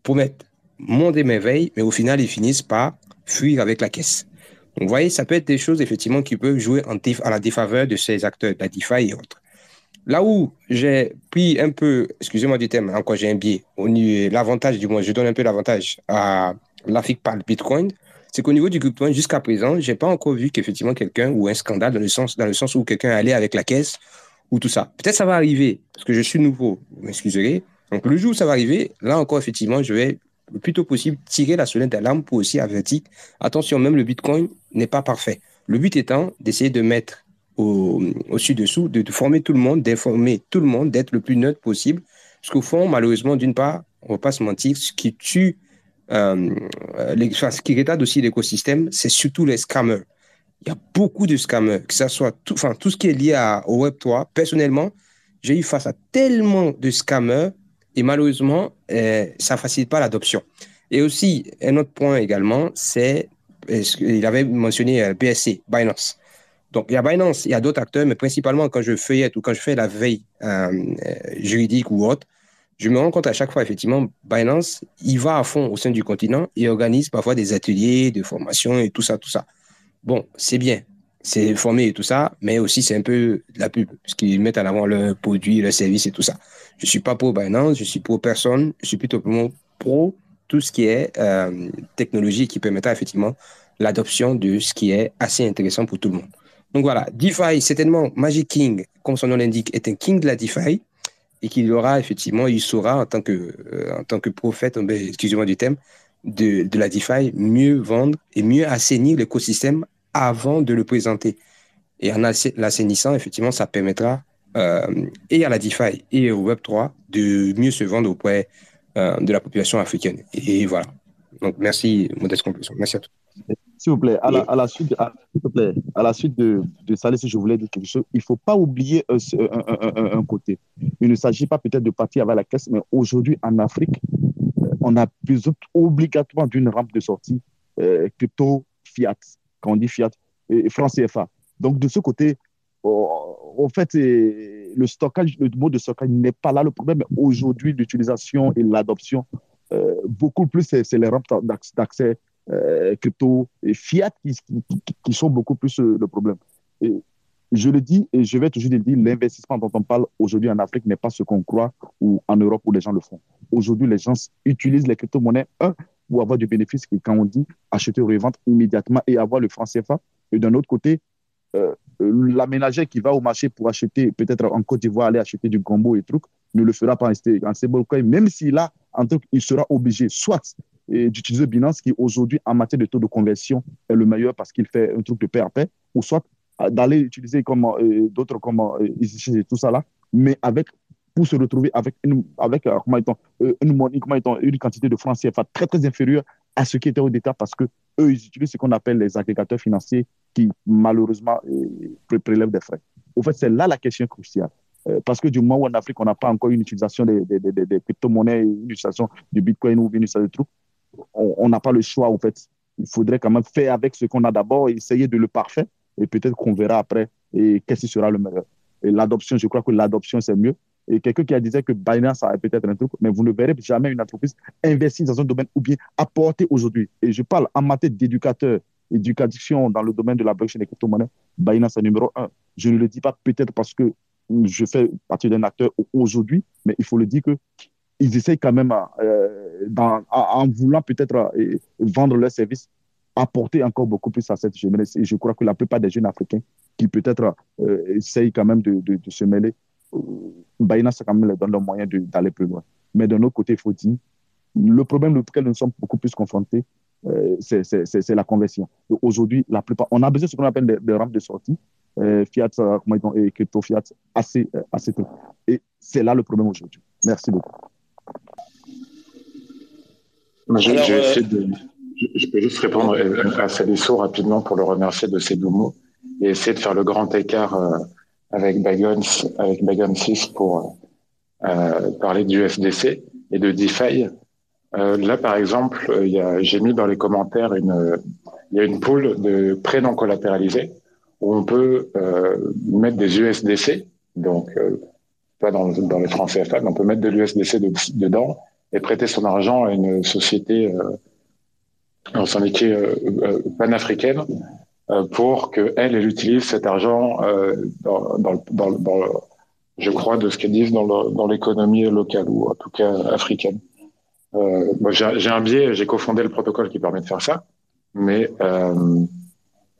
promettre monde et merveille, mais au final, ils finissent par fuir avec la caisse. Vous voyez, ça peut être des choses, effectivement, qui peuvent jouer en à la défaveur de ces acteurs, la DeFi et autres. Là où j'ai pris un peu, excusez-moi du thème, encore j'ai un biais, l'avantage, du moins, je donne un peu l'avantage à l'Afrique par le Bitcoin, c'est qu'au niveau du Bitcoin, jusqu'à présent, j'ai pas encore vu qu'effectivement quelqu'un ou un scandale dans le sens, dans le sens où quelqu'un allait avec la caisse ou tout ça. Peut-être ça va arriver, parce que je suis nouveau, vous m'excuserez. Donc le jour où ça va arriver, là encore, effectivement, je vais le plus tôt possible tirer la sonnette d'alarme pour aussi avertir. Attention, même le Bitcoin n'est pas parfait. Le but étant d'essayer de mettre au-dessus-dessous, de, de, former tout le monde, d'informer tout le monde, d'être le plus neutre possible. Parce qu'au fond, malheureusement, d'une part, on ne va pas se mentir, ce qui tue, euh, ce qui retarde aussi l'écosystème, c'est surtout les scammers. Il y a beaucoup de scammers, que ce soit tout, tout ce qui est lié au Web3. Personnellement, j'ai eu face à tellement de scammers et malheureusement, euh, ça ne facilite pas l'adoption. Et aussi, un autre point également, c'est, il avait mentionné euh, BSC, Binance. Donc, il y a Binance, il y a d'autres acteurs, mais principalement quand je feuillette ou quand je fais la veille euh, euh, juridique ou autre, je me rends compte à chaque fois, effectivement, Binance, il va à fond au sein du continent et organise parfois des ateliers de formation et tout ça, tout ça. Bon, c'est bien, c'est formé et tout ça, mais aussi c'est un peu de la pub, parce qu'ils mettent en avant le produit, le service et tout ça. Je ne suis pas pour Binance, je suis pour personne, je suis plutôt pro tout ce qui est euh, technologie qui permettra effectivement l'adoption de ce qui est assez intéressant pour tout le monde. Donc voilà, DeFi, certainement, Magic King, comme son nom l'indique, est un king de la DeFi et qu'il aura effectivement, il saura en tant que, euh, en tant que prophète, ben, excusez-moi du thème, de, de la DeFi, mieux vendre et mieux assainir l'écosystème avant de le présenter. Et en l'assainissant, effectivement, ça permettra euh, et à la DeFi et au Web3 de mieux se vendre auprès euh, de la population africaine. Et voilà. Donc, merci, modeste conclusion. Merci à tous. S'il vous plaît, à la, à la suite, à, plaît, à la suite de, de ça, si je voulais dire quelque chose, il ne faut pas oublier un, un, un, côté. Il ne s'agit pas peut-être de partir avec la caisse, mais aujourd'hui, en Afrique, euh, on a besoin obligatoirement d'une rampe de sortie euh, crypto fiat, quand on dit fiat, et franc CFA. Donc, de ce côté, en fait, le stockage, le mot de stockage n'est pas là le problème. Aujourd'hui, l'utilisation et l'adoption, euh, beaucoup plus, c'est les rampes d'accès euh, crypto et fiat qui, sont beaucoup plus euh, le problème. Et je le dis et je vais toujours le dire, l'investissement dont on parle aujourd'hui en Afrique n'est pas ce qu'on croit ou en Europe où les gens le font. Aujourd'hui, les gens utilisent les crypto-monnaies, un, pour avoir du bénéfice, quand on dit acheter ou revendre immédiatement et avoir le franc CFA. Et d'un autre côté, euh, l'aménager qui va au marché pour acheter, peut-être en Côte d'Ivoire, aller acheter du gombo et trucs, ne le fera pas en stablecoin, même si là, en truc, il sera obligé soit d'utiliser Binance qui aujourd'hui en matière de taux de conversion est le meilleur parce qu'il fait un truc de paix à paix, ou soit euh, d'aller utiliser comme euh, d'autres comme euh, tout ça là, mais avec pour se retrouver avec une avec monnaie comment une quantité de francs CFA très très inférieure à ce qui était au départ parce que eux ils utilisent ce qu'on appelle les agrégateurs financiers qui malheureusement prélèvent des frais. Au fait, c'est là la question cruciale. parce que du moment où en Afrique, on n'a pas encore une utilisation des, des, des, des crypto-monnaies, une utilisation du Bitcoin ou une utilisation de trucs, on n'a pas le choix, en fait. Il faudrait quand même faire avec ce qu'on a d'abord, essayer de le parfait, et peut-être qu'on verra après et qu'est-ce qui sera le meilleur. Et l'adoption, je crois que l'adoption, c'est mieux. Et quelqu'un qui a dit que Binance ça peut-être un truc, mais vous ne verrez jamais une entreprise investir dans un domaine ou bien apporter aujourd'hui. Et je parle en matière d'éducateur, éducation dans le domaine de la blockchain et crypto-monnaie, Binance est numéro un. Je ne le dis pas peut-être parce que je fais partie d'un acteur aujourd'hui, mais il faut le dire que ils essayent quand même, euh, en voulant peut-être euh, vendre leurs services, apporter encore beaucoup plus à cette jeunesse. Et je crois que la plupart des jeunes Africains qui peut-être euh, essayent quand même de, se mêler, Baïna, ça quand même leur donne le moyen d'aller plus loin. Mais d'un autre côté, il faut dire, le problème auquel nous sommes beaucoup plus confrontés, c'est la conversion. Aujourd'hui, la plupart, on a besoin de ce qu'on appelle des, rampes de sortie, fiat, comment et crypto fiat, assez, assez tôt. Et c'est là le problème aujourd'hui. Merci beaucoup. Je, je, peux juste répondre à Salisso rapidement pour le remercier de ses doux mots et essayer de faire le grand écart avec Bagons, avec Bagons 6 pour euh, parler du FDC et de DeFi. Euh, là, par exemple, j'ai mis dans les commentaires une, il y a une pool de prêts non collatéralisés où on peut euh, mettre des USDC, donc euh, pas dans, dans les francs CFA, mais on peut mettre de l'USDC dedans et prêter son argent à une société euh, euh, panafricaine euh, pour qu'elle, elle utilise cet argent euh, je crois, de ce qu'elles disent dans l'économie locale ou en tout cas africaine. Euh, j'ai un biais, j'ai cofondé le protocole qui permet de faire ça, mais euh,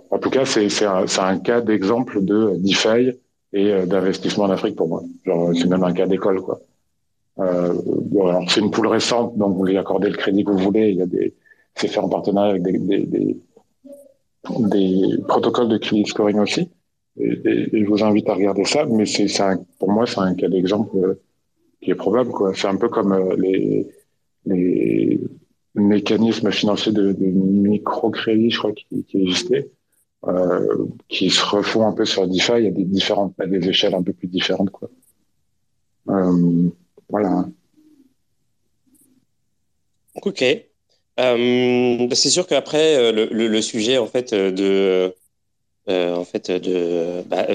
en tout cas, c'est un, cas d'exemple de DeFi et d'investissement en Afrique pour moi. C'est même un cas d'école, quoi. Euh, c'est une poule récente, donc vous lui accordez le crédit que vous voulez. Il y a des, c'est fait en partenariat avec des, des protocoles de credit scoring aussi. Et, je vous invite à regarder ça, mais c'est pour moi, c'est un cas d'exemple euh, qui est probable. C'est un peu comme euh, les, mécanismes financiers de, de microcrédit, je crois, qui, existaient, euh, qui se refont un peu sur DeFi. Il y a des différentes, des échelles un peu plus différentes, quoi. Voilà. Ok. Euh, bah, c'est sûr qu'après euh, le, le, sujet en fait euh, de en fait de bah,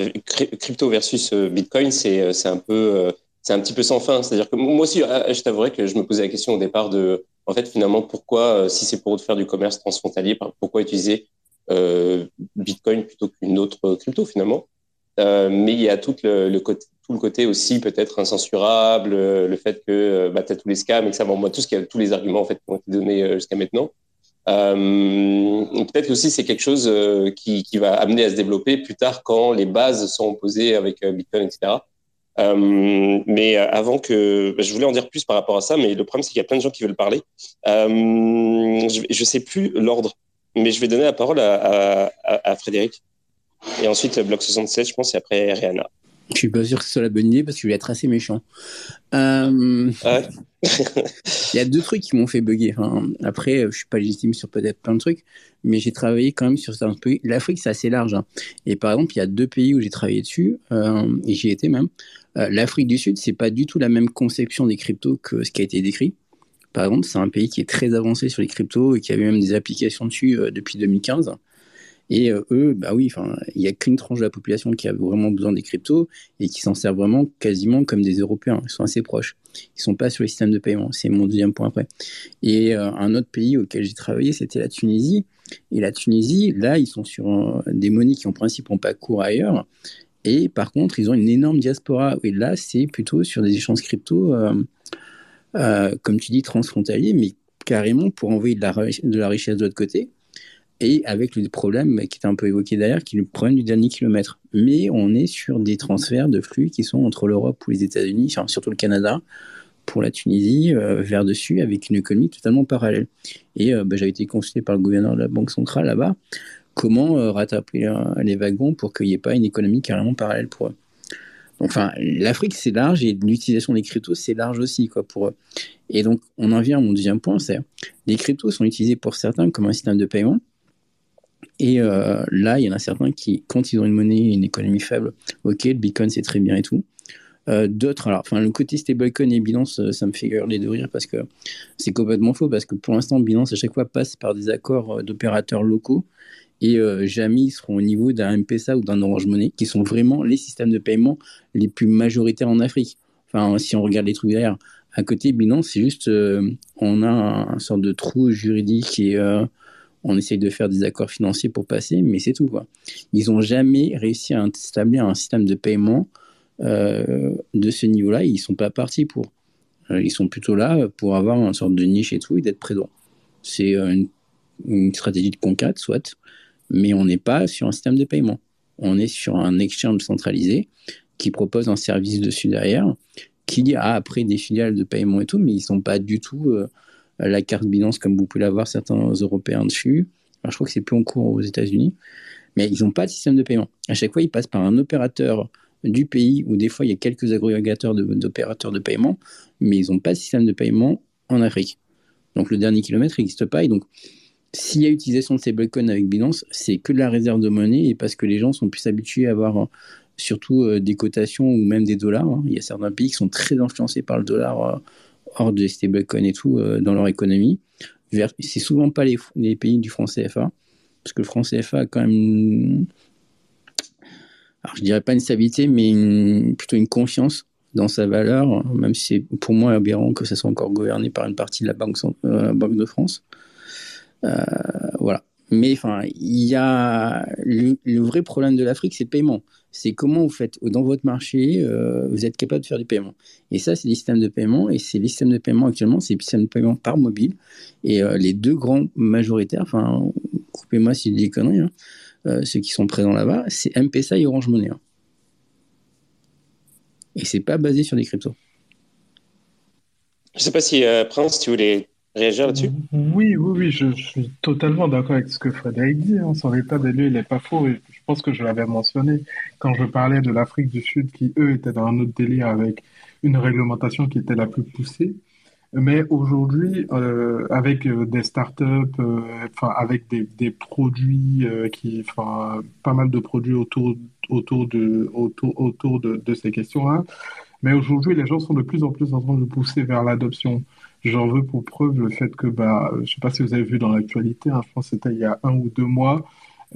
crypto versus Bitcoin, c'est c'est un peu c'est un petit peu sans fin. C'est-à-dire que moi aussi, je t'avouerais que je me posais la question au départ de en fait finalement pourquoi si c'est pour faire du commerce transfrontalier, pourquoi utiliser Bitcoin plutôt qu'une autre crypto finalement? Mais il y a tout le, côté aussi peut-être incensurable, euh, le fait que euh, bah, tu as tous les scams, et que ça, bon, moi, tout ce qui a, tous les arguments en fait, qui ont été donnés euh, jusqu'à maintenant. Euh, peut-être aussi c'est quelque chose qui, va amener à se développer plus tard quand les bases sont posées avec Bitcoin, etc. Euh, mais avant que, bah, je voulais en dire plus par rapport à ça, mais le problème c'est qu'il y a plein de gens qui veulent parler. Euh, je, je sais plus l'ordre, mais je vais donner la parole à Frédéric. Et ensuite Bloc 67, je pense, et après Rihanna. Je suis pas sûr que ce soit la bonne idée parce que je vais être assez méchant. Euh... Il y a deux trucs qui m'ont fait bugger. Enfin, après, je suis pas légitime sur peut-être plein de trucs, mais j'ai travaillé quand même sur certains pays. L'Afrique, c'est assez large. Hein. Et par exemple, il y a deux pays où j'ai travaillé dessus, euh, et j'y étais même. Euh, L'Afrique du Sud, c'est pas du tout la même conception des cryptos que ce qui a été décrit. Par exemple, c'est un pays qui est très avancé sur les cryptos et qui avait même des applications dessus euh, depuis 2015. Et euh, eux, bah oui, il n'y a qu'une tranche de la population qui a vraiment besoin des cryptos et qui s'en servent vraiment quasiment comme des Européens. Ils sont assez proches. Ils sont pas sur les systèmes de paiement. C'est mon deuxième point après. Et euh, un autre pays auquel j'ai travaillé, c'était la Tunisie. Et la Tunisie, là, ils sont sur euh, des monnaies qui en principe n'ont pas cours ailleurs. Et par contre, ils ont une énorme diaspora. Et là, c'est plutôt sur des échanges crypto, comme tu dis, transfrontaliers, mais carrément pour envoyer de la richesse de l'autre côté et avec le problème qui était un peu évoqué derrière, qui est le problème du dernier kilomètre. Mais on est sur des transferts de flux qui sont entre l'Europe ou les États-Unis, surtout le Canada, pour la Tunisie, euh, vers dessus, avec une économie totalement parallèle. Et euh, bah, j'avais été consulté par le gouverneur de la Banque centrale là-bas, comment euh, rattraper les wagons pour qu'il n'y ait pas une économie carrément parallèle pour eux? Enfin, l'Afrique, c'est large et l'utilisation des cryptos, c'est large aussi, quoi, pour eux. Et donc, on en vient à mon deuxième point, c'est les cryptos sont utilisés pour certains comme un système de paiement, et euh, là, il y en a certains qui, quand ils ont une monnaie, une économie faible, ok, le Bitcoin c'est très bien et tout. Euh, D'autres, alors, enfin, le côté stablecoin et Binance, euh, ça me fait hurler de rire parce que c'est complètement faux parce que pour l'instant, Binance à chaque fois passe par des accords d'opérateurs locaux et euh, jamais ils seront au niveau d'un M-Pesa ou d'un Orange Money qui sont vraiment les systèmes de paiement les plus majoritaires en Afrique. Enfin, si on regarde les trucs derrière, à côté Binance, c'est juste, on a un, un, sorte de trou juridique et on essaye de faire des accords financiers pour passer, mais c'est tout. Quoi. Ils n'ont jamais réussi à établir un système de paiement euh, de ce niveau-là. Ils ne sont pas partis pour. Euh, ils sont plutôt là pour avoir une sorte de niche et tout et d'être présents. C'est euh, une, stratégie de conquête, soit, mais on n'est pas sur un système de paiement. On est sur un exchange centralisé qui propose un service dessus derrière, qui a après des filiales de paiement et tout, mais ils ne sont pas du tout la carte Binance comme vous pouvez l'avoir certains Européens dessus. Je crois que c'est plus en cours aux États-Unis, mais ils n'ont pas de système de paiement. À chaque fois, ils passent par un opérateur du pays, où des fois il y a quelques agrégateurs d'opérateurs de, paiement, mais ils n'ont pas de système de paiement en Afrique. Donc le dernier kilomètre n'existe pas, et donc s'il y a utilisation de ces avec Binance, c'est que de la réserve de monnaie, et parce que les gens sont plus habitués à avoir euh, surtout euh, des cotations ou même des dollars. Hein. Il y a certains pays qui sont très influencés par le dollar euh, hors des stablecoins et tout dans leur économie. C'est souvent pas les, pays du franc CFA, parce que le franc CFA a quand même alors je dirais pas une stabilité, mais plutôt une confiance dans sa valeur, même si c'est pour moi aberrant que ça soit encore gouverné par une partie de la Banque, euh, de France. Euh, voilà. Mais enfin, il y a le, vrai problème de l'Afrique, c'est le paiement. C'est comment vous faites dans votre marché, euh, vous êtes capable de faire du paiement. Et ça, c'est les systèmes de paiement. Et c'est les systèmes de paiement actuellement, c'est les systèmes de paiement par mobile. Et les deux grands majoritaires, enfin, coupez-moi si je dis des conneries, hein, euh, ceux qui sont présents là-bas, c'est M-Pesa et Orange Money. Hein. Et c'est pas basé sur des cryptos. Je sais pas si euh, Prince, tu voulais réagir là-dessus Oui, oui, oui, je, suis totalement d'accord avec ce que Frédéric dit. Hein. Son état des lieux, il n'est pas faux. Je pense que je l'avais mentionné quand je parlais de l'Afrique du Sud, qui, eux, étaient dans un autre délire avec une réglementation qui était la plus poussée. Mais aujourd'hui, euh, avec euh, des startups, euh, avec des, produits euh, qui, pas mal de produits autour autour de autour autour de ces questions-là. Mais aujourd'hui, les gens sont de plus en plus en train de pousser vers l'adoption. J'en veux pour preuve le fait que, bah, je sais pas si vous avez vu dans l'actualité, hein, je pense que c'était il y a un ou deux mois,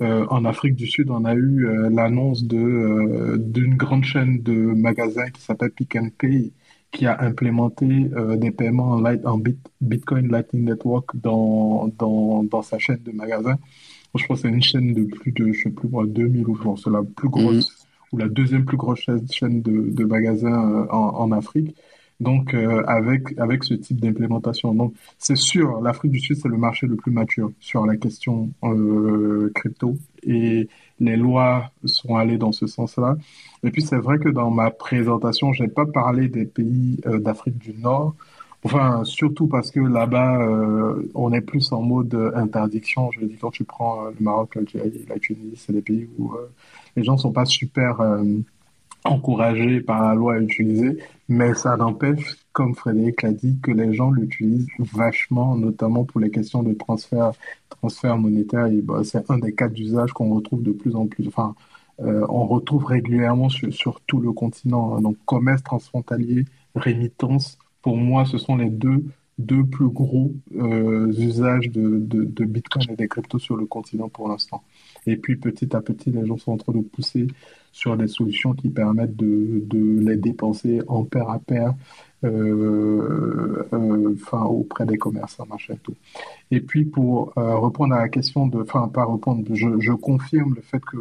euh, en Afrique du Sud, on a eu l'annonce de d'une grande chaîne de magasins qui s'appelle Pick and Pay qui a implémenté euh, des paiements en, light, en Bitcoin Lightning Network dans, dans, dans, sa chaîne de magasins. Je pense que c'est une chaîne de plus de, je sais plus moi, 2000 ou c'est la plus grosse mhm. ou la deuxième plus grosse chaîne de, de magasins euh, en, en, Afrique. Donc, euh, avec, avec ce type d'implémentation. Donc, c'est sûr, l'Afrique du Sud, c'est le marché le plus mature sur la question euh, crypto. Et les lois sont allées dans ce sens-là. Et puis c'est vrai que dans ma présentation, je n'ai pas parlé des pays euh, d'Afrique du Nord. Enfin, surtout parce que là-bas, on est plus en mode interdiction. Je veux dire, quand tu prends le Maroc, l'Algérie, la Tunisie, c'est des pays où les gens ne sont pas super encouragés par la loi à utiliser. Mais ça n'empêche, comme Frédéric l'a dit, que les gens l'utilisent vachement, notamment pour les questions de transfert, transfert monétaire. Et bah, c'est un des cas d'usage qu'on retrouve de plus en plus. Enfin, euh, on retrouve régulièrement sur, tout le continent. Hein. Donc, commerce transfrontalier, rémittance, pour moi, ce sont les deux, deux plus gros euh, usages de, de, Bitcoin et des cryptos sur le continent pour l'instant. Et puis, petit à petit, les gens sont en train de pousser sur des solutions qui permettent de, les dépenser en paire à paire euh, enfin, auprès des commerçants, machin tout. Et puis pour reprendre à la question de, enfin pas répondre, je, je confirme le fait que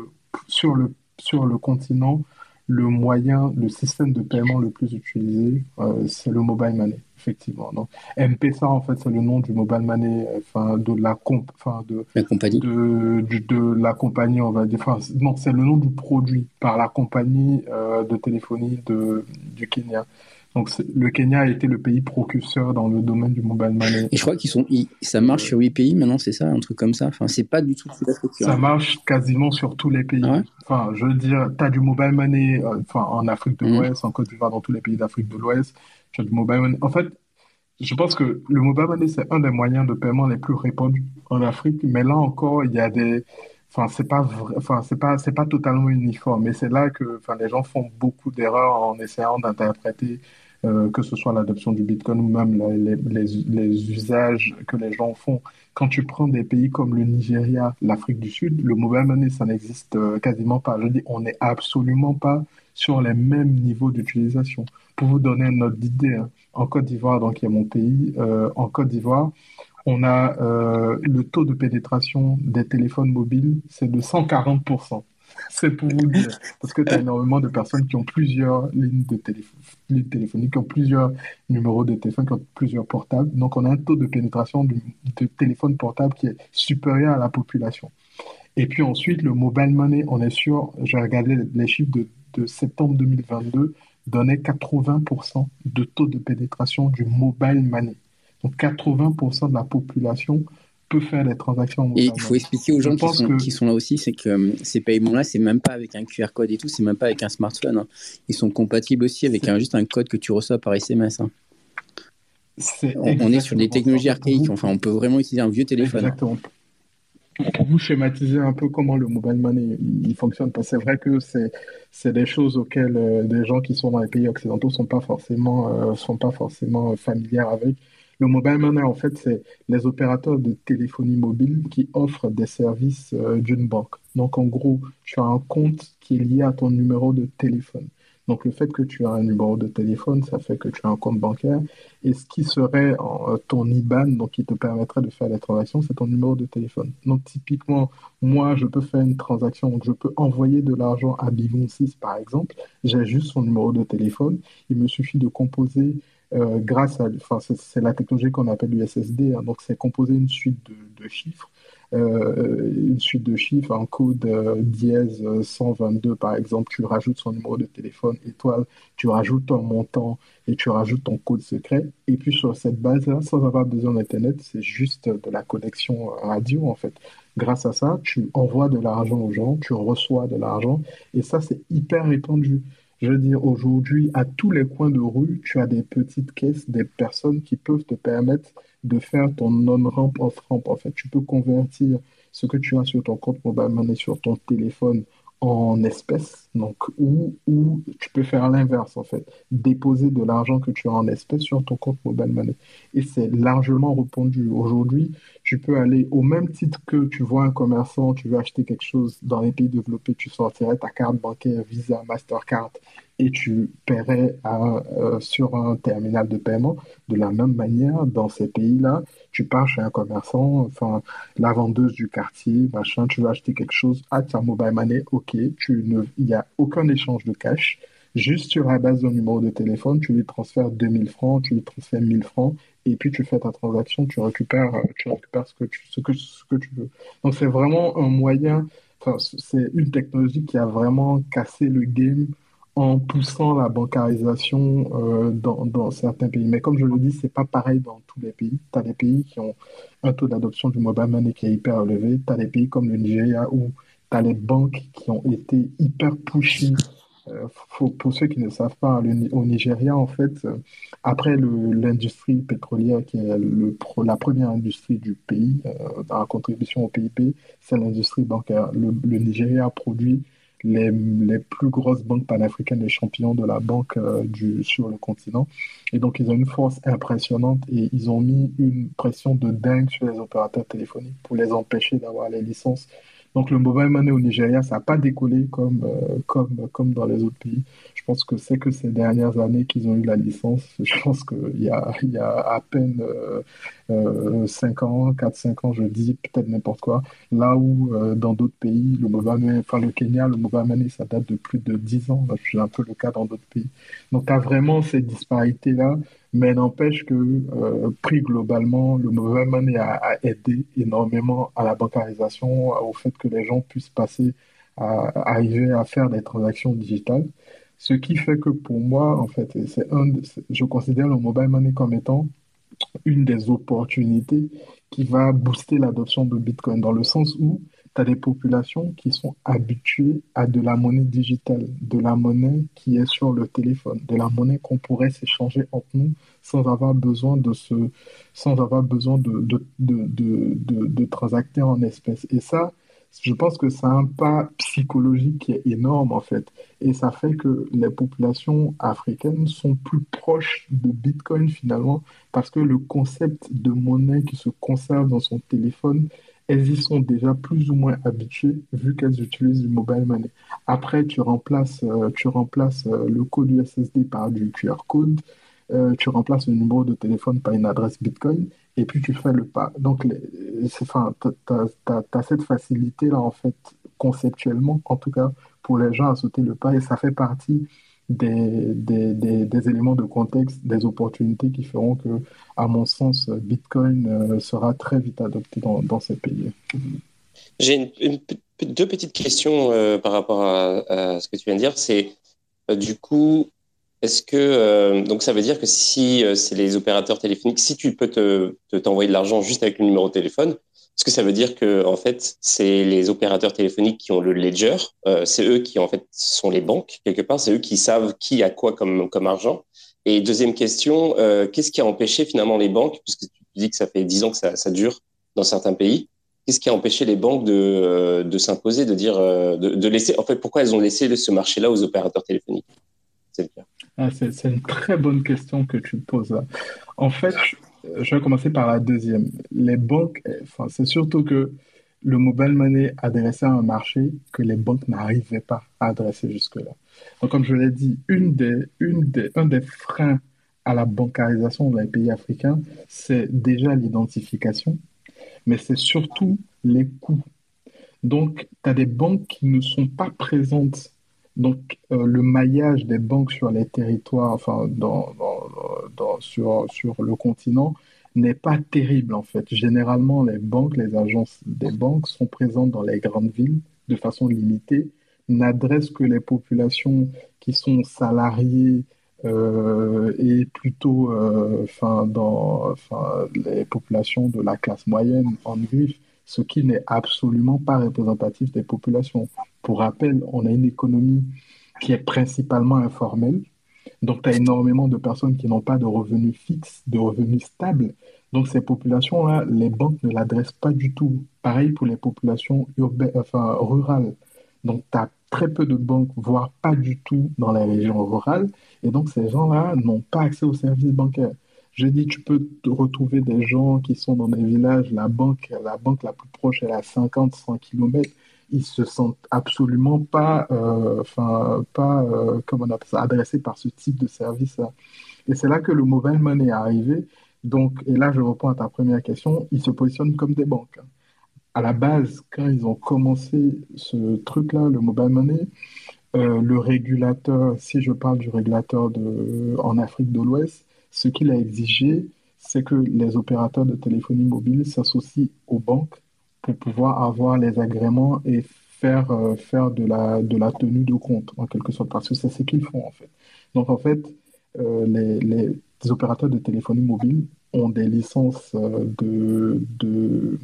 sur le, sur le continent, le moyen, le système de paiement le plus utilisé, euh, c'est le mobile money, effectivement. Donc, M-Pesa, en fait, c'est le nom du mobile money, enfin, de la, comp, enfin, de, la compagnie. De, de, la compagnie, on va dire. Enfin, non, c'est le nom du produit par la compagnie euh, de téléphonie de, du Kenya. Donc le Kenya a été le pays précurseur dans le domaine du mobile money. Et je crois qu'ils sont, ça marche sur 8 pays maintenant, c'est ça, un truc comme ça? Enfin, c'est pas du tout Ça marche quasiment sur tous les pays. Ah enfin, je veux dire, tu as du mobile money euh, enfin, en Afrique de mhm. l'Ouest, en Côte d'Ivoire, dans tous les pays d'Afrique de l'Ouest. Mobile. En fait, je pense que le mobile money, c'est un des moyens de paiement les plus répandus en Afrique. Mais là encore, il y a des, enfin c'est pas enfin pas pas totalement uniforme mais c'est là que enfin les gens font beaucoup d'erreurs en essayant d'interpréter euh, que ce soit l'adoption du Bitcoin ou même les, les, les, usages que les gens font. Quand tu prends des pays comme le Nigeria, l'Afrique du Sud, le mobile money, ça n'existe euh, quasiment pas. Je dis, on n'est absolument pas sur les mêmes niveaux d'utilisation. Pour vous donner une autre idée, hein, en Côte d'Ivoire, donc il y a mon pays, euh, en Côte d'Ivoire, on a euh, le taux de pénétration des téléphones mobiles, c'est de 140%. C'est pour vous dire, parce que tu as énormément de personnes qui ont plusieurs lignes de téléphone, téléphoniques, qui ont plusieurs numéros de téléphone, qui ont plusieurs portables. Donc, on a un taux de pénétration de, téléphone portable qui est supérieur à la population. Et puis ensuite, le mobile money, on est sûr, j'ai regardé les chiffres de septembre 2022, donnait 80% de taux de pénétration du mobile money. Donc 80% de la population peut faire des transactions Et il faut expliquer aux gens qui sont, qui sont, là aussi, c'est que euh, ces paiements-là, c'est même pas avec un QR code et tout, c'est même pas avec un smartphone. Hein. Ils sont compatibles aussi avec un, juste un code que tu reçois par SMS. Hein. on, est sur des technologies archaïques, enfin on peut vraiment utiliser un vieux téléphone. Exactement pour vous schématiser un peu comment le mobile money il, fonctionne, parce que c'est vrai que c'est des choses auxquelles euh, des gens qui sont dans les pays occidentaux sont pas forcément euh, sont pas forcément familiers avec. Le mobile money, en fait, c'est les opérateurs de téléphonie mobile qui offrent des services euh, d'une banque. Donc, en gros, tu as un compte qui est lié à ton numéro de téléphone. Donc, le fait que tu as un numéro de téléphone, ça fait que tu as un compte bancaire. Et ce qui serait euh, ton IBAN, donc qui te permettrait de faire les transactions, c'est ton numéro de téléphone. Donc, typiquement, moi, je peux faire une transaction, donc je peux envoyer de l'argent à Bigon 6, par exemple. J'ai juste son numéro de téléphone. Il me suffit de composer euh, grâce à, enfin, c'est la technologie qu'on appelle l'USSD, hein. donc c'est composer une suite de, chiffres une suite de chiffres, un code euh, dièse 122 par exemple, tu rajoutes son numéro de téléphone, étoile, tu rajoutes ton montant et tu rajoutes ton code secret. Et puis sur cette base-là, sans avoir besoin d'Internet, c'est juste de la connexion radio en fait. Grâce à ça, tu envoies de l'argent aux gens, tu reçois de l'argent et ça c'est hyper répandu. Je veux dire, aujourd'hui, à tous les coins de rue, tu as des petites caisses, des personnes qui peuvent te permettre de faire ton non-ramp off-ramp. En fait, tu peux convertir ce que tu as sur ton compte mobile money sur ton téléphone en espèces, donc, ou, ou tu peux faire l'inverse, en fait, déposer de l'argent que tu as en espèces sur ton compte mobile money. Et c'est largement répondu. Aujourd'hui, tu peux aller au même titre que tu vois un commerçant, tu veux acheter quelque chose dans les pays développés, tu sortirais ta carte bancaire Visa, Mastercard et tu paierais euh, sur un terminal de paiement. De la même manière, dans ces pays-là, tu pars chez un commerçant, enfin, la vendeuse du quartier, machin, tu veux acheter quelque chose, à ta mobile money, ok, tu ne, il n'y a aucun échange de cash. Juste sur la base d'un numéro de téléphone, tu lui transfères 2000 francs, tu lui transfères 1000 francs, et puis tu fais ta transaction, tu récupères, tu récupères ce, que tu, ce, que, ce que tu veux. Donc c'est vraiment un moyen, enfin, c'est une technologie qui a vraiment cassé le game en poussant la bancarisation euh, dans, certains pays. Mais comme je le dis, c'est pas pareil dans tous les pays. Tu as des pays qui ont un taux d'adoption du mobile money qui est hyper élevé. Tu as des pays comme le Nigeria où tu as les banques qui ont été hyper pushy. Euh, pour ceux qui ne savent pas, au Nigeria, en fait, euh, après l'industrie pétrolière, qui est la première industrie du pays, dans la contribution au PIB, c'est l'industrie bancaire. Le Nigeria produit les, les, plus grosses banques panafricaines, les champions de la banque euh, sur le continent. Et donc, ils ont une force impressionnante et ils ont mis une pression de dingue sur les opérateurs téléphoniques pour les empêcher d'avoir les licences donc le mobile money au Nigeria, ça n'a pas décollé comme, euh, comme, comme dans les autres pays. Pense que c'est que ces dernières années qu'ils ont eu la licence. Je pense qu'il y a, y a à peine euh, 5 euh, ans, 4-5 ans, je dis peut-être n'importe quoi. Là où euh, dans d'autres pays, le mobile money, enfin le Kenya, le mobile money, ça date de plus de 10 ans. C'est un peu le cas dans d'autres pays. Donc tu as vraiment ces disparités-là mais n'empêche que, euh, pris globalement, le mobile money a, aidé énormément à la bancarisation, au fait que les gens puissent passer à, arriver à faire des transactions digitales. Ce qui fait que pour moi, en fait, c'est un, je considère le mobile money comme étant une des opportunités qui va booster l'adoption de Bitcoin, dans le sens où tu as des populations qui sont habituées à de la monnaie digitale, de la monnaie qui est sur le téléphone, de la monnaie qu'on pourrait s'échanger entre nous sans avoir besoin de se, sans avoir besoin de, de, de, de, de transacter en espèces. Et ça, je pense que c'est un pas psychologique qui est énorme en fait. Et ça fait que les populations africaines sont plus proches de Bitcoin finalement parce que le concept de monnaie qui se conserve dans son téléphone elles y sont déjà plus ou moins habituées vu qu'elles utilisent du mobile money. Après, tu remplaces, euh, tu remplaces euh, le code USSD par du QR code, euh, tu remplaces le numéro de téléphone par une adresse Bitcoin, et puis tu fais le pas. Donc, enfin, tu as, cette facilité-là, en fait, conceptuellement, en tout cas, pour les gens à sauter le pas, et ça fait partie des, éléments de contexte, des opportunités qui feront que, à mon sens, Bitcoin euh, sera très vite adopté dans, ces pays. J'ai deux petites questions euh, par rapport à, ce que tu viens de dire. C'est euh, du coup, est-ce que donc ça veut dire que si c'est les opérateurs téléphoniques, si tu peux te t'envoyer de l'argent juste avec le numéro de téléphone, est-ce que ça veut dire que en fait c'est les opérateurs téléphoniques qui ont le ledger, c'est eux qui en fait sont les banques quelque part, c'est eux qui savent qui a quoi comme comme argent? Et deuxième question, qu'est-ce qui a empêché finalement les banques, puisque tu dis que ça fait dix ans que ça, ça dure dans certains pays, Qu'est-ce qui a empêché les banques de, euh, de s'imposer, de dire, euh, de, laisser, en fait, pourquoi elles ont laissé ce marché-là aux opérateurs téléphoniques? Ah, c'est une très bonne question que tu poses. En fait, je vais commencer par la deuxième. Les banques, enfin, c'est surtout que le mobile money adressait un marché que les banques n'arrivaient pas à adresser jusque-là. Donc, comme je l'ai dit, une des, une des, un des freins à la bancarisation dans les pays africains, c'est déjà l'identification mais c'est surtout les coûts. Donc, tu as des banques qui ne sont pas présentes. Donc, euh, le maillage des banques sur les territoires, enfin, dans, sur, le continent, n'est pas terrible en fait. Généralement, les banques, les agences des banques sont présentes dans les grandes villes de façon limitée, n'adressent que les populations qui sont salariées euh, et plutôt euh, dans les populations de la classe moyenne en griffe, ce qui n'est absolument pas représentatif des populations. Pour rappel, on a une économie qui est principalement informelle. Donc, tu as énormément de personnes qui n'ont pas de revenus fixes, de revenus stables. Donc, ces populations-là, les banques ne l'adressent pas du tout. Pareil pour les populations urbaines, rurales. Donc, tu as très peu de banques, voire pas du tout dans les régions rurales. Et donc, ces gens-là n'ont pas accès aux services bancaires. Je dis, tu peux te retrouver des gens qui sont dans des villages, la banque, la banque la plus proche est à 50, 100 km. Ils se sentent absolument pas, euh, enfin, pas, euh, on appelle ça, adressés par ce type de service-là. Et c'est là que le mobile money est arrivé. Donc, et là, je reprends à ta première question, ils se positionnent comme des banques à la base, quand ils ont commencé ce truc-là, le mobile money, euh, le régulateur, si je parle du régulateur de, en Afrique de l'Ouest, ce qu'il a exigé, c'est que les opérateurs de téléphonie mobile s'associent aux banques pour pouvoir avoir les agréments et faire, euh, faire de, la, tenue de compte, en quelque sorte, parce que c'est ce qu'ils font, en fait. Donc, en fait, euh, les, opérateurs de téléphonie mobile ont des licences de, de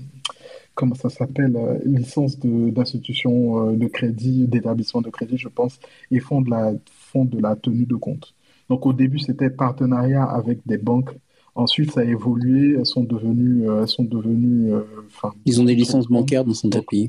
comment ça s'appelle, euh, licence d'institution de, crédit, d'établissement de crédit, je pense, et font de la tenue de compte. Donc au début, c'était partenariat avec des banques. Ensuite, ça a évolué. Elles sont devenues, elles sont devenues. Euh, ils ont des licences bancaires dans son pays.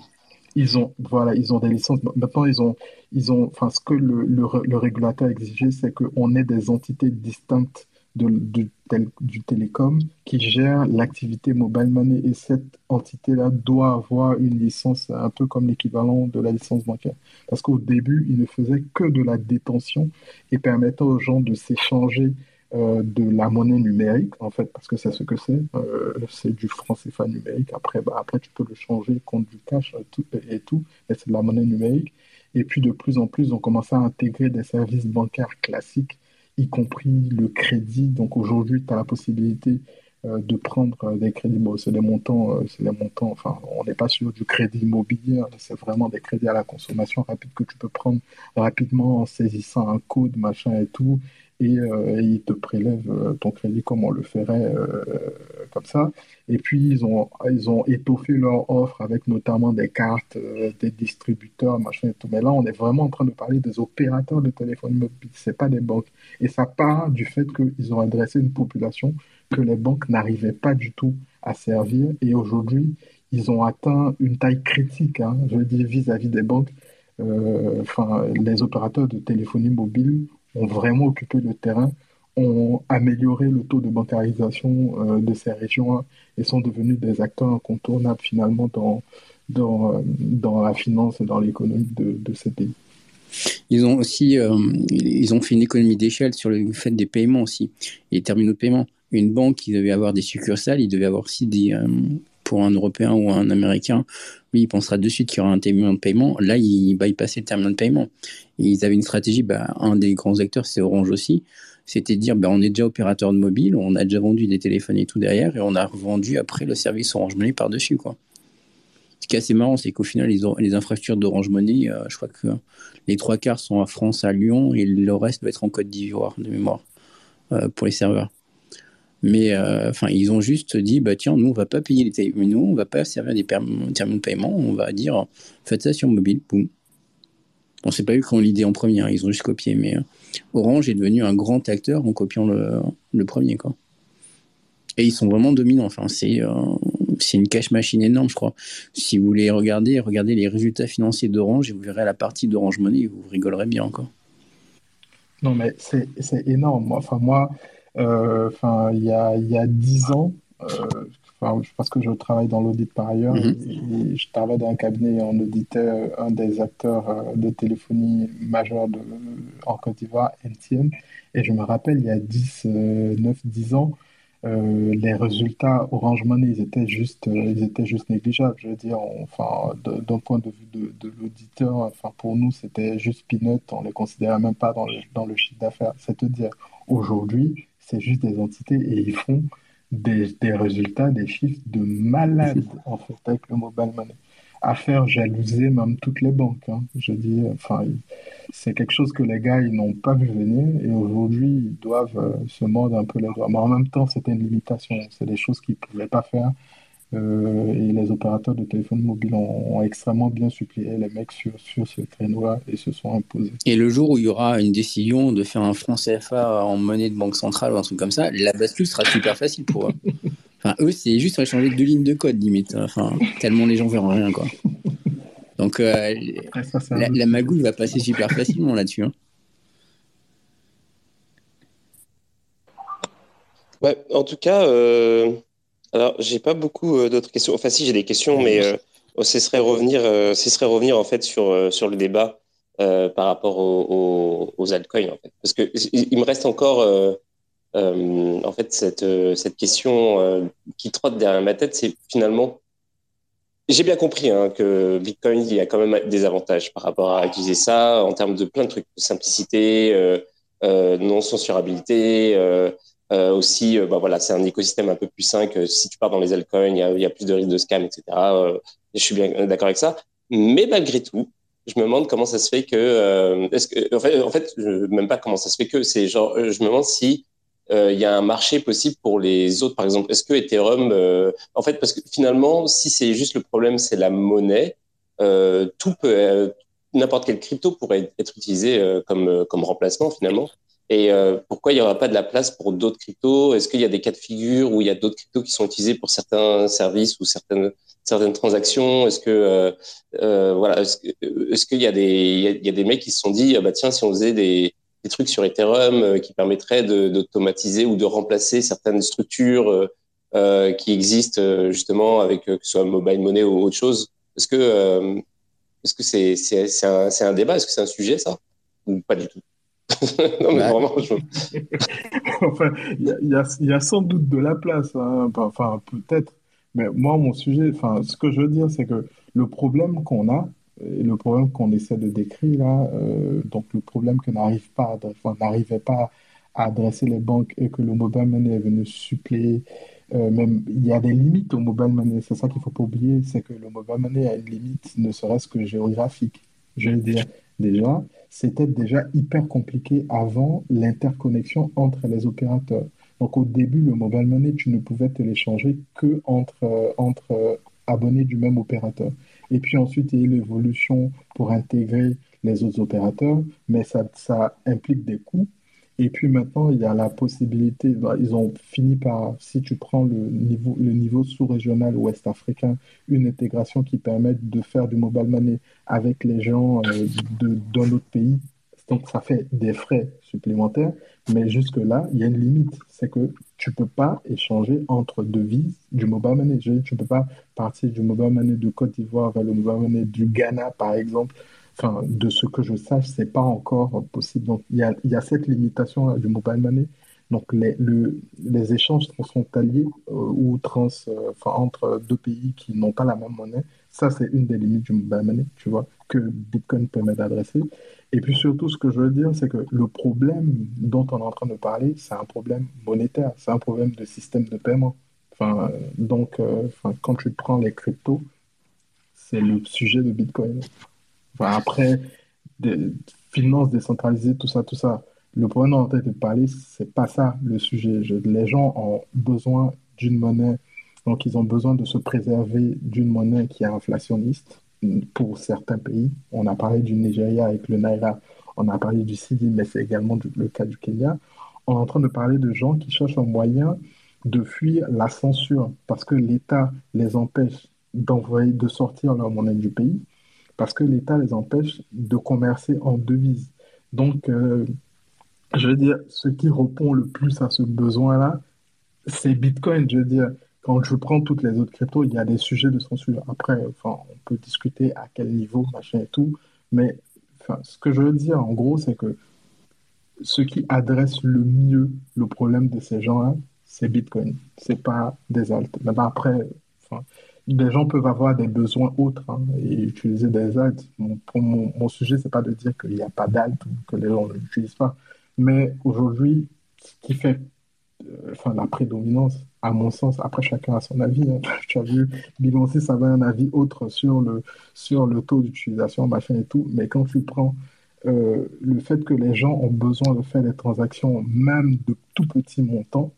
Ils ont, voilà, ils ont des licences. Maintenant, ils ont, ils ont, enfin, ce que le, le, le régulateur exigeait, c'est qu'on ait des entités distinctes du télécom qui gère l'activité mobile money et cette entité-là doit avoir une licence un peu comme l'équivalent de la licence bancaire. Parce qu'au début, il ne faisait que de la détention et permettait aux gens de s'échanger euh, de la monnaie numérique, en fait, parce que c'est ce que c'est. Euh, c'est du franc CFA numérique. Après, bah, après, tu peux le changer contre du cash et tout, et tout mais c'est de la monnaie numérique. Et puis, de plus en plus, on commence à intégrer des services bancaires classiques y compris le crédit. Donc aujourd'hui, tu as la possibilité euh, de prendre euh, des crédits. Bon, c'est des montants, euh, c'est des montants, enfin, on n'est pas sur du crédit immobilier, hein. c'est vraiment des crédits à la consommation rapide que tu peux prendre rapidement en saisissant un code, machin et tout, et, euh, ils te prélèvent euh, ton crédit comme on le ferait euh, comme ça. Et puis, ils ont, ils ont étoffé leur offre avec notamment des cartes, des distributeurs, machin et tout. Mais là, on est vraiment en train de parler des opérateurs de téléphonie mobile, c'est pas des banques. Et ça part du fait qu'ils ont adressé une population que les banques n'arrivaient pas du tout à servir. Et aujourd'hui, ils ont atteint une taille critique, hein, je veux dire, vis-à-vis des banques. Enfin, les opérateurs de téléphonie mobile ont vraiment occupé le terrain, ont amélioré le taux de bancarisation euh, de ces régions et sont devenus des acteurs incontournables finalement dans, dans, euh, dans la finance et dans l'économie de, de, ces pays. Ils ont aussi euh, ils ont fait une économie d'échelle sur le fait des paiements aussi, les terminaux de paiement. Une banque qui devait avoir des succursales, il devait avoir aussi des, pour un Européen ou un Américain, lui, il pensera de suite qu'il y aura un terminal de paiement. Là, il bypassait le terminal de paiement. Ils avaient une stratégie, bah, un des grands acteurs, c'est Orange aussi, c'était de dire, bah, on est déjà opérateur de mobile, on a déjà vendu des téléphones et tout derrière, et on a revendu après le service Orange Money par-dessus. quoi. Ce qui est assez marrant, c'est qu'au final, les, infrastructures d'Orange Money, euh, je crois que les trois quarts sont à France, à Lyon, et le reste doit être en Côte d'Ivoire, de mémoire, euh, pour les serveurs. Mais euh, enfin, ils ont juste dit, bah tiens, nous, on va pas payer les terminaux, on va pas servir des terminaux de paiement, on va dire, faites ça sur mobile, boum. On sait pas eu qui l'idée en premier, hein, ils ont juste copié, mais Orange est devenu un grand acteur en copiant le, premier, quoi. Et ils sont vraiment dominants. Enfin, c'est c'est une cash machine énorme, je crois. Si vous voulez regarder, regardez les résultats financiers d'Orange et vous verrez la partie d'Orange Money, vous rigolerez bien encore. Non, mais c'est énorme. Enfin, moi, euh, enfin, il y a, y a 10 ans, euh, parce que je travaille dans l'audit par ailleurs, mhm. et je travaille dans un cabinet et on auditait un des acteurs euh, de téléphonie majeur de, en Côte d'Ivoire, MTN. Et je me rappelle, il y a 10, 9, 10 ans, euh, les résultats Orange Money, ils étaient juste, euh, ils étaient juste négligeables. Je veux dire, enfin, d'un point de vue de, de l'auditeur, enfin, pour nous, c'était juste peanut. On les considérait même pas dans le, dans le chiffre d'affaires. C'est-à-dire, aujourd'hui, c'est juste des entités et ils font des, des résultats, des chiffres de malades, en fait, avec le mobile money à faire jalouser même toutes les banques. Hein. Je dis, enfin, c'est quelque chose que les gars, ils n'ont pas vu venir et aujourd'hui, ils doivent euh, se mordre un peu les doigts. Mais en même temps, c'était une limitation. C'est des choses qu'ils ne pouvaient pas faire. Euh, et les opérateurs de téléphone mobile ont, extrêmement bien supplié les mecs sur, sur ce créneau-là et se sont imposés. Et le jour où il y aura une décision de faire un franc CFA en monnaie de banque centrale ou un truc comme ça, la bascule sera super facile pour eux. Enfin, eux, c'est juste échanger deux lignes de code, limite. Enfin, tellement les gens verront rien, quoi. Donc, euh, la, magouille va passer super facilement là-dessus. Hein. Ouais, en tout cas, euh, alors j'ai pas beaucoup euh, d'autres questions. Enfin, si j'ai des questions, mais euh, ce serait revenir, ce serait revenir en fait sur sur le débat par rapport aux, aux, altcoins, en fait, parce que il me reste encore euh, en fait, cette, euh, cette question euh, qui trotte derrière ma tête, c'est finalement, j'ai bien compris hein, que Bitcoin, il y a quand même des avantages par rapport à utiliser ça en termes de plein de trucs, simplicité, non censurabilité. Aussi, bah voilà, c'est un écosystème un peu plus sain que si tu pars dans les altcoins, il y a, plus de risques de scam, etc. je suis bien d'accord avec ça. Mais malgré tout, je me demande comment ça se fait que, en fait, en fait, même pas comment ça se fait que, c'est genre, je me demande si euh, il y a un marché possible pour les autres, par exemple. Est-ce que Ethereum, euh, en fait, parce que finalement, si c'est juste le problème, c'est la monnaie, euh, tout peut, n'importe quelle crypto pourrait être utilisé comme comme remplacement finalement. Et pourquoi il n'y aura pas de la place pour d'autres cryptos? Est-ce qu'il y a des cas de figure où il y a d'autres cryptos qui sont utilisés pour certains services ou certaines certaines transactions? Est-ce que voilà, est-ce, qu'il y a des il y a, des mecs qui se sont dit ah bah tiens si on faisait des des trucs sur Ethereum euh, qui permettraient d'automatiser ou de remplacer certaines structures euh, euh, qui existent justement avec que ce soit mobile money ou autre chose. Est-ce que est-ce que c'est c'est un, un, débat? Est-ce que c'est un sujet ça? Ou pas du tout? non, mais vraiment, enfin, il y, y, y, a sans doute de la place, hein. enfin, peut-être. Mais moi, mon sujet, enfin, ce que je veux dire, c'est que le problème qu'on a, et le problème qu'on essaie de décrire là, euh, donc le problème que n'arrive pas, n'arrivait pas à adresser les banques et que le mobile money est venu suppléer. Euh, même il y a des limites au mobile money. C'est ça qu'il faut pas oublier, c'est que le mobile money a une limite, ne serait-ce que géographique. Je veux dire, déjà, c'était déjà hyper compliqué avant l'interconnexion entre les opérateurs. Donc au début, le mobile money, tu ne pouvais te l'échanger que entre, abonnés du même opérateur. Et puis ensuite, il y a eu l'évolution pour intégrer les autres opérateurs, mais ça implique des coûts. Et puis maintenant, il y a la possibilité, bah, ils ont fini par, si tu prends le niveau, le niveau sous-régional ouest africain, une intégration qui permet de faire du mobile money avec les gens euh, d'un autre pays. Donc ça fait des frais supplémentaires, mais jusque-là, il y a une limite. C'est que tu peux pas échanger entre devises du mobile money. Tu peux pas partir du mobile money de Côte d'Ivoire vers le mobile money du Ghana, par exemple. Enfin, de ce que je sache, c'est pas encore possible. Donc, il y a, cette limitation du mobile money. Donc, les, le, les échanges transfrontaliers euh, ou trans, euh, entre deux pays qui n'ont pas la même monnaie, ça, c'est une des limites du mobile money, tu vois, que Bitcoin permet d'adresser. Et puis surtout, ce que je veux dire, c'est que le problème dont on est en train de parler, c'est un problème monétaire, c'est un problème de système de paiement. Enfin, donc, euh, quand tu prends les cryptos, c'est le sujet de Bitcoin. Après, des finances décentralisées, tout ça, tout ça. Le problème dont on a parler, c'est pas ça le sujet. les gens ont besoin d'une monnaie, donc ils ont besoin de se préserver d'une monnaie qui est inflationniste pour certains pays. On a parlé du Nigeria avec le Naira, on a parlé du Sidi, mais c'est également le cas du Kenya. On est en train de parler de gens qui cherchent un moyen de fuir la censure parce que l'État les empêche d'envoyer, de sortir leur monnaie du pays, parce que l'État les empêche de commercer en devises. Donc, euh, je veux dire, ce qui répond le plus à ce besoin-là, c'est Bitcoin. Je veux dire, quand je prends toutes les autres cryptos, il y a des sujets de censure. Après, enfin, on peut discuter à quel niveau, machin et tout, mais enfin, ce que je veux dire, en gros, c'est que ce qui adresse le mieux le problème de ces gens-là, c'est Bitcoin. C'est pas des alts. Mais après, enfin, les gens peuvent avoir des besoins autres hein, et utiliser des alts. pour mon, mon sujet, c'est pas de dire qu'il n'y a pas d'alts ou que les gens ne l'utilisent pas. Mais aujourd'hui, ce qui fait euh, enfin, la prédominance, à mon sens, après chacun a son avis. Hein. Tu as vu, Beyoncé, ça avait un avis autre sur le, sur le taux d'utilisation, machin et tout. Mais quand tu prends euh, le fait que les gens ont besoin de faire des transactions, même de tout petits montants,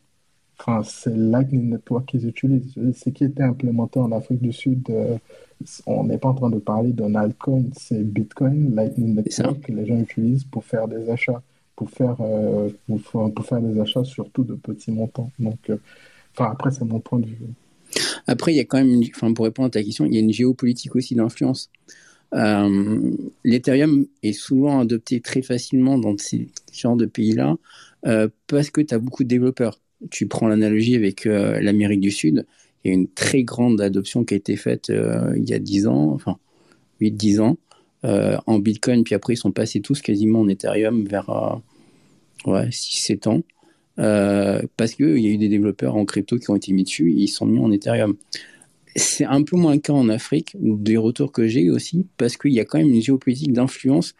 enfin, c'est Lightning Network qu'ils utilisent. Ce qui était implémenté en Afrique du Sud, euh, on n'est pas en train de parler d'un altcoin, c'est Bitcoin, Lightning Network que les gens utilisent pour faire des achats pour faire, euh, pour, faire des achats, surtout de petits montants. Donc, euh, enfin, après, c'est mon point de vue. Après, il y a quand même, enfin, pour répondre à ta question, il y a une géopolitique aussi d'influence. L'Ethereum est souvent adopté très facilement dans ces genres de pays-là parce que tu as beaucoup de développeurs. Tu prends l'analogie avec l'Amérique du Sud, il y a une très grande adoption qui a été faite il y a 10 ans, enfin 8-10 ans, en Bitcoin, puis après ils sont passés tous quasiment en Ethereum vers ouais, 6-7 ans, euh, parce qu'il y a eu des développeurs en crypto qui ont été mis dessus. Et ils sont mis en Ethereum. C'est un peu moins le cas en Afrique, des retours que j'ai aussi, parce qu'il y a quand même une géopolitique d'influence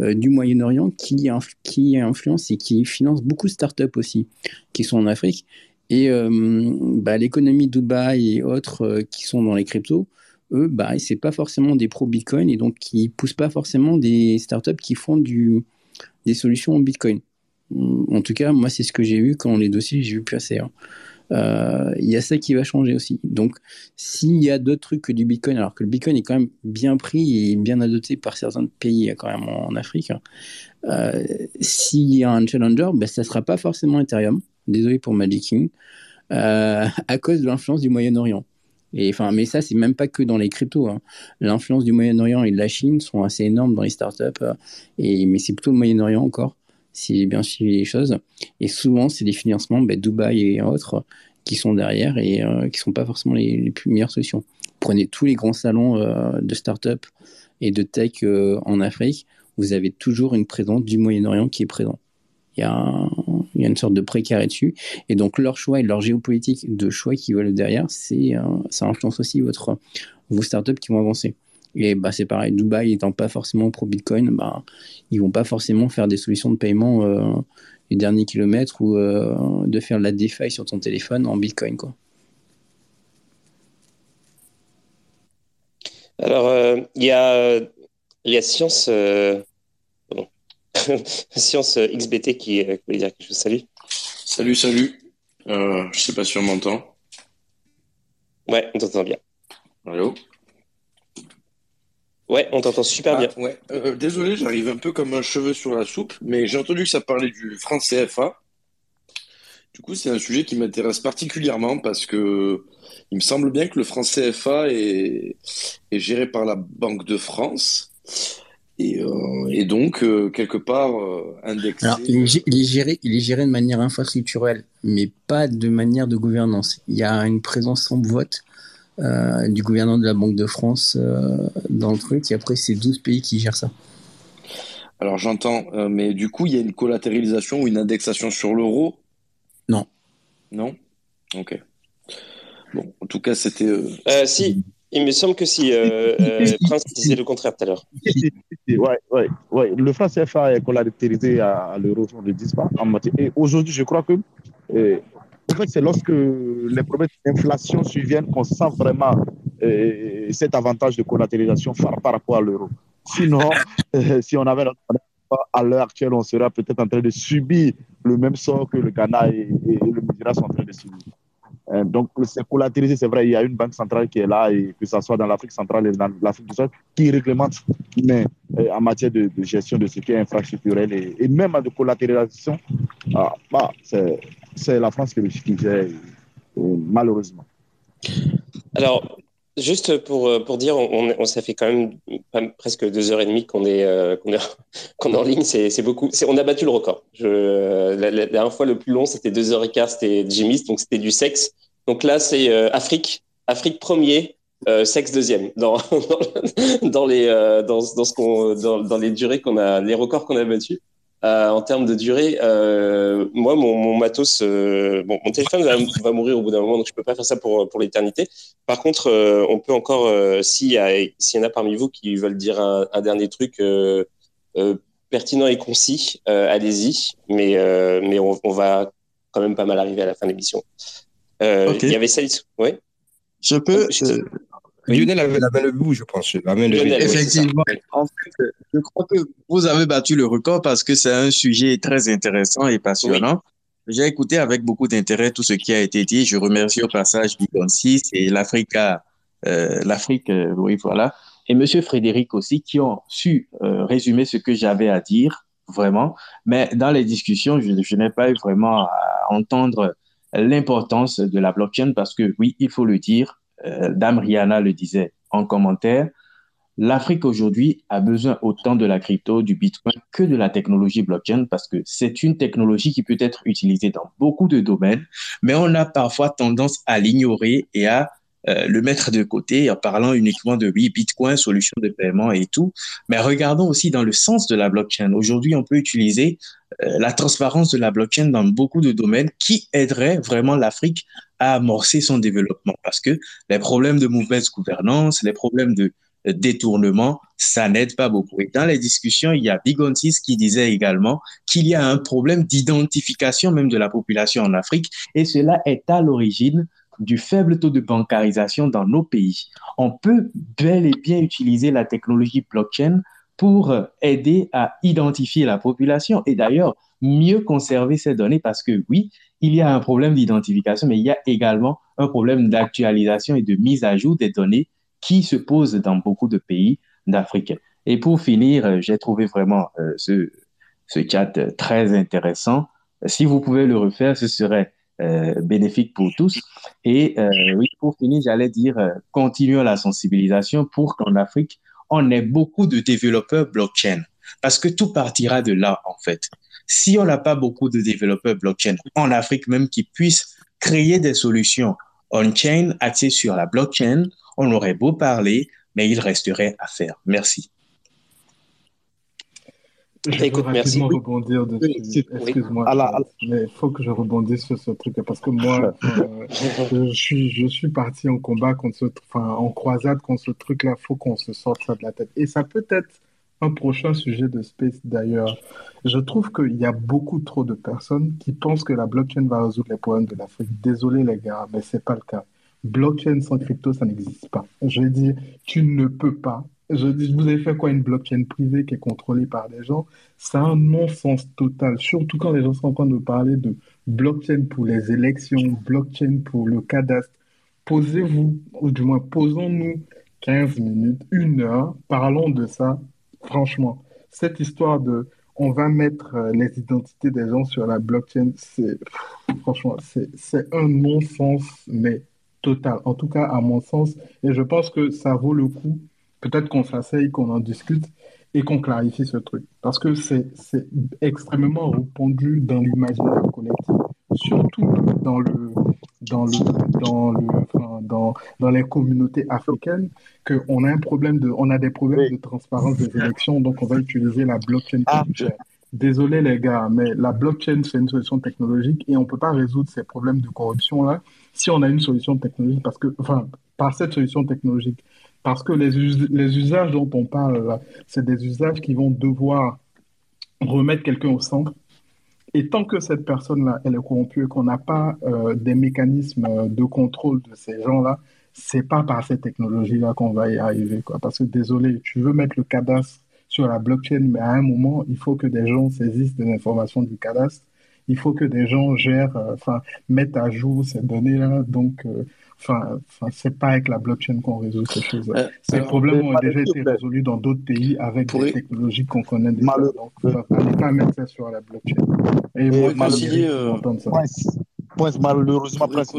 euh, du Moyen-Orient qui, qui influence et qui finance beaucoup de startups aussi, qui sont en Afrique. Et euh, bah, l'économie Dubaï et autres qui sont dans les cryptos, eux, bah, c'est pas forcément des pro-Bitcoin et donc qui poussent pas forcément des startups qui font du, des solutions en Bitcoin. En tout cas, moi, c'est ce que j'ai vu quand les dossiers, j'ai vu passer. Hein. Euh, il y a ça qui va changer aussi. Donc, s'il y a d'autres trucs que du Bitcoin, alors que le Bitcoin est quand même bien pris et bien adopté par certains pays quand même en, Afrique, hein, euh, s'il y a un challenger, ben, ça ne sera pas forcément Ethereum. Désolé pour Magic King. Euh, à cause de l'influence du Moyen-Orient. Et mais ça, c'est même pas que dans les cryptos. Hein. L'influence du Moyen-Orient et de la Chine sont assez énormes dans les startups. et, mais c'est plutôt le Moyen-Orient encore si j'ai bien suivi les choses. Et souvent, c'est des financements, ben, Dubaï et autres, qui sont derrière et euh, qui ne sont pas forcément les, plus meilleures solutions. Prenez tous les grands salons euh, de start-up et de tech euh, en Afrique, vous avez toujours une présence du Moyen-Orient qui est présent. Il y, a une sorte de précaré dessus. Et donc, leur choix et leur géopolitique de choix qui veulent derrière, c'est, ça influence aussi votre, vos startups qui vont avancer. Et bah, c'est pareil, Dubaï étant pas forcément pro Bitcoin, bah, ils vont pas forcément faire des solutions de paiement euh, les derniers kilomètres ou euh, de faire la DeFi sur ton téléphone en Bitcoin. Quoi. Alors, euh, il y, a, y a Science, Science XBT qui, voulait dire quelque chose. Salut. Salut, salut. je sais pas si on m'entend. Ouais, on t'entend bien. Allô? Ouais, on t'entend super bien. Ah, ouais. Euh, désolé, j'arrive un peu comme un cheveu sur la soupe, mais j'ai entendu que ça parlait du franc CFA. Du coup, c'est un sujet qui m'intéresse particulièrement parce que il me semble bien que le franc CFA est, est géré par la Banque de France et, euh, donc euh, quelque part indexé. Alors, il est, géré, il est géré de manière infrastructurelle, mais pas de manière de gouvernance. Il y a une présence sans vote euh, du gouvernement de la Banque de France euh, dans le truc, et après c'est 12 pays qui gèrent ça. Alors j'entends, euh, mais du coup il y a une collatéralisation ou une indexation sur l'euro? Non. Non? Ok. Bon, en tout cas c'était... si, il me semble que si, Prince disait le contraire tout à l'heure. ouais, ouais, ouais. Le franc CFA est collatérisé à, l'euro, je ne le dis pas. En matière. Et aujourd'hui, je crois que c'est lorsque les problèmes d'inflation surviennent qu'on sent vraiment euh, cet avantage de collatéralisation par, rapport à l'euro. Sinon, euh, si on avait à l'heure actuelle, on serait peut-être en train de subir le même sort que le Ghana et, le Nigeria sont en train de subir. Euh, donc, c'est collatérisé, c'est vrai, il y a une banque centrale qui est là, et que ce soit dans l'Afrique centrale et dans l'Afrique du Sud, qui réglemente, mais en matière de, gestion de ce qui est infrastructurel et, même de collatéralisation, ah, bah, c'est la France qui, gère, malheureusement. Alors, Juste pour, pour dire, on, on, ça fait quand même presque deux heures et demie qu'on est, euh, qu'on est, qu'on est, en ligne. C'est beaucoup. On a battu le record. Je, la, dernière fois, le plus long, c'était deux heures et quart. C'était Jimmy's, donc c'était du sexe. Donc là, c'est euh, Afrique. Afrique premier, euh, sexe deuxième. Dans, dans, les, euh, dans, dans, ce qu'on, dans, dans les durées qu'on a, les records qu'on a battus. Euh, en termes de durée, euh, moi, mon, matos, euh, bon, mon téléphone va, mourir au bout d'un moment, donc je peux pas faire ça pour, pour l'éternité. Par contre, on peut encore, s'il y, y, en a parmi vous qui veulent dire un, dernier truc pertinent et concis, allez-y. Mais, mais on, va quand même pas mal arriver à la fin de l'émission. Il y avait ça, oui. Je peux. Lionel avait la main le je pense. Effectivement. En fait, je crois que vous avez battu le record parce que c'est un sujet très intéressant et passionnant. J'ai écouté avec beaucoup d'intérêt tout ce qui a été dit. Je remercie au passage Bigon 6 et l'Afrique, euh, l'Afrique, euh, oui, voilà. Et Monsieur Frédéric aussi, qui ont su euh, résumer ce que j'avais à dire, vraiment. Mais dans les discussions, je, je n'ai pas eu vraiment à entendre l'importance de la blockchain parce que, oui, il faut le dire, euh, Dame Rihanna le disait en commentaire, l'Afrique aujourd'hui a besoin autant de la crypto, du Bitcoin que de la technologie blockchain parce que c'est une technologie qui peut être utilisée dans beaucoup de domaines, mais on a parfois tendance à l'ignorer et à euh, le mettre de côté en parlant uniquement de oui, Bitcoin, solution de paiement et tout. Mais regardons aussi dans le sens de la blockchain. Aujourd'hui, on peut utiliser euh, la transparence de la blockchain dans beaucoup de domaines qui aiderait vraiment l'Afrique à amorcer son développement parce que les problèmes de mauvaise gouvernance, les problèmes de détournement, ça n'aide pas beaucoup. Et dans les discussions, il y a Bigontis qui disait également qu'il y a un problème d'identification même de la population en Afrique et cela est à l'origine du faible taux de bancarisation dans nos pays. On peut bel et bien utiliser la technologie blockchain pour aider à identifier la population et d'ailleurs mieux conserver ces données parce que oui, il y a un problème d'identification, mais il y a également un problème d'actualisation et de mise à jour des données qui se posent dans beaucoup de pays d'Afrique. Et pour finir, j'ai trouvé vraiment euh, ce, ce chat très intéressant. Si vous pouvez le refaire, ce serait euh, bénéfique pour tous. Et euh, oui, pour finir, j'allais dire, euh, continuons la sensibilisation pour qu'en Afrique, on ait beaucoup de développeurs blockchain. Parce que tout partira de là, en fait. Si on n'a pas beaucoup de développeurs blockchain en Afrique même qui puissent créer des solutions on-chain axées sur la blockchain, on aurait beau parler, mais il resterait à faire. Merci. Je Écoute, merci. rebondir dessus. Excuse-moi, mais il faut que je rebondisse sur ce truc parce que moi, euh, je, suis, je suis parti en combat contre ce, enfin, en croisade contre ce truc-là. Il faut qu'on se sorte ça de la tête. Et ça peut être un prochain sujet de Space d'ailleurs. Je trouve qu'il y a beaucoup trop de personnes qui pensent que la blockchain va résoudre les problèmes de l'Afrique. Désolé les gars, mais c'est pas le cas. Blockchain sans crypto, ça n'existe pas. Je veux dire, tu ne peux pas je dis, vous avez fait quoi une blockchain privée qui est contrôlée par des gens? C'est un non-sens total, surtout quand les gens sont en train de parler de blockchain pour les élections, blockchain pour le cadastre. Posez-vous, ou du moins posons-nous 15 minutes, une heure, parlons de ça. Franchement, cette histoire de on va mettre euh, les identités des gens sur la blockchain, c'est franchement, c'est un non-sens, mais total. En tout cas, à mon sens, et je pense que ça vaut le coup peut-être qu'on s'asseye, qu'on en discute et qu'on clarifie ce truc. Parce que c'est extrêmement répandu dans l'imaginaire collectif, surtout dans, le, dans, le, dans, le, dans, dans les communautés africaines, qu'on a, un problème de, on a des problèmes de transparence des élections, donc on va utiliser la blockchain. Ah, Désolé les gars, mais la blockchain, c'est une solution technologique et on ne peut pas résoudre ces problèmes de corruption-là si on a une solution technologique, parce que, enfin, par cette solution technologique. Parce que les, usages dont on parle là, c'est des usages qui vont devoir remettre quelqu'un au centre, Et tant que cette personne-là, est corrompue et qu'on n'a pas euh, des mécanismes de contrôle de ces gens-là, c'est pas par cette technologie-là qu'on va y arriver. Parce que désolé, tu veux mettre le cadastre sur la blockchain, mais à un moment, il faut que des gens saisissent des informations du cadastre. Il faut que des gens gèrent, euh, enfin, mettent à jour ces données-là. Donc, euh, enfin, enfin, c'est pas avec la blockchain qu'on résout ces choses-là. Euh, ces alors, problèmes mais ont déjà été malheureusement, résolus dans d'autres pays avec Pour des technologies qu'on connaît déjà. malheureux- Donc, enfin, fallait pas mettre ça sur la blockchain. Et Et moi, mérite euh, ça. Prince, Prince, malheureusement, Prince.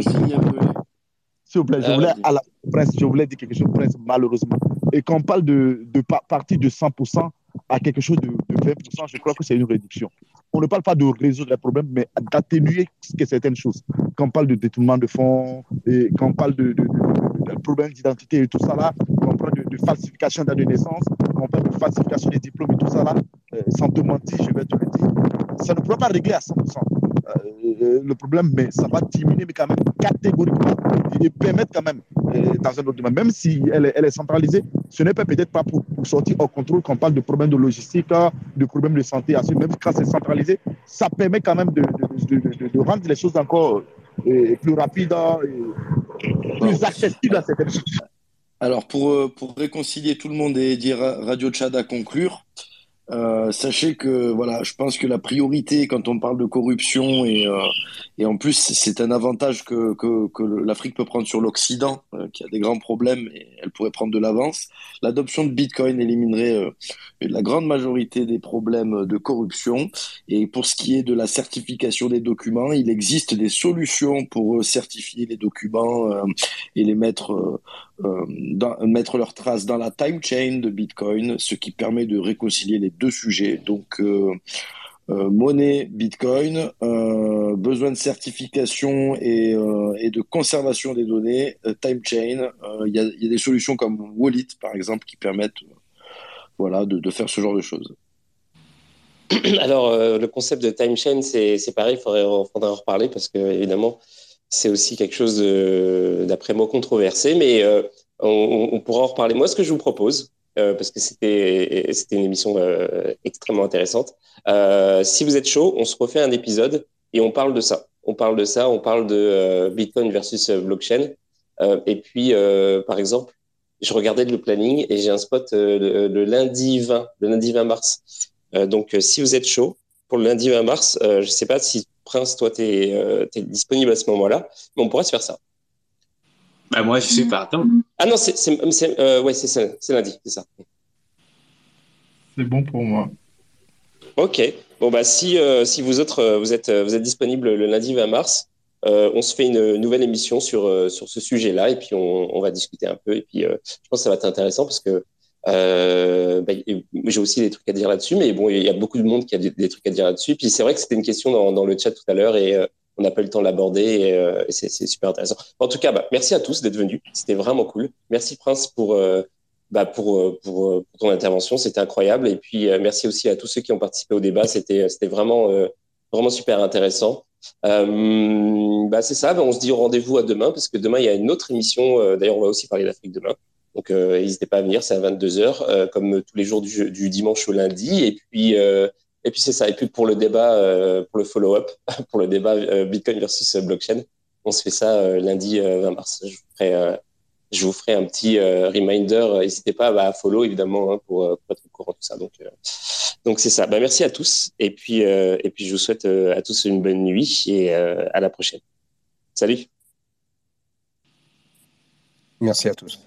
S'il vous plaît, je Ah, voulais, à la, Prince, je voulais dire quelque chose, Prince, malheureusement. Et quand on parle de, de pa- partir de 100% à quelque chose de, de 20%, je crois que c'est une réduction. On ne parle pas de résoudre les problèmes, mais d'atténuer certaines choses. Quand on parle de détournement de fonds, et quand on parle de, problèmes d'identité et tout ça là, parle de, falsification de naissance, on parle de falsification des diplômes et tout ça là, euh, sans te mentir, je vais te le dire, ça ne pourra pas régler à 100% euh, le problème, mais ça va diminuer mais quand même catégoriquement et permettre quand même, euh, dans un autre domaine, même si elle est, centralisée, ce n'est peut-être pas pour, sortir au contrôle quand on parle de problèmes de logistique, de problèmes de santé, même quand c'est centralisé, ça permet quand même de, rendre les choses encore euh, plus rapides hein, plus accessibles à certaines choses. Alors, pour, euh, pour réconcilier tout le monde et dire Radio Tchad à conclure, euh, sachez que voilà, je pense que la priorité quand on parle de corruption et, euh, et en plus c'est un avantage que, que, l'Afrique peut prendre sur l'Occident, qui a des grands problèmes et elle pourrait prendre de l'avance. L'adoption de Bitcoin éliminerait la grande majorité des problèmes de corruption. Et pour ce qui est de la certification des documents, il existe des solutions pour certifier les documents et les mettre dans- mettre leurs traces dans la time chain de Bitcoin, ce qui permet de réconcilier les deux sujets. Donc, euh, euh, monnaie, Bitcoin, euh, besoin de certification et, euh, de conservation des données, euh, time chain. Euh, Il y, a, des solutions comme Wallet, par exemple, qui permettent euh, voilà, de, faire ce genre de choses. Alors, euh, le concept de time chain, c'est c'est pareil, il faudrait, faudrait en reparler parce que, évidemment, c'est aussi quelque chose, d'après moi, controversé, mais euh, on, pourra en reparler. Moi, ce que je vous propose, euh, parce que c'était une émission euh, extrêmement intéressante, si vous êtes chaud, on se refait un épisode et on parle de ça. On parle de ça, on parle de Bitcoin versus blockchain. Et puis, par exemple, je regardais le planning et j'ai un spot le, le lundi 20, le lundi 20 mars. Donc, si vous êtes chaud pour le lundi 20 mars, je sais pas si Prince, toi, tu es, disponible à ce moment-là, mais on pourrait se faire ça. Bah, moi, je suis partant. Ah non, c'est euh, ouais, c'est ça, c'est lundi, c'est ça. C'est bon pour moi. Ok. Bon bah si euh, si vous autres euh, vous êtes euh, vous êtes disponible le lundi 20 mars, euh, on se fait une nouvelle émission sur euh, sur ce sujet-là et puis on, on va discuter un peu et puis euh, je pense que ça va être intéressant parce que euh, bah, j'ai aussi des trucs à dire là-dessus, mais bon il y a beaucoup de monde qui a des, trucs à dire là-dessus. Puis c'est vrai que c'était une question dans, le chat tout à l'heure et euh, on n'a pas eu le temps de l'aborder et, euh, c'est super intéressant. En tout cas, bah, merci à tous d'être venus. C'était vraiment cool. Merci Prince pour euh, bah, pour, ton intervention. C'était incroyable. Et puis, merci aussi à tous ceux qui ont participé au débat. C'était, vraiment, super intéressant. Euh, bah, c'est ça. Bah, on se dit au rendez-vous à demain parce que demain, il y a une autre émission. D'ailleurs, on va aussi parler d'Afrique demain. Donc, euh, n'hésitez pas à venir. C'est à 22h, euh, comme tous les jours du, dimanche au lundi. Et puis, euh, puis c'est ça. Et puis, pour le débat, euh, pour le follow-up, pour le débat Bitcoin versus blockchain, on se fait ça lundi euh, 20 mars. Je vous ferai, je vous ferai un petit reminder. N'hésitez pas bah, à follow évidemment hein, pour, être au courant de tout ça. Donc, donc c'est ça. Bah, merci à tous et puis et puis je vous souhaite à tous une bonne nuit et à la prochaine. Salut. Merci à tous.